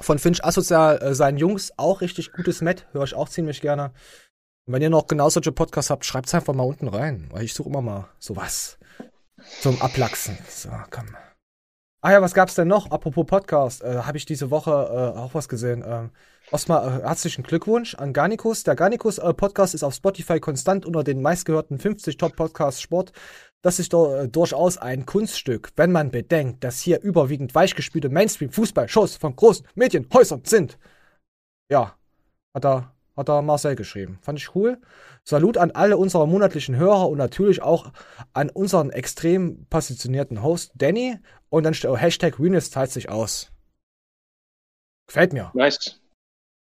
von Finch Asozial, äh, seinen Jungs, auch richtig gutes Met, höre ich auch ziemlich gerne. Und wenn ihr noch genau solche Podcasts habt, schreibt es einfach mal unten rein, weil ich suche immer mal sowas zum Ablachsen. So, komm. Ah ja, was gab's denn noch? Apropos Podcast, äh, habe ich diese Woche äh, auch was gesehen. Ähm, Osmar, äh, herzlichen Glückwunsch an Garnicus. Der Garnicus äh, ist auf Spotify konstant unter den meistgehörten 50 Top Podcasts Sport. Das ist doch äh, durchaus ein Kunststück, wenn man bedenkt, dass hier überwiegend weichgespülte Mainstream-Fußball-Shows von großen Medienhäusern sind. Ja, hat er, hat er Marcel geschrieben. Fand ich cool. Salut an alle unsere monatlichen Hörer und natürlich auch an unseren extrem positionierten Host Danny. Und dann Hashtag Renus zahlt sich aus. Gefällt mir. Nice.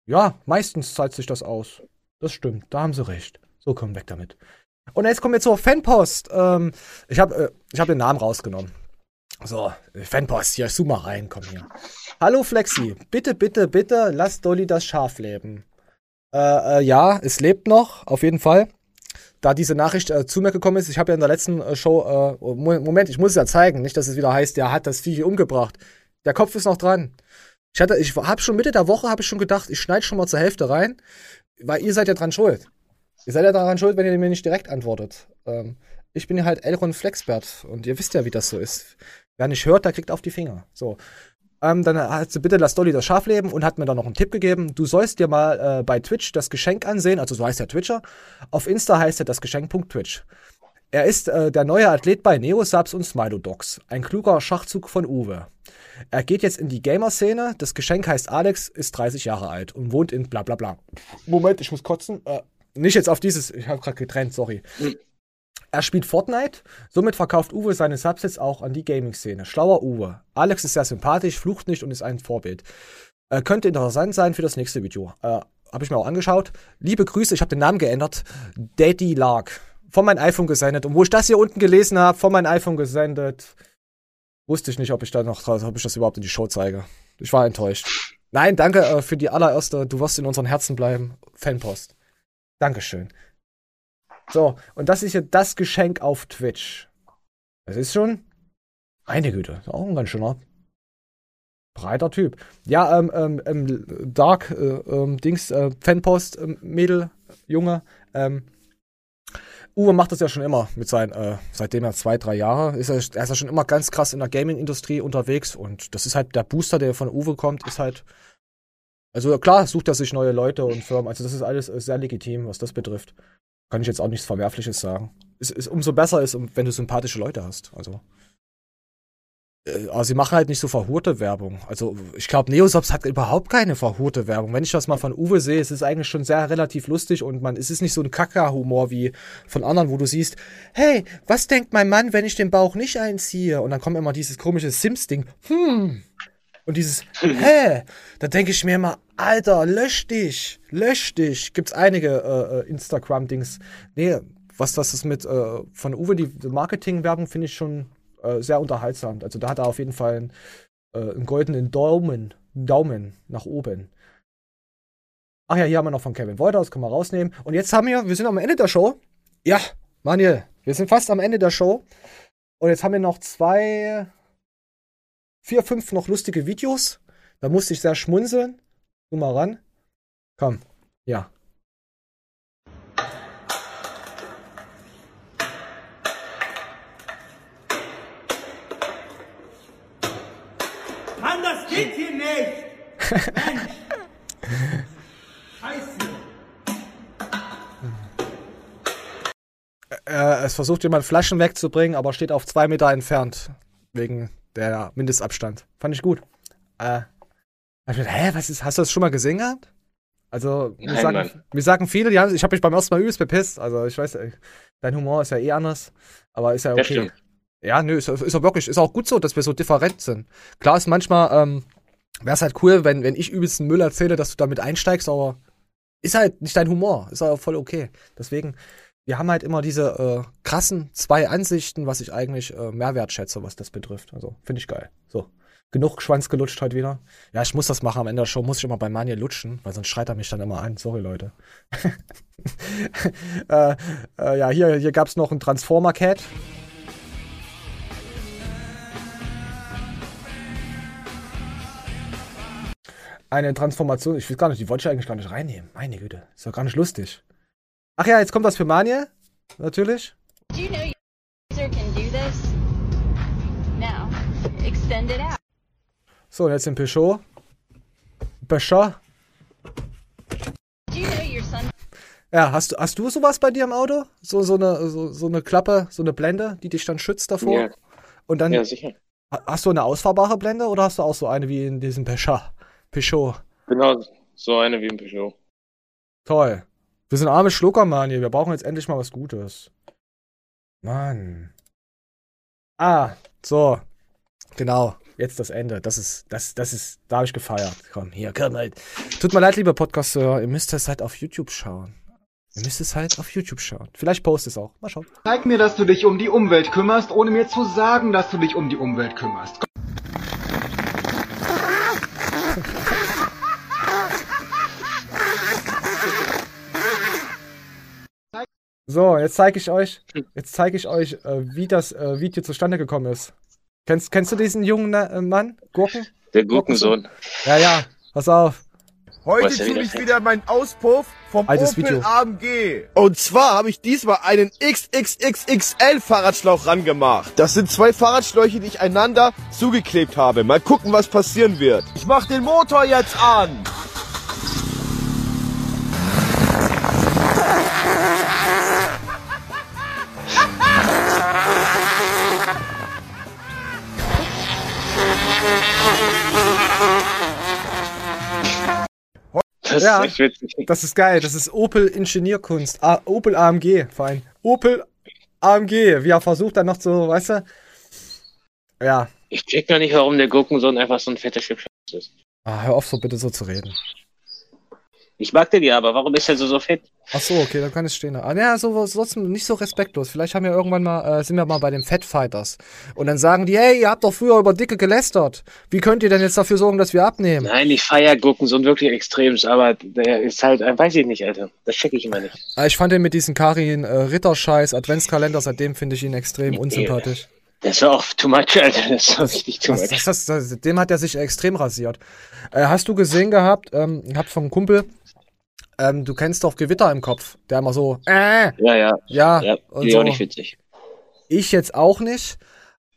Ja, meistens zahlt sich das aus. Das stimmt, da haben sie recht. So, komm weg damit. Und jetzt kommen wir zur Fanpost. Ähm, ich habe äh, hab den Namen rausgenommen. So, Fanpost, hier, zoom mal rein, komm hier. Hallo Flexi, bitte, bitte, bitte, lass Dolly das Schaf leben. Äh, äh, ja, es lebt noch, auf jeden Fall. Da diese Nachricht äh, zu mir gekommen ist, ich habe ja in der letzten äh, Show, äh, Mo- Moment, ich muss es ja zeigen, nicht, dass es wieder heißt, der hat das Vieh umgebracht. Der Kopf ist noch dran. Ich hatte, ich habe schon Mitte der Woche, habe ich schon gedacht, ich schneide schon mal zur Hälfte rein, weil ihr seid ja dran schuld. Ihr seid ja daran schuld, wenn ihr mir nicht direkt antwortet. Ähm, ich bin ja halt Elron Flexbert und ihr wisst ja, wie das so ist. Wer nicht hört, der kriegt auf die Finger. So. Ähm, dann hat sie bitte lass Dolly das Schaf leben und hat mir dann noch einen Tipp gegeben. Du sollst dir mal äh, bei Twitch das Geschenk ansehen, also so heißt der Twitcher. Auf Insta heißt er das Geschenk.twitch. Er ist äh, der neue Athlet bei Neosubs und Smilodogs. Ein kluger Schachzug von Uwe. Er geht jetzt in die Gamer-Szene. Das Geschenk heißt Alex, ist 30 Jahre alt und wohnt in bla bla bla. Moment, ich muss kotzen. Äh, nicht jetzt auf dieses, ich habe gerade getrennt, sorry. Er spielt Fortnite, somit verkauft Uwe seine Subsets auch an die Gaming-Szene. Schlauer Uwe. Alex ist sehr sympathisch, flucht nicht und ist ein Vorbild. Äh, könnte interessant sein für das nächste Video. Äh, habe ich mir auch angeschaut. Liebe Grüße, ich habe den Namen geändert. Daddy Lark. Von meinem iPhone gesendet. Und wo ich das hier unten gelesen habe, von meinem iPhone gesendet, wusste ich nicht, ob ich da noch ob ich das überhaupt in die Show zeige. Ich war enttäuscht. Nein, danke äh, für die allererste. Du wirst in unseren Herzen bleiben. Fanpost. Dankeschön. So, und das ist ja das Geschenk auf Twitch. Das ist schon. Meine Güte, ist auch ein ganz schöner breiter Typ. Ja, ähm, ähm, ähm Dark, äh, ähm, Dings, äh, Fanpost, ähm, Mädel, Junge, ähm, Uwe macht das ja schon immer mit seinen, äh, seitdem er zwei, drei Jahre ist, er, er ist ja schon immer ganz krass in der Gaming-Industrie unterwegs und das ist halt der Booster, der von Uwe kommt, ist halt, also klar sucht er sich neue Leute und Firmen, also das ist alles äh, sehr legitim, was das betrifft. Kann ich jetzt auch nichts Verwerfliches sagen. Es ist umso besser ist, wenn du sympathische Leute hast, also. Äh, Aber sie machen halt nicht so verhurte Werbung. Also ich glaube, Neosubs hat überhaupt keine verhurte Werbung. Wenn ich das mal von Uwe sehe, es ist eigentlich schon sehr relativ lustig und man, es ist nicht so ein Kaka-Humor wie von anderen, wo du siehst, hey, was denkt mein Mann, wenn ich den Bauch nicht einziehe? Und dann kommt immer dieses komische Sims-Ding, hm. Und dieses, *laughs* hä? Da denke ich mir immer, Alter, lösch dich, lösch dich. Gibt's einige äh, äh, Instagram-Dings. Nee, was das ist mit äh, von Uwe, die Marketing-Werbung finde ich schon äh, sehr unterhaltsam. Also da hat er auf jeden Fall einen, äh, einen goldenen Daumen, Daumen nach oben. Ach ja, hier haben wir noch von Kevin Wolter, das können wir rausnehmen. Und jetzt haben wir, wir sind am Ende der Show. Ja, Manuel, wir sind fast am Ende der Show. Und jetzt haben wir noch zwei, vier, fünf noch lustige Videos. Da musste ich sehr schmunzeln. Tu mal ran. Komm, ja. Äh, es versucht jemand Flaschen wegzubringen, aber steht auf zwei Meter entfernt. Wegen der Mindestabstand. Fand ich gut. Äh, ich gedacht, hä, was ist, hast du das schon mal gesehen gehabt? Also, mir, Nein, sagen, mir sagen viele, die haben, ich habe mich beim ersten Mal übelst bepisst. Also, ich weiß, äh, dein Humor ist ja eh anders. Aber ist ja okay. ja, nö, ist, ist auch wirklich, ist auch gut so, dass wir so different sind. Klar ist manchmal, ähm, wäre es halt cool, wenn, wenn ich übelsten Müll erzähle, dass du damit einsteigst, aber ist halt nicht dein Humor. Ist auch voll okay. Deswegen, wir haben halt immer diese äh, krassen zwei Ansichten, was ich eigentlich äh, mehr wertschätze, was das betrifft. Also, finde ich geil. So. Genug Schwanz gelutscht heute wieder. Ja, ich muss das machen. Am Ende der Show muss ich immer bei Manje lutschen, weil sonst schreit er mich dann immer an. Sorry, Leute. *laughs* äh, äh, ja, hier, hier gab es noch ein Transformer-Cat. Eine Transformation, ich weiß gar nicht, die wollte ich eigentlich gar nicht reinnehmen. Meine Güte, ist doch gar nicht lustig. Ach ja, jetzt kommt das für Manje. Natürlich. Do you know your user can do this? Now, extend it out. So, und jetzt den Peugeot. Peugeot. Do you know your son? Ja, hast du, hast du sowas bei dir im Auto? So, so, eine, so, so eine Klappe, so eine Blende, die dich dann schützt davor? Ja. Und dann Ja, sicher. Ha- hast du eine ausfahrbare Blende oder hast du auch so eine wie in diesem Peugeot? Peugeot. Genau, so eine wie ein Peugeot. Toll. Wir sind arme Schlucker, Mann, hier. Wir brauchen jetzt endlich mal was Gutes. Mann. Ah, so. Genau. Jetzt das Ende. Das ist, das, das ist, da habe ich gefeiert. Komm, hier, komm halt. Tut mir leid, lieber Podcast-Hörer. Ihr müsst es halt auf YouTube schauen. Ihr müsst es halt auf YouTube schauen. Vielleicht post es auch. Mal schauen. Zeig mir, dass du dich um die Umwelt kümmerst, ohne mir zu sagen, dass du dich um die Umwelt kümmerst. So, jetzt zeige ich euch, jetzt zeige ich euch, äh, wie das äh, Video zustande gekommen ist. Kennst, kennst du diesen jungen äh, Mann? Gurken? Der Gurkensohn. Ja, ja, pass auf. Heute wieder ich wieder meinen Auspuff vom Altes Opel Video. AMG. Und zwar habe ich diesmal einen XXXXL Fahrradschlauch rangemacht. Das sind zwei Fahrradschläuche, die ich einander zugeklebt habe. Mal gucken, was passieren wird. Ich mache den Motor jetzt an. Das ja, ist echt witzig. das ist geil. Das ist Opel Ingenieurkunst. Ah, Opel AMG allem. Opel AMG. Wie er versucht dann noch so, weißt du? Ja. Ich check gar nicht, warum der Gurkensohn einfach so ein fetter Chipscheiß ist. Ah, hör auf so bitte so zu reden. Ich mag den ja, aber warum ist er so, so fett? Ach so, okay, dann kann es stehen. Ah, ja, so trotzdem nicht so respektlos. Vielleicht haben wir irgendwann mal, äh, sind wir mal bei den Fat Fighters. Und dann sagen die, hey, ihr habt doch früher über Dicke gelästert. Wie könnt ihr denn jetzt dafür sorgen, dass wir abnehmen? Nein, ich feier Gurkensohn wirklich extremst, aber der ist halt, äh, weiß ich nicht, Alter. Das check ich immer nicht. Ah, Ich fand den mit diesem Karin äh, Ritterscheiß Adventskalender, seitdem finde ich ihn extrem unsympathisch. Das war auch too much, Alter. Das war richtig too much. das, das, das, dem hat er sich extrem rasiert. Äh, hast du gesehen gehabt, ähm, ich hab vom Kumpel, ähm, du kennst doch Gewitter im Kopf, der immer so, äh, Ja, ja. ja, Ja, und so. auch nicht witzig. Ich jetzt auch nicht.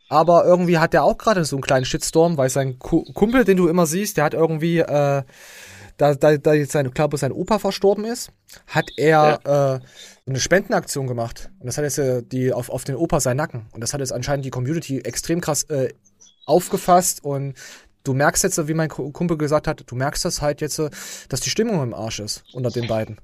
Aber irgendwie hat der auch gerade so einen kleinen Shitstorm, weil sein Ku Kumpel, den du immer siehst, der hat irgendwie, äh, da, da, da jetzt sein, glaube sein Opa verstorben ist, hat er äh, eine Spendenaktion gemacht. Und das hat jetzt äh, die auf, auf den Opa seinen Nacken. Und das hat jetzt anscheinend die Community extrem krass äh, aufgefasst. Und du merkst jetzt, wie mein Ku- Kumpel gesagt hat, du merkst das halt jetzt, dass die Stimmung im Arsch ist unter den beiden.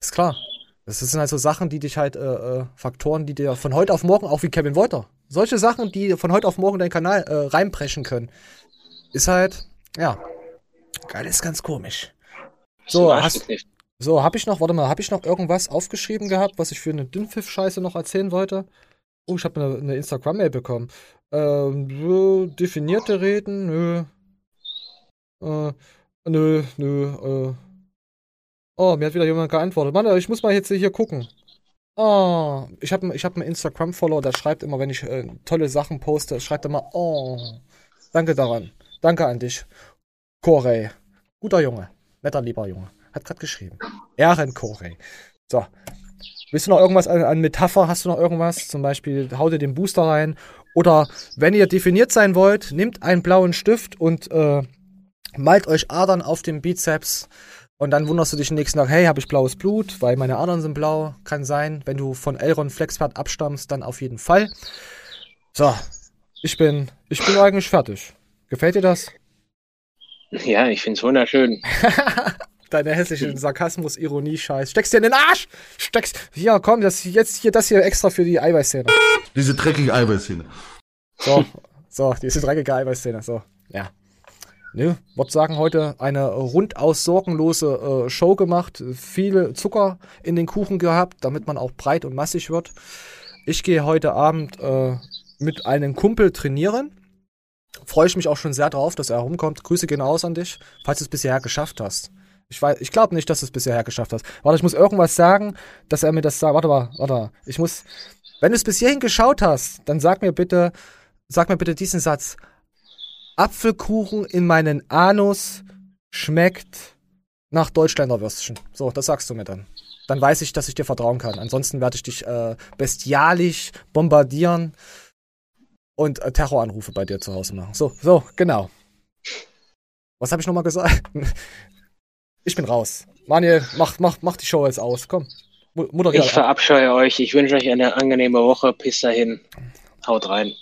Ist klar. Das sind halt so Sachen, die dich halt, äh, äh, Faktoren, die dir von heute auf morgen, auch wie Kevin Wolter, solche Sachen, die von heute auf morgen deinen Kanal äh, reinpreschen können, ist halt, ja, geil, ist ganz komisch. So, hast, so, hab ich noch, warte mal, hab ich noch irgendwas aufgeschrieben gehabt, was ich für eine Dünnpfiff-Scheiße noch erzählen wollte? Oh, ich habe eine, eine Instagram-Mail bekommen. Ähm, so, definierte Reden, nö. Äh, nö, nö, äh. Oh, mir hat wieder jemand geantwortet. Mann, ich muss mal jetzt hier gucken. Oh, ich habe ich hab einen Instagram-Follower, der schreibt immer, wenn ich äh, tolle Sachen poste, schreibt immer, oh, danke daran. Danke an dich. Corey. Guter Junge. Netter, lieber Junge. Hat gerade geschrieben. Ehren Corey. So. Willst du noch irgendwas an, an Metapher? Hast du noch irgendwas? Zum Beispiel, hau dir den Booster rein. Oder wenn ihr definiert sein wollt, nehmt einen blauen Stift und äh, malt euch Adern auf dem Bizeps. Und dann wunderst du dich nächsten Tag, hey, habe ich blaues Blut, weil meine Adern sind blau. Kann sein. Wenn du von Elron Flexpert abstammst, dann auf jeden Fall. So, ich bin, ich bin eigentlich fertig. Gefällt dir das? Ja, ich find's wunderschön. *laughs* Deine hässliche Sarkasmus, Ironie, Scheiß. Steckst dir in den Arsch! Steckst. Hier, komm, das jetzt hier das hier extra für die Eiweißszene. Diese dreckige Eiweißszene. So, so, diese dreckige Eiweißszene. So, ja. Ne, würde sagen, heute eine rundaus sorgenlose äh, Show gemacht. Viel Zucker in den Kuchen gehabt, damit man auch breit und massig wird. Ich gehe heute Abend äh, mit einem Kumpel trainieren. Freue ich mich auch schon sehr drauf, dass er herumkommt. Grüße gehen aus an dich, falls du es bisher geschafft hast. Ich, ich glaube nicht, dass du es bisher geschafft hast. Warte, ich muss irgendwas sagen, dass er mir das sagt. Warte mal, warte. Ich muss. Wenn du es bis hierhin geschaut hast, dann sag mir bitte, sag mir bitte diesen Satz. Apfelkuchen in meinen Anus schmeckt nach Deutschländer Würstchen. So, das sagst du mir dann. Dann weiß ich, dass ich dir vertrauen kann. Ansonsten werde ich dich äh, bestialisch bombardieren und äh, Terroranrufe bei dir zu Hause machen. So, so, genau. Was habe ich nochmal gesagt? *laughs* Ich bin raus. Manuel, mach, mach, mach die Show jetzt aus. Komm. Moderier. Ich verabscheue euch. Ich wünsche euch eine angenehme Woche. Bis dahin. Haut rein.